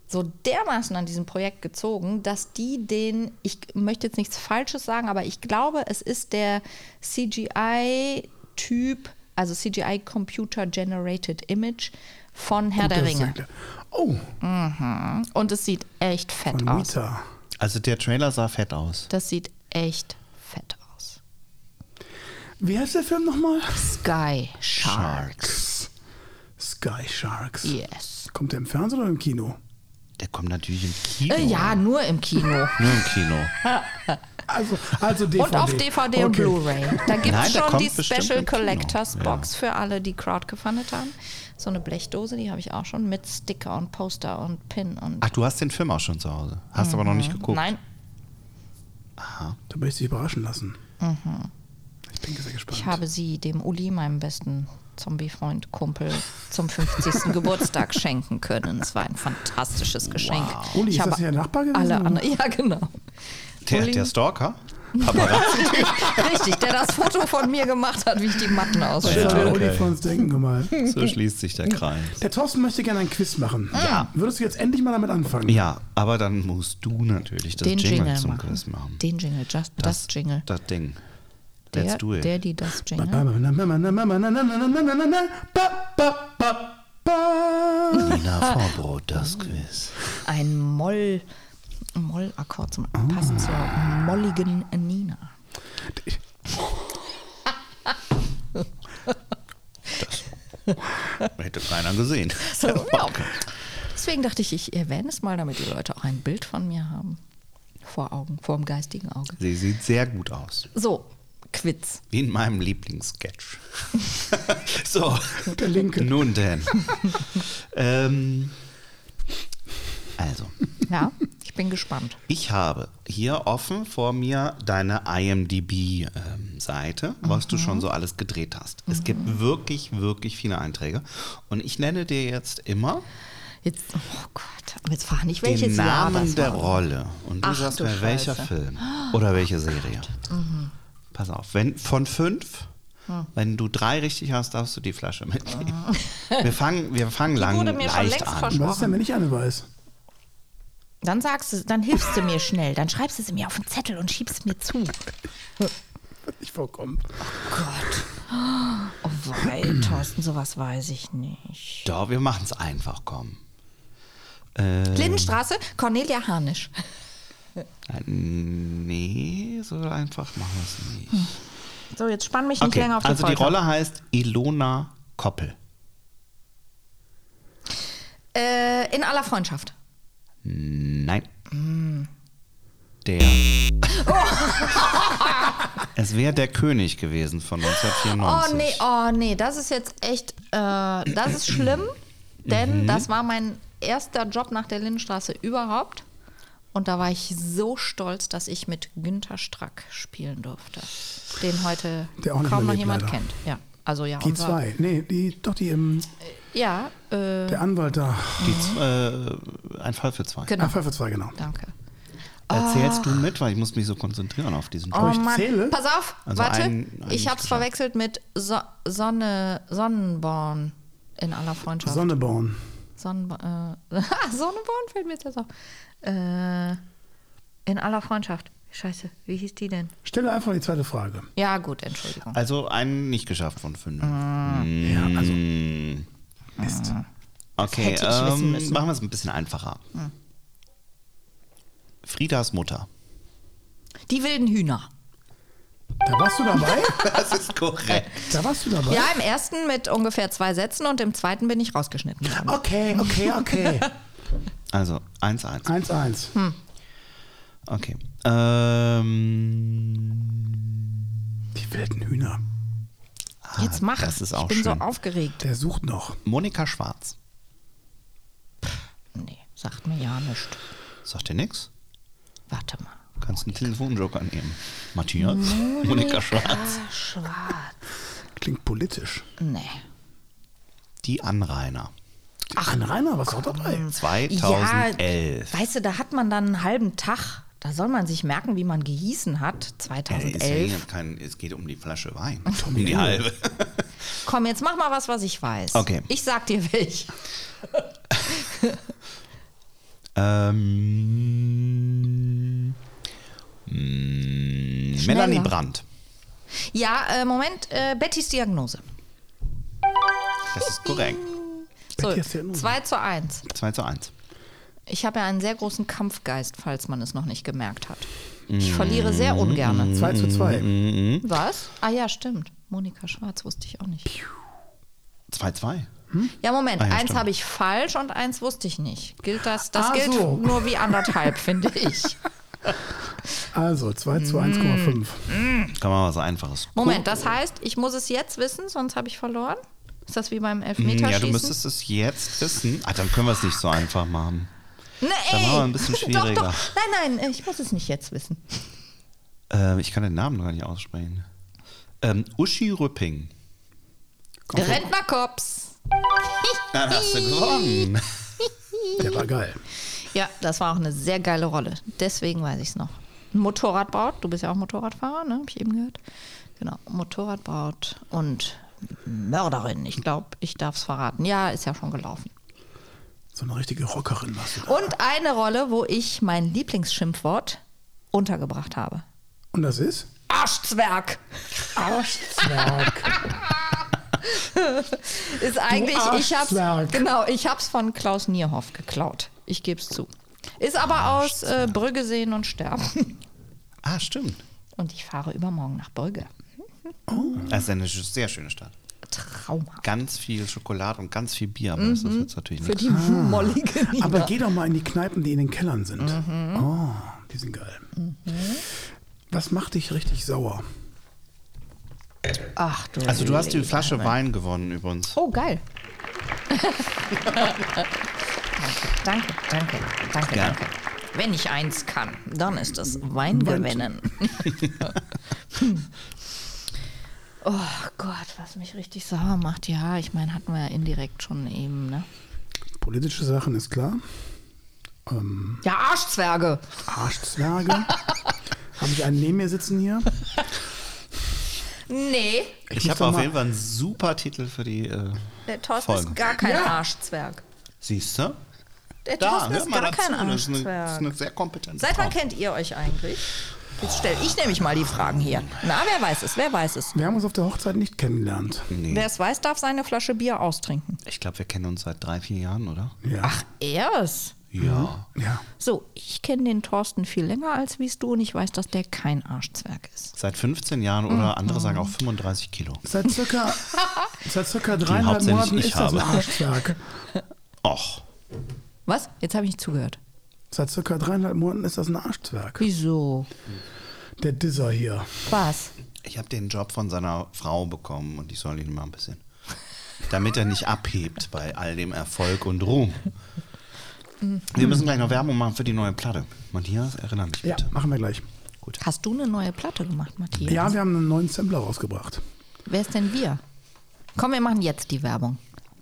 so dermaßen an diesem Projekt gezogen, dass die den, ich möchte jetzt nichts Falsches sagen, aber ich glaube, es ist der CGI-Typ, also CGI Computer Generated Image von Herr der Ringe.
Oh,
Und es sieht echt fett
von
aus.
Mita.
Also der Trailer sah fett aus.
Das sieht echt fett aus.
Wie heißt der Film nochmal?
Sky Shark.
Sky Sharks.
Yes.
Kommt der im Fernsehen oder im Kino?
Der kommt natürlich im Kino.
Äh, ja, nur im Kino.
Nur im Kino.
Also, also DVD.
Und auf DVD und
Okay.
Blu-ray. Da gibt es schon die Special. Collectors
Ja.
Box für alle, die Crowd gefundet haben. So eine Blechdose, die habe ich auch schon mit Sticker und Poster und Pin und.
Ach, du hast den Film auch schon zu Hause. Hast aber noch nicht geguckt.
Nein,
Da möchte ich dich überraschen lassen. Ich bin sehr gespannt.
ich habe sie dem Uli, meinem besten Zombie-Freund, Kumpel, zum 50. Geburtstag schenken können. Es war ein fantastisches Geschenk.
Uli,
ich
ist
habe
das der Nachbar gewesen?
alle anderen. Ja, genau.
Der, der Stalker?
Richtig, der das Foto von mir gemacht hat, wie ich die Matten
Das
ausschüttel.
hat der
okay.
Uli von uns denken gemalt.
so schließt sich der Kreis.
Der Thorsten möchte gerne ein Quiz machen.
Ja.
Würdest du jetzt endlich mal damit anfangen?
Ja, aber dann musst du natürlich das
Den
Jingle,
Jingle
zum
machen.
Quiz machen.
Den Jingle, just, das, Jingle.
Das Ding.
Der,
Let's do it.
der, die das Jingle.
Nina Vorbrot, das Quiz.
Ein Moll, Mollakkord zum passt zur molligen Nina.
Hätte keiner gesehen.
So, ja. Deswegen dachte ich, ich erwähne es mal, damit die Leute auch ein Bild von mir haben. Vor Augen, vor dem geistigen Auge.
Sie sieht sehr gut aus.
So, Quiz.
Wie in meinem Lieblingssketch. so.
Der linke.
Nun denn. ähm, also,
Ja, ich bin gespannt.
ich habe hier offen vor mir deine IMDb-Seite, was du schon so alles gedreht hast. Es gibt wirklich, wirklich viele Einträge. Und ich nenne dir jetzt immer
Jetzt, oh Gott, aber jetzt frage nicht, welches
den
Jahr
Namen
das
der
war.
Rolle. Und du
Ach,
sagst
du
mir, welcher. Film oder welche Serie. Pass auf, wenn von fünf, wenn du drei richtig hast, darfst du die Flasche mitnehmen. Wir fangen, wir fangen lang
wurde mir schon
leicht
längst
an.
versprochen.
Was ist denn, wenn ich eine weiß?
Dann sagst du, dann hilfst du mir schnell. Dann schreibst du sie mir auf den Zettel und schiebst mir zu.
Ich vorkommen.
Gott. Oh, wei, Thorsten, sowas weiß ich nicht.
Doch, wir machen es einfach, komm. Äh,
Lindenstraße, Cornelia Harnisch.
Nee, so einfach machen wir es nicht.
So, jetzt spann mich nicht
Okay,
länger auf die
also die
Folter.
Rolle heißt Ilona Koppel.
Äh, in aller Freundschaft.
Nein.
Mm.
Der. Es wäre der König gewesen von 1994.
Oh nee, oh nee, das ist jetzt echt, äh, das ist schlimm, denn das war mein erster Job nach der Lindenstraße überhaupt. Und da war ich so stolz, dass ich mit Günther Strack spielen durfte, den heute
Der auch nicht
kaum noch jemand
leider.
kennt. Ja, also ja,
Die zwei. Nee, die, doch die im,
Ja, äh,
der Anwalt da.
Die, z- äh, ein Fall für zwei.
genau.
Ach, Pfeffer 2, genau.
Danke.
Erzählst du mit, weil ich muss mich so konzentrieren auf diesen
Oh
Job.
ich
Mann,
zähle?
pass auf,
Also
warte.
ein- ein
ich hab's
geschafft.
verwechselt mit so Sonne, Sonnenborn in aller Freundschaft.
Sonneborn.
Sonnenborn, äh, Sonnenborn fällt mir jetzt auf. Äh, in aller Freundschaft. Scheiße, wie hieß die denn?
Stelle einfach die zweite Frage.
Ja, gut, Entschuldigung.
Also einen nicht geschafft von fünf.
Ja, also Mist.
Okay,
ich wissen
ähm, machen wir es ein bisschen einfacher. Friedas Mutter.
Die wilden Hühner.
Da warst du dabei?
Das ist korrekt.
Da warst du dabei?
Ja, im ersten mit ungefähr zwei Sätzen und im zweiten bin ich rausgeschnitten worden.
Okay, okay, okay.
Also 1-1.
1-1.
Hm.
Okay. Ähm,
Die wilden Hühner.
Jetzt mach.
das ist auch
ich bin
schön.
so aufgeregt.
Der sucht noch.
Monika Schwarz.
Nee, sagt mir ja nichts.
Sagt dir nix?
Warte mal.
Kannst einen Telefonjoker nehmen. Matthias? Monika Schwarz.
Ah, schwarz.
Klingt politisch.
Nee.
Die Anrainer.
Ach, ein Rainer, was auch dabei?
2011.
Ja, weißt du, da hat man dann einen halben Tag. Da soll man sich merken, wie man gehießen hat.
Ja, ist ja
2011.
hier kein, es geht um die Flasche Wein. Um
Tommy
die halbe.
Komm, jetzt mach mal was, was ich weiß.
Okay.
Ich sag dir welch.
Ähm, mm, Melanie Brandt.
Ja, äh, Moment, äh, Bettys Diagnose.
Das ist korrekt.
So,
Bettys Diagnose.
2 zu 1.
2 zu 1.
Ich habe ja einen sehr großen Kampfgeist, falls man es noch nicht gemerkt hat. Ich verliere sehr ungern.
2 zu 2.
Was? Ah ja, stimmt. Monika Schwarz wusste ich auch nicht.
2-2.
Ja, Moment,
Ah ja,
eins habe ich falsch und eins wusste ich nicht. Gilt das? Das
Ah,
gilt
so.
nur wie anderthalb, finde ich.
Also 2 zu 1,5.
Kann man was Einfaches.
Moment, das heißt, ich muss es jetzt wissen, sonst habe ich verloren? Ist das wie beim
Hm,
Elfmeterschießen?
Ja, du müsstest es jetzt wissen. Ah, dann können wir es nicht so einfach machen.
Nee,
Dann
ey.
machen wir ein bisschen schwieriger.
Doch, doch. Nein, nein, ich muss es nicht jetzt wissen.
Äh, ich kann den Namen noch gar nicht aussprechen. Ähm, Uschi Rüpping.
Rentnerkops.
Dann hast du gewonnen.
Der war geil.
Ja, das war auch eine sehr geile Rolle. Deswegen weiß ich es noch. Motorradbraut, du bist ja auch Motorradfahrer, ne? Hab ich eben gehört. Genau, Motorradbraut und Mörderin. Ich glaube, ich darf es verraten. Ja, ist ja schon gelaufen.
So eine richtige Rockerin warst du da.
Und eine Rolle, wo ich mein Lieblingsschimpfwort untergebracht habe.
Und das ist?
Arschzwerg.
Arschzwerg.
Ist eigentlich, ich hab's, genau, ich hab's von Klaus Nierhoff geklaut. Ich gebe es zu. Ist aber aus äh, Brügge sehen und sterben.
Ah, stimmt.
Und ich fahre übermorgen nach Brügge.
Das ist eine sehr schöne Stadt.
Traumhaft.
Ganz viel Schokolade und ganz viel Bier, aber das ist jetzt natürlich
Für
nicht.
die mollige Nina.
Aber geh doch mal in die Kneipen, die in den Kellern sind.
Mhm.
Oh, die sind geil. Was macht dich richtig sauer?
Ach du.
Also du hast die Flasche. Wein gewonnen übrigens.
Oh, geil. danke, danke, danke,
Ja.
danke. Wenn ich eins kann, dann ist es Wein gewinnen. oh Gott, was mich richtig sauer macht. Ja, ich meine, hatten wir ja indirekt schon eben, ne?
Politische Sachen ist klar. Ähm,
Ja, Arschzwerge.
Arschzwerge. Habe ich einen neben mir sitzen hier?
Nee,
Ich
muss
habe auf jeden Fall einen super Titel für die äh,
der Thorsten
Folge.
ist gar kein
Ja.
Arschzwerg.
Siehst du?
Der
Da,
Thorsten ist
mal
gar
dazu.
kein
Das ist, eine, das ist
Arschzwerg.
eine sehr kompetente
Seit wann
Frau.
kennt ihr euch eigentlich? Jetzt stelle ich nämlich mal die Fragen hier. Na, wer weiß es? Wer weiß es?
Wir haben uns auf der Hochzeit nicht kennengelernt.
Nee.
Wer es weiß, darf seine Flasche Bier austrinken.
Ich glaube, wir kennen uns seit drei, vier Jahren, oder?
Ja.
Ach, er's.
Ja.
Ja.
So, ich kenne den Thorsten viel länger als wie du und ich weiß, dass der kein Arschzwerg ist.
Seit 15 Jahren oder andere sagen auch 35 Kilo.
Seit circa, seit circa dreieinhalb Monaten
ich
ist das ein
habe.
Arschzwerg.
Och.
Was? Jetzt habe ich nicht zugehört.
Seit circa dreieinhalb Monaten ist das ein Arschzwerg.
Wieso?
der Disser hier.
Was?
Ich habe den Job von seiner Frau bekommen und ich soll ihn mal ein bisschen. Damit er nicht abhebt bei all dem Erfolg und Ruhm. Wir müssen gleich noch Werbung machen für die neue Platte. Matthias, erinnere mich
Ja,
bitte.
machen wir gleich.
Hast du eine neue Platte gemacht, Matthias?
Ja, wir haben einen neuen Sampler rausgebracht.
Wer ist denn wir? Komm, wir machen jetzt die Werbung.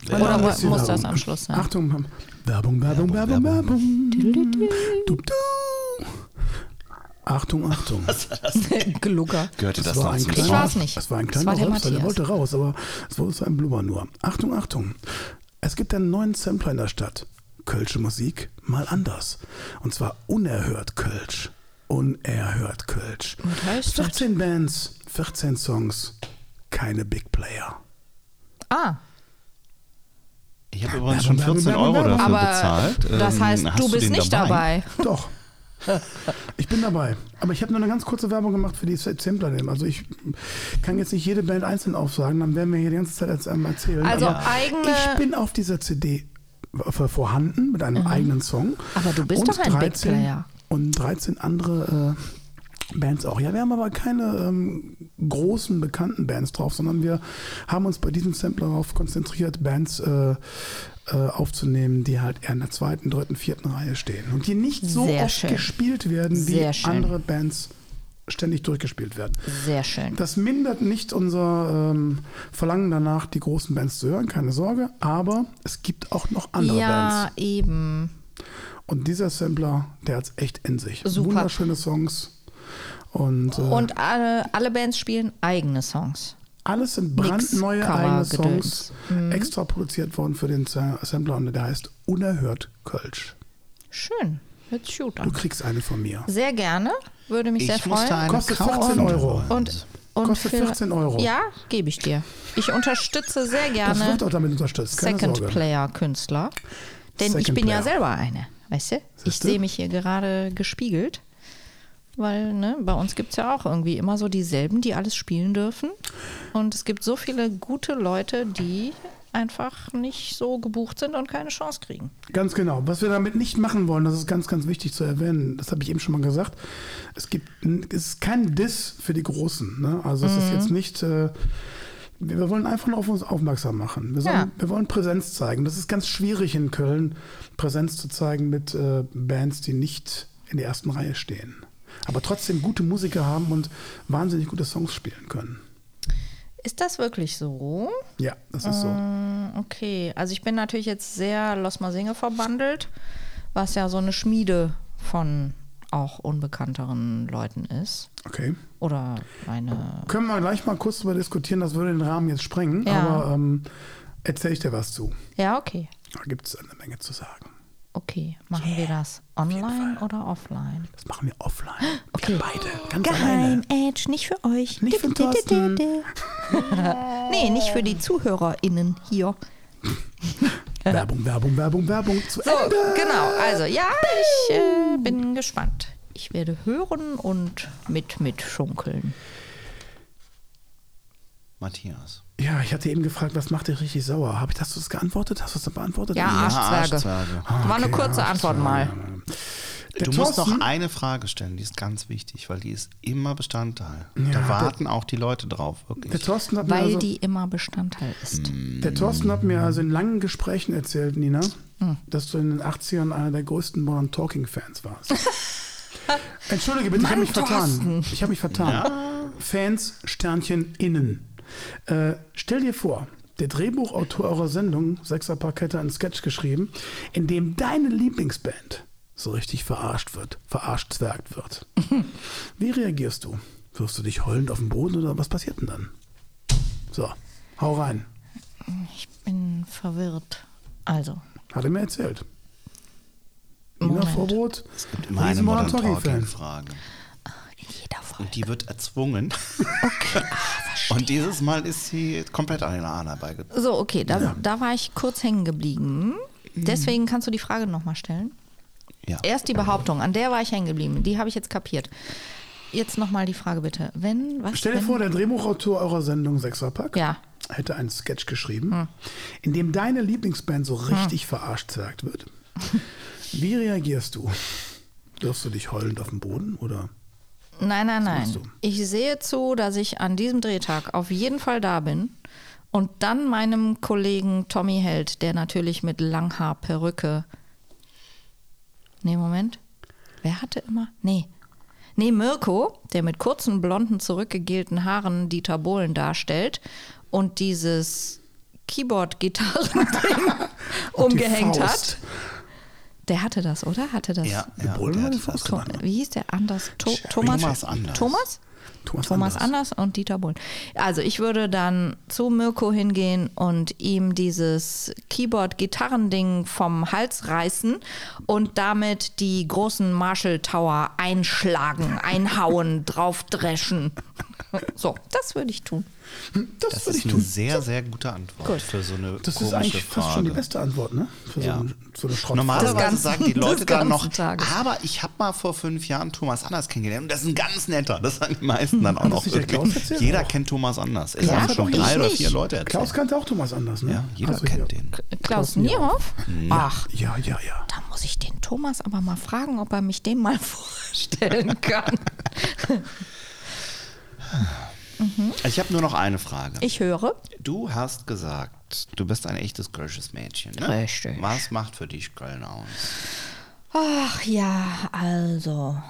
Wer
Oder muss das am Schluss sein?
Achtung, Werbung, Werbung, Werbung, Werbung. Du, du. Achtung, Achtung.
Glucker.
Gehörte das,
war
noch
ein kleiner,
Ich war's nicht.
Das war ein
Das
kleiner
war der
Rülpser, der wollte raus, aber es wurde so ein Blubber nur. Achtung, Achtung. Es gibt einen neuen Sampler in der Stadt. Kölsche Musik mal anders. Und zwar unerhört Kölsch. Unerhört Kölsch.
Was heißt das?
14 Bands, 14 Songs, keine Big Player.
Ah,
Ich habe übrigens schon
Werbung,
14
Werbung,
Euro dafür
aber
bezahlt.
das
Ähm,
heißt,
hast
du bist
den
nicht dabei.
Doch. Ich bin dabei. Aber ich habe nur eine ganz kurze Werbung gemacht für die Sampler. Also ich kann jetzt nicht jede Band einzeln aufsagen, dann werden wir hier die ganze Zeit jetzt einmal erzählen.
Also
Aber
eigene-
Ich bin auf dieser CD vorhanden mit einem eigenen Song.
Mhm. Aber du bist
Und
doch ein Big Player.
Und 13 andere äh, Bands auch. Ja, wir haben aber keine ähm, großen, bekannten Bands drauf, sondern wir haben uns bei diesem Sampler darauf konzentriert, Bands äh, äh, aufzunehmen, die halt eher in der zweiten, dritten, vierten Reihe stehen. Und die nicht so
Sehr
oft
schön.
gespielt werden, wie andere Bands ständig durchgespielt werden.
Sehr schön.
Das mindert nicht unser ähm, Verlangen danach, die großen Bands zu hören, keine Sorge. Aber es gibt auch noch andere
Ja,
Bands.
eben.
Und dieser Sampler, der hat es echt in sich.
Super.
Wunderschöne Songs. Und, äh,
Und alle, alle Bands spielen eigene Songs.
alles sind brandneue eigene. Songs, extra produziert worden für den Sampler und der heißt Unerhört Kölsch.
Schön. Hört sich gut
Du kriegst eine von mir.
Sehr gerne. Würde mich sehr
Ich musste
freuen.
eine
Kostet
kaufen.
14 Euro.
Und, und
Kostet
für-
14 Euro.
Ja, gebe ich dir. Ich unterstütze sehr
Das
gerne
wird auch damit unterstützt, keine
Second. Player Künstler. Denn ich
Second
bin ja
Player.
selber eine, weißt du? Ich
Siehste?
sehe mich hier gerade gespiegelt. Weil ne, bei uns gibt es ja auch irgendwie immer so dieselben, die alles spielen dürfen. Und es gibt so viele gute Leute, die einfach nicht so gebucht sind und keine Chance kriegen.
Ganz genau. Was wir damit nicht machen wollen, das ist ganz, ganz wichtig zu erwähnen. Das habe ich eben schon mal gesagt. Es gibt, es ist kein Diss für die Großen. Ne? Also es
Mhm.
ist jetzt nicht. Äh, wir wollen einfach nur auf uns aufmerksam machen. Wir, sollen,
Ja.
wir wollen Präsenz zeigen. Das ist ganz schwierig in Köln, Präsenz zu zeigen mit äh, Bands, die nicht in der ersten Reihe stehen. Aber trotzdem gute Musiker haben und wahnsinnig gute Songs spielen können.
Ist das wirklich so?
Ja, das ist so.
Mm, Okay, also ich bin natürlich jetzt sehr Los Masinge verbandelt, was ja so eine Schmiede von auch unbekannteren Leuten ist.
Okay.
Oder eine.
Können wir gleich mal kurz darüber diskutieren, das würde den Rahmen jetzt sprengen,
Ja.
aber ähm, erzähle ich dir was zu.
Ja, okay.
Da gibt es eine Menge zu sagen.
Okay, machen wir das online oder offline?
Das machen wir offline.
Okay.
Wir beide, ganz alleine.
Geheim Edge, nicht für euch.
Nicht für Thorsten.
nee, nicht für die ZuhörerInnen hier.
Werbung, Werbung, Werbung, Werbung. Zu
So,
Ende.
genau. Also, ja, ich äh, bin gespannt. Ich werde hören und mit mitschunkeln.
Matthias.
Ja, ich hatte eben gefragt, was macht dich richtig sauer? Habe ich das, das geantwortet? Hast du das beantwortet?
Ja. Arschzwerge.
Arschzwerge.
War eine
Okay,
kurze Antwort mal.
Der
du musst noch
Thorsten-
eine Frage stellen, die ist ganz wichtig, weil die ist immer Bestandteil.
Ja,
da
der-
warten auch die Leute drauf, wirklich.
Der Thorsten, hat mir
Weil
also,
die immer Bestandteil ist.
der Thorsten hat mir also in langen Gesprächen erzählt, Nina,
Hm.
dass du in den 80ern einer der größten Modern Talking Fans warst. Entschuldige bitte, ich habe mich vertan. Ich habe mich vertan. Fans, Sternchen, innen. Äh, stell dir vor, der Drehbuchautor eurer Sendung, Sechserparkett, hat einen Sketch geschrieben, in dem deine Lieblingsband so richtig verarscht wird, verarscht zwergt wird. Wie reagierst du? Wirfst du dich heulend auf den Boden oder was passiert denn dann? So, hau rein.
Ich bin verwirrt. Also,
Hat er mir erzählt. Nina
Moment.
Vorbrot,
Immer eine
riesen Modern
Modern
Talking Fan.
Talking Frage. Und die wird erzwungen.
Okay, ah.
Und dieses Mal ist sie komplett an den Haaren herbeigezogen.
So, okay, da, da war ich kurz hängen geblieben. Deswegen kannst du die Frage nochmal stellen.
Ja.
Erst die Behauptung, an der war ich hängen geblieben. Die habe ich jetzt kapiert. Jetzt nochmal die Frage bitte. Wenn, was?
Stell dir
wenn,
vor, der Drehbuchautor eurer Sendung Sechserpack
Ja.
hätte einen Sketch geschrieben, in dem deine Lieblingsband so richtig verarscht zerrt wird. Wie reagierst du? Wirfst du dich heulend auf den Boden oder
Nein, nein, nein. Ich sehe zu, dass ich an diesem Drehtag auf jeden Fall da bin und dann meinem Kollegen Tommy Held, der natürlich mit Langhaar, Perücke. Nee, Moment. Wer hatte immer? Nee. Nee, Mirko, der mit kurzen, blonden, zurückgegelten Haaren Dieter Bohlen darstellt und dieses Keyboard-Gitarren-Ding umgehängt hat. Der hatte das, oder? Hatte das?
Ja, ja. Der das.
dran.
Wie hieß der anders? To Thomas?
Thomas Anders.
Thomas?
Thomas,
Thomas
Anders.
Anders und Dieter Bohlen. Also ich würde dann zu Mirko hingehen und ihm dieses Keyboard-Gitarrending vom Hals reißen und damit die großen Marshall Tower einschlagen, einhauen, draufdreschen. So, das würde ich tun.
Das,
Das
würde
ist
ich
eine
tun.
sehr, sehr gute Antwort
Gut.
für so eine
Das ist
komische
eigentlich
Frage.
fast schon die beste Antwort, ne? Für
Ja.
so, eine, so eine Schrottfrage.
Normalerweise
ganzen-
sagen die Leute dann noch,
Tages.
aber ich habe mal vor fünf Jahren Thomas Anders kennengelernt und das ist ein ganz netter. Das sagen die meisten dann auch noch.
das erzählt?
Jeder
Auch.
kennt Thomas Anders. Es haben
hat
schon drei oder vier Leute erzählt.
Klaus kannte auch Thomas Anders, ne?
ja, jeder
Also
kennt den.
Klaus.
Niehoff?
Ach,
Ja, ja, ja.
da muss ich den Thomas aber mal fragen, ob er mich dem mal vorstellen kann.
Ich habe nur noch eine Frage.
Ich höre.
Du hast gesagt, du bist ein echtes kölsches Mädchen, ne?
Richtig.
Was macht für dich Köln aus?
Ach ja, also.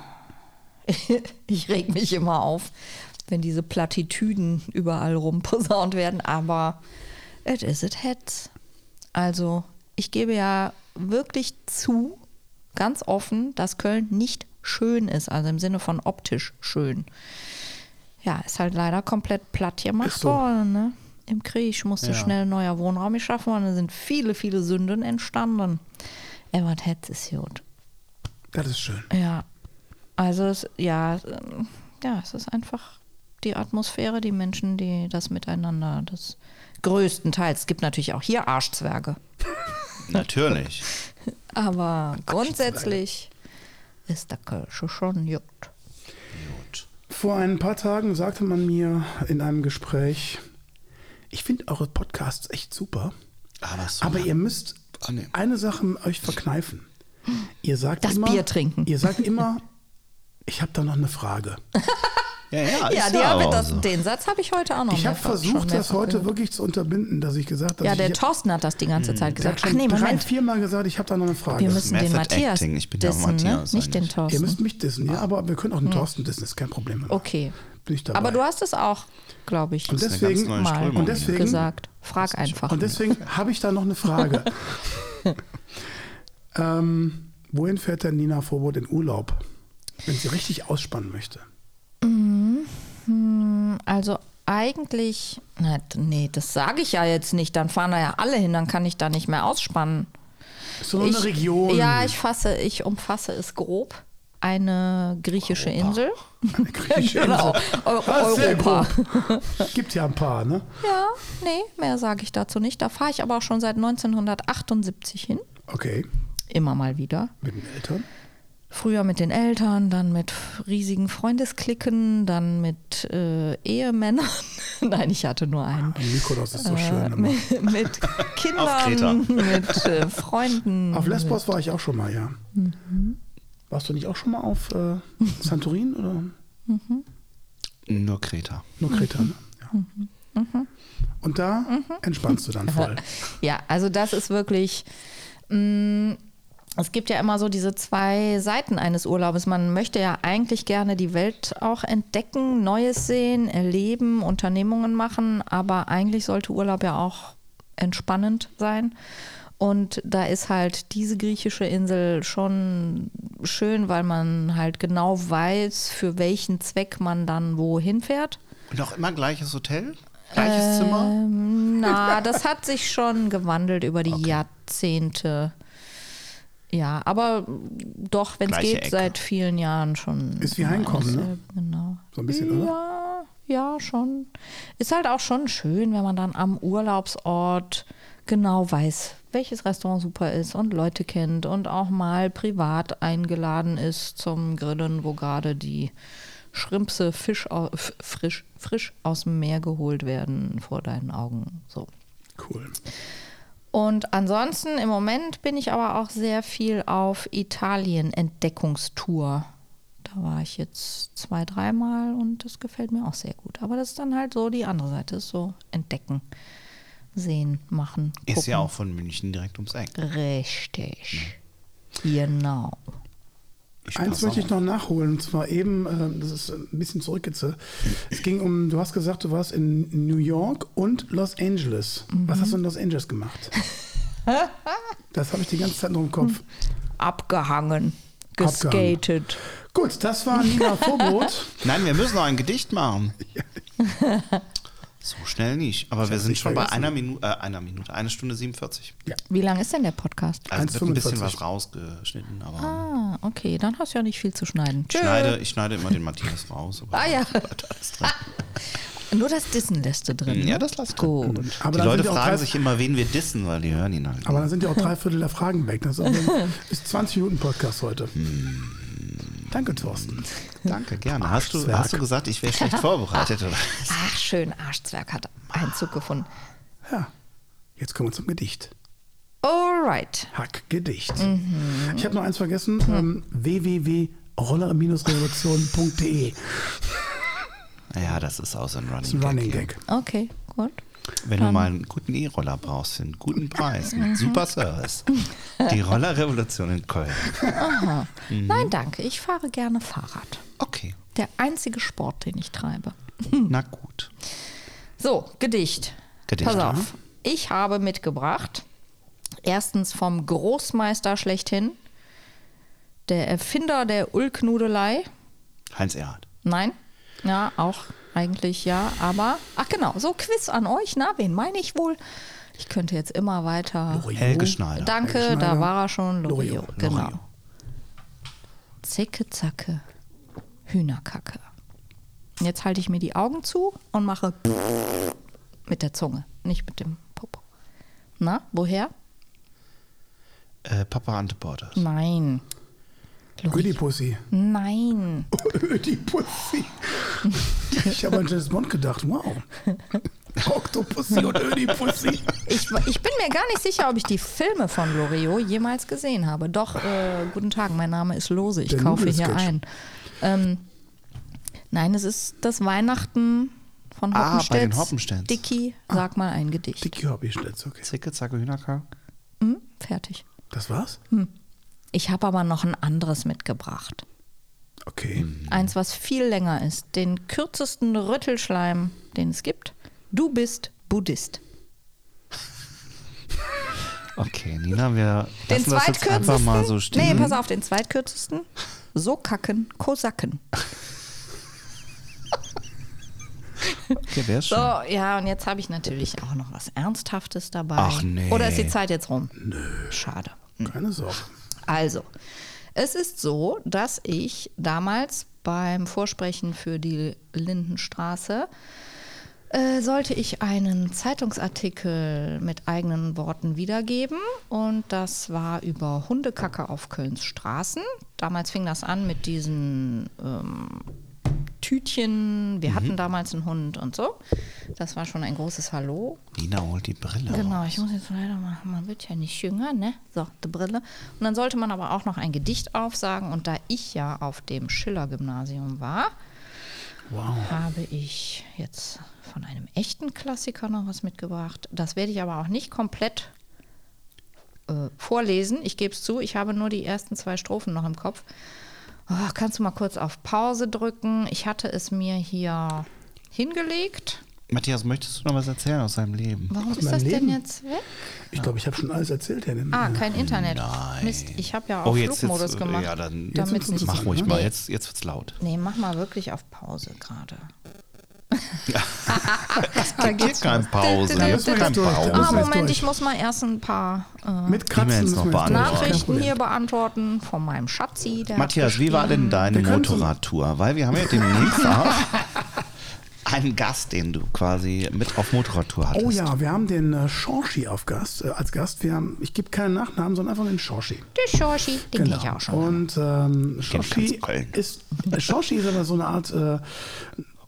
Ich reg mich immer auf, wenn diese Plattitüden überall rumposaunt werden, aber it is it heads. Also, ich gebe ja wirklich zu, ganz offen, dass Köln nicht schön ist, also im Sinne von optisch schön. Ja, ist halt leider komplett platt gemacht
so.
worden, ne? Im Krieg musste
Ja.
schnell neuer Wohnraum geschaffen werden, da sind viele, viele Sünden entstanden. Das Hetz ist gut.
Das ist schön.
Ja, also es, ja, ähm, ja, es ist einfach die Atmosphäre, die Menschen, die das miteinander, das größtenteils. Es gibt natürlich auch hier Arschzwerge,
Natürlich.
aber grundsätzlich ist der Kölsche schon gut.
Vor ein paar Tagen sagte man mir in einem Gespräch, ich finde eure Podcasts echt super,
Aber, so
aber ihr müsst
Ah, nee.
eine Sache euch verkneifen. Ihr sagt
Das
immer,
Bier trinken.
Ihr sagt immer, ich habe da noch eine Frage.
ja, ja,
Ja,
ja
habe
auch
das,
so.
den Satz habe ich heute auch noch
Ich habe versucht, das heute
gehört.
wirklich zu unterbinden, dass ich gesagt habe,
Ja, der
ich,
Thorsten hat das die ganze Zeit
der hat
gesagt. Ach nee,
drei,
Moment.
viermal gesagt, ich habe da noch eine Frage.
Wir müssen den
Method
Matthias
Acting. Ich bin
dissen,
Matthias
ne? nicht den. Thorsten.
Ihr müsst mich dissen, ja, aber wir können auch den Thorsten dissen, ist kein Problem.
Okay.
Bin ich dabei.
Aber du hast es auch, glaube ich,
Und deswegen-
ganz neue
mal
Und deswegen-
gesagt. Frag einfach.
Und deswegen habe ich da noch eine Frage. ähm, wohin fährt denn Nina Vorwort in Urlaub, wenn sie richtig ausspannen möchte?
Also eigentlich, na, nee, das sage ich ja jetzt nicht. Dann fahren da ja alle hin, dann kann ich da nicht mehr ausspannen.
Doch nur
ich,
eine Region.
Ja, ich fasse, ich umfasse es grob. Eine griechische Insel.
Eine griechische
Genau.
Insel. Ah,
Europa.
Gibt ja ein paar, ne?
Ja, nee, mehr sage ich dazu nicht. Da fahre ich aber auch schon seit 1978 hin.
Okay.
Immer mal wieder.
Mit den Eltern.
Früher mit den Eltern, dann mit riesigen Freundesklicken, dann mit äh, Ehemännern. Nein, ich hatte nur einen.
Mykonos ist so
Äh,
schön. immer.
mit. Kindern, mit äh, Freunden.
Auf Lesbos war ich auch schon mal, ja.
Mhm.
Warst du nicht auch schon mal auf äh, Santorin oder
Nur Kreta.
nur Kreta? Ne? Ja.
Mhm.
Und da entspannst du dann voll.
Ja, also das ist wirklich. Mh, es gibt ja immer so diese zwei Seiten eines Urlaubes. Man möchte ja eigentlich gerne die Welt auch entdecken, Neues sehen, erleben, Unternehmungen machen, aber eigentlich sollte Urlaub ja auch entspannend sein. Und da ist halt diese griechische Insel schon schön, weil man halt genau weiß, für welchen Zweck man dann wohin fährt.
Und auch immer gleiches Hotel? Gleiches Zimmer?
Ähm, na, das hat sich schon gewandelt über die Jahrzehnte. Ja, aber doch, wenn es geht,
Ecke.
seit vielen Jahren schon.
Ist wie Heimkommen, ne?
dasselbe, Genau.
So ein bisschen, oder?
Ja, ja, schon. Ist halt auch schon schön, wenn man dann am Urlaubsort genau weiß, welches Restaurant super ist und Leute kennt und auch mal privat eingeladen ist zum Grillen, wo gerade die Schrimpse Fisch frisch, frisch aus dem Meer geholt werden vor deinen Augen. So.
Cool.
Und ansonsten im Moment bin ich aber auch sehr viel auf Italien-Entdeckungstour. Da war ich jetzt zwei, dreimal und das gefällt mir auch sehr gut. Aber das ist dann halt so die andere Seite, ist so entdecken, sehen, machen.
Ist
gucken.
ja auch von München direkt ums Eck.
Richtig. Genau.
Ich
Eins möchte ich noch nachholen, und zwar eben, äh, das ist ein bisschen zurück jetzt. äh, Es ging um, du hast gesagt, du warst in New York und Los Angeles. Was hast du in Los Angeles gemacht? das habe ich die ganze Zeit noch im Kopf.
Abgehangen,
Abgehangen.
geskatet.
Gut, das war Nina Vorbrot.
Nein, wir müssen noch ein Gedicht machen. So schnell nicht. Aber wir sind schon bei einer Minute, äh, einer Minute, eine Stunde 47.
Wie lang ist denn der Podcast?
Also wird ein bisschen
1,45.
was rausgeschnitten, aber
Ah, okay, dann hast du ja nicht viel zu schneiden.
ich, schneide, ich schneide immer den Matthias raus. Aber
Ah, ja.
drin.
Nur das Dissen lässt du drin.
Ja,
ne?
das lasst
Gut.
Aber
die Leute
ja
fragen sich immer, wen wir dissen, weil die hören ihn halt.
Aber dann sind ja auch drei Viertel der Fragen weg. Das ist, auch- ist 20 Minuten Podcast heute. Danke, Thorsten.
Danke, gerne. Hast du, hast du gesagt, ich wäre schlecht vorbereitet? Oder?
Ach, schön, Arschzwerg hat Einzug gefunden.
Ja, jetzt kommen wir zum Gedicht.
Alright.
Hack Gedicht.
Mhm.
Ich habe noch eins vergessen. Ähm, www.roller-revolution.de
Ja, das ist auch so ein Running,
Das ist ein Running
Gag.
Gag.
Okay, gut.
Wenn du mal einen guten E-Roller brauchst für einen guten Preis mit super Service. Die Rollerrevolution in Köln. Mhm.
Nein, danke. Ich fahre gerne Fahrrad.
Okay,
Der einzige Sport, den ich treibe.
na gut.
So, Gedicht.
Gedicht,
Pass
ja.
auf. Ich habe mitgebracht, erstens vom Großmeister schlechthin, der Erfinder der Ulknudelei.
Heinz Erhardt.
Nein, ja, auch eigentlich ja, aber, ach genau, so Quiz an euch, na, wen meine ich wohl? Ich könnte jetzt immer weiter.
Helge Schneider.
Danke,
Helge
da
Schneider.
war er schon. Loriot,
Loriot,
genau.
Loriot.
Zicke, zacke, Hühnerkacke. Jetzt halte ich mir die Augen zu und mache mit der Zunge, nicht mit dem Popo. Na, woher?
Äh, Papa Ante Borders.
Nein.
Ödipussy.
Nein.
Ödipussy. Ich habe an James Bond gedacht. Wow. Octopussy und Ödipussy.
Ich, ich bin mir gar nicht sicher, ob ich die Filme von Loriot jemals gesehen habe. Doch, äh, guten Tag, mein Name ist Lose, ich
Der
kaufe hier ein. Ähm, nein, es ist das Weihnachten von
Ah,
Hoppenstedt.
bei den Hoppenstedts.
Dicky, sag mal ein Gedicht.
Dicky stellt okay.
Zicke, Zacke, Hühnerka.
Hm, fertig.
Das war's?
Ich habe aber noch ein anderes mitgebracht.
Okay.
Eins, was viel länger ist. Den kürzesten Rüttelschleim, den es gibt. Du bist Buddhist.
Okay, Nina, wir
Den
lassen das jetzt
zweitkürzesten.
einfach mal so stehen.
Nee, pass auf, den zweitkürzesten. So kacken, Kosaken.
Okay, der ist
So,
schon.
ja, und jetzt habe ich natürlich auch noch was Ernsthaftes dabei.
Ach, nee.
Oder ist die Zeit jetzt rum? Nö. Schade.
Keine Sorge.
Also, es ist so, dass ich damals beim Vorsprechen für die Lindenstraße äh, sollte ich einen Zeitungsartikel mit eigenen Worten wiedergeben und das war über Hundekacke auf Kölns Straßen. Damals fing das an mit diesen ähm, Tütchen. Wir hatten damals einen Hund und so. Das war schon ein großes Hallo.
Nina holt die Brille.
Genau,
raus.
ich muss jetzt leider machen. Man wird ja nicht jünger, ne? So, die Brille. Und dann sollte man aber auch noch ein Gedicht aufsagen. Und da ich ja auf dem Schiller-Gymnasium war, habe ich jetzt von einem echten Klassiker noch was mitgebracht. Das werde ich aber auch nicht komplett äh, vorlesen. Ich gebe es zu, ich habe nur die ersten zwei Strophen noch im Kopf. Oh, kannst du mal kurz auf Pause drücken? Ich hatte es mir hier hingelegt.
Matthias, möchtest du noch was erzählen aus seinem Leben?
Warum
Aus
ist das denn
Leben?
jetzt weg?
Ich glaube, ich habe schon alles erzählt, Herr.
Ah, kein Internet.
Nein.
Mist, ich habe ja
Oh,
auf
jetzt,
Flugmodus
jetzt,
gemacht.
ja, dann
Jetzt
damit nicht.
mach ruhig mal.
Nee.
Jetzt, jetzt wird's laut.
Nee, mach mal wirklich auf Pause gerade.
Da keine Pause.
Da
Hier keine
jetzt durch, da
Ah,
müssen
Pause.
jetzt
Moment, ich muss mal erst ein paar äh,
Mit Kratzen
noch
Nachrichten hier beantworten von meinem Schatzi.
Matthias, wie war denn deine Motorradtour? Weil wir haben ja demnächst auch einen Gast, den du quasi mit auf Motorradtour hattest.
Oh ja, wir haben den äh, Shorschi auf Gast, äh, als Gast. Wir haben, ich gebe keinen Nachnamen, sondern einfach den Shorschi.
Der Schorschi, den kenn ich auch schon.
Und ähm,
Köln.
ist, Shorschi ist aber so eine Art äh,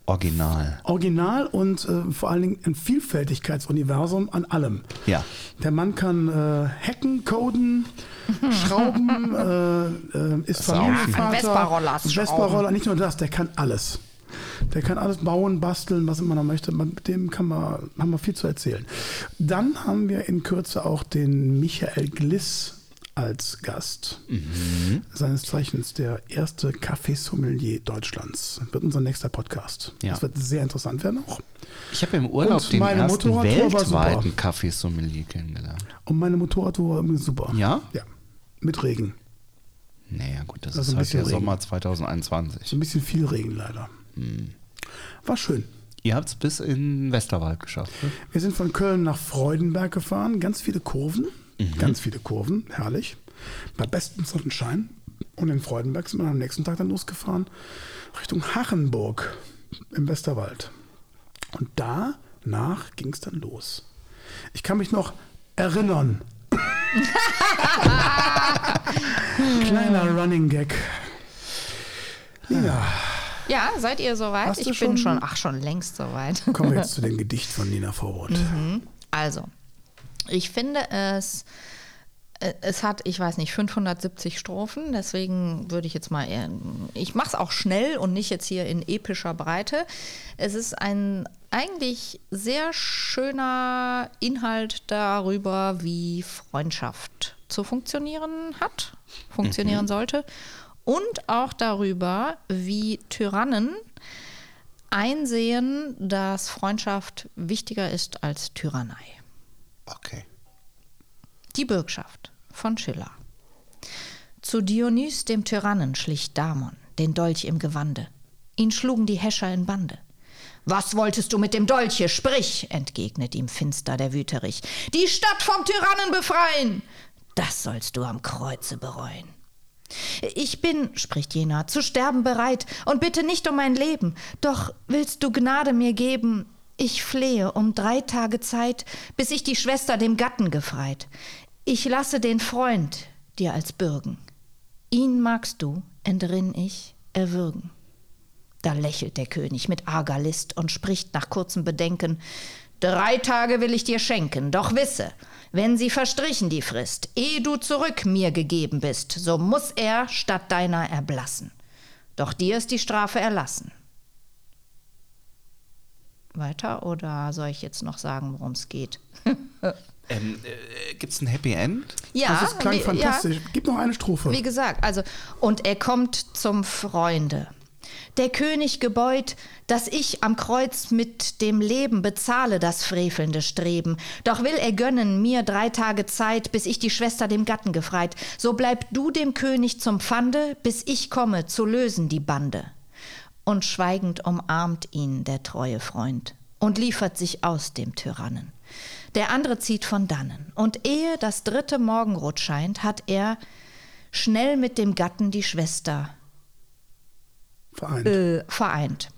Original.
Original und äh, vor allen Dingen ein Vielfältigkeitsuniversum an allem.
Ja.
Der Mann kann äh, hacken, coden, schrauben, äh, äh, ist Familienvater.
Kann Vespa-Roller.
Vespa-Roller, nicht nur das, der kann alles. Der kann alles bauen, basteln, was immer man möchte. Mit dem kann man, haben wir viel zu erzählen. Dann haben wir in Kürze auch den Michael Gliss als Gast.
Mhm.
Seines Zeichens der erste Café-Sommelier Deutschlands. Wird unser nächster Podcast.
Ja.
Das wird sehr interessant werden auch.
Ich habe im Urlaub
Und
den
meine
ersten
Motorradtour
weltweiten Kaffeesommelier kennengelernt.
Und meine Motorradtour war super.
Ja?
Ja. Mit Regen.
Naja, gut, das,
Das ist
halt der
Regen.
Sommer 2021.
So ein bisschen viel Regen leider.
Hm.
War schön.
Ihr habt es bis in Westerwald geschafft. Ne?
Wir sind von Köln nach Freudenberg gefahren. Ganz viele Kurven.
Mhm.
Ganz viele Kurven. Herrlich. Bei bestem Sonnenschein. Und in Freudenberg sind wir am nächsten Tag dann losgefahren Richtung Hachenburg im Westerwald. Und danach ging es dann los. Ich kann mich noch erinnern. Kleiner Running Gag. Nina,
Ja, seid ihr soweit? Ich bin
schon-
schon, ach, schon längst soweit.
kommen wir jetzt zu dem Gedicht von Nina Vorwort.
Also, ich finde es, äh, es hat, ich weiß nicht, 570 Strophen, deswegen würde ich jetzt mal, eher, ich mache es auch schnell und nicht jetzt hier in epischer Breite. Es ist ein eigentlich sehr schöner Inhalt darüber, wie Freundschaft zu funktionieren hat, funktionieren sollte und auch darüber, wie Tyrannen einsehen, dass Freundschaft wichtiger ist als Tyrannei.
Okay.
Die Bürgschaft von Schiller. Zu Dionys dem Tyrannen schlich Damon, den Dolch im Gewande. Ihn schlugen die Häscher in Bande. Was wolltest du mit dem Dolche? Sprich, entgegnet ihm finster der Wüterich. Die Stadt vom Tyrannen befreien! Das sollst du am Kreuze bereuen. Ich bin, spricht jener, zu sterben bereit und bitte nicht um mein Leben. Doch willst du Gnade mir geben? Ich flehe um drei Tage Zeit, bis ich die Schwester dem Gatten gefreit. Ich lasse den Freund dir als bürgen. Ihn magst du, entrinn ich, erwürgen. Da lächelt der König mit arger List und spricht nach kurzem Bedenken Drei Tage will ich dir schenken, doch wisse, wenn sie verstrichen die Frist, ehe du zurück mir gegeben bist, so muss er statt deiner erblassen. Doch dir ist die Strafe erlassen. Weiter oder soll ich jetzt noch sagen, worum es geht?
Ähm, äh, Gibt es ein Happy End?
Ja,
das klang
wie-
fantastisch.
Ja,
Gib noch eine Strophe.
wie gesagt, also, und er kommt zum Freunde. Der König gebeut, dass ich am Kreuz mit dem Leben bezahle das frevelnde Streben. Doch will er gönnen mir drei Tage Zeit, bis ich die Schwester dem Gatten gefreit. So bleib du dem König zum Pfande, bis ich komme zu lösen die Bande. Und schweigend umarmt ihn der treue Freund und liefert sich aus dem Tyrannen. Der andere zieht von dannen, und ehe das dritte Morgenrot scheint, hat er schnell mit dem Gatten die Schwester
Vereint.
äh, vereint.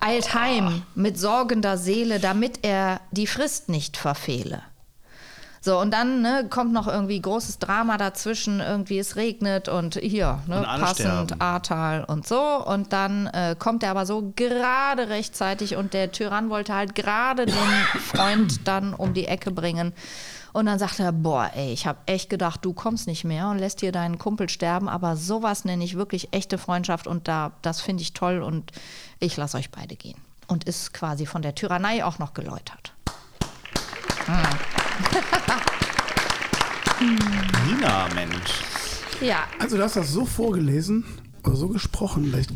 Eilt heim mit sorgender Seele, damit er die Frist nicht verfehle. So, und dann ne, kommt noch irgendwie großes Drama dazwischen, irgendwie es regnet und hier, ne,
Und
passend. Ahrtal und so. Und dann äh, kommt er aber so gerade rechtzeitig und der Tyrann wollte halt gerade den Freund dann um die Ecke bringen. Und dann sagt er, boah, ey, ich habe echt gedacht, du kommst nicht mehr und lässt hier deinen Kumpel sterben, aber sowas nenne ich wirklich echte Freundschaft und da, das finde ich toll und ich lasse euch beide gehen. Und ist quasi von der Tyrannei auch noch geläutert.
Nina, Mensch.
Ja,
Also du hast das so vorgelesen oder so gesprochen, dass ich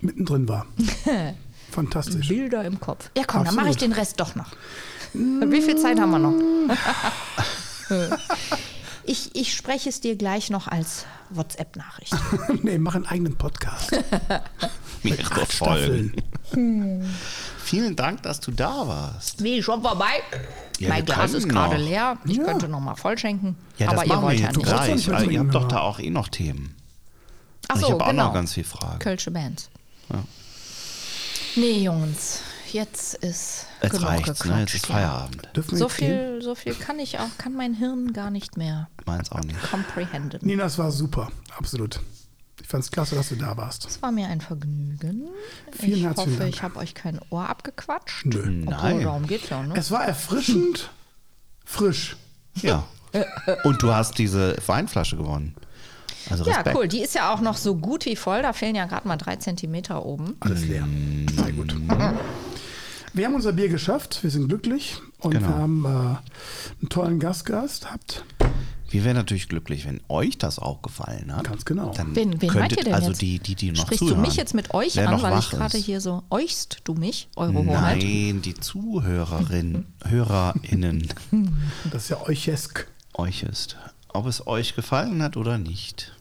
mittendrin war. Fantastisch.
Bilder im Kopf. Ja, komm, dann mache ich
Absolut.
den Rest doch noch. Wie viel Zeit haben wir noch? ich, ich spreche es dir gleich noch als WhatsApp-Nachricht.
nee, mach einen eigenen Podcast.
Mehrere
Acht Staffeln.
Vielen Dank, dass du da warst.
Wie, schon vorbei?
Ja,
mein Glas ist gerade leer. Ich
Ja.
könnte noch mal voll schenken.
Ja, das
aber ihr wollt ja
jetzt
nicht.
gleich. Aber ihr
trinken,
habt doch da auch eh noch Themen.
Ach
ich
so,
habe auch
genau.
noch ganz viele Fragen.
Kölsche Bands.
Ja.
Nee, Jungs, jetzt ist
Jetzt
genug
reicht's, ne? Jetzt ist. Feierabend.
Dürfen
So
gehen?
viel, so viel kann ich auch, kann mein Hirn gar nicht mehr
Meins auch nicht.
comprehenden.
Nina, es war super. Absolut. Fand es klasse, dass du da warst.
Es war mir ein Vergnügen.
Vielen
ich
herzlichen
hoffe,
Dank.
ich habe euch kein Ohr abgequatscht.
Nö.
Obwohl,
Nein.
darum geht's ja, ne?
Es war erfrischend frisch.
Ja. Und du hast diese Weinflasche gewonnen. Also
Ja, cool. Die ist ja auch noch so gut wie voll. Da fehlen ja gerade mal drei Zentimeter oben.
Alles leer. Sehr gut. Wir haben unser Bier geschafft, wir sind glücklich und
Genau.
wir haben äh, einen tollen Gastgast gehabt.
Wir wären natürlich glücklich, wenn euch das auch gefallen hat.
Ganz genau.
Dann
Wen, wen meint
könntet,
ihr denn
also
jetzt?
die, die, die noch
Sprichst
zuhören.
du mich jetzt mit euch
Wer
an, weil ich gerade hier so euchst du mich, eure Hoheit?
Nein, die Zuhörerinnen, HörerInnen
Das ist ja euchesk.
euch ist. Ob es euch gefallen hat oder nicht,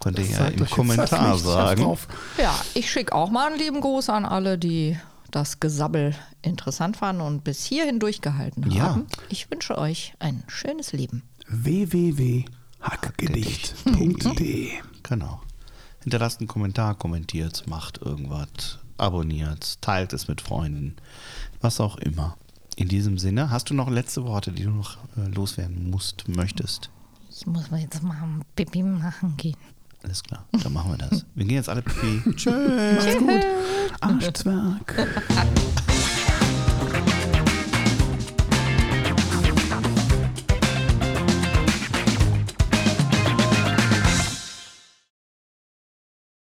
könnt ihr ja im Kommentar sagen.
Ja, ich schicke auch mal einen lieben Gruß an alle, die das Gesabbel interessant fanden und bis hierhin durchgehalten
Ja.
haben. Ich wünsche euch ein schönes Leben.
www.hackgedicht.de
Genau. Hinterlasst einen Kommentar, kommentiert, macht irgendwas, abonniert, teilt es mit Freunden, was auch immer. In diesem Sinne, hast du noch letzte Worte, die du noch äh, loswerden musst, möchtest?
Ich muss mal jetzt mal ein Pipi machen gehen.
Alles klar, dann machen wir das. Wir gehen jetzt alle pipi. Tschüss.
Macht's gut. Arschzwerg.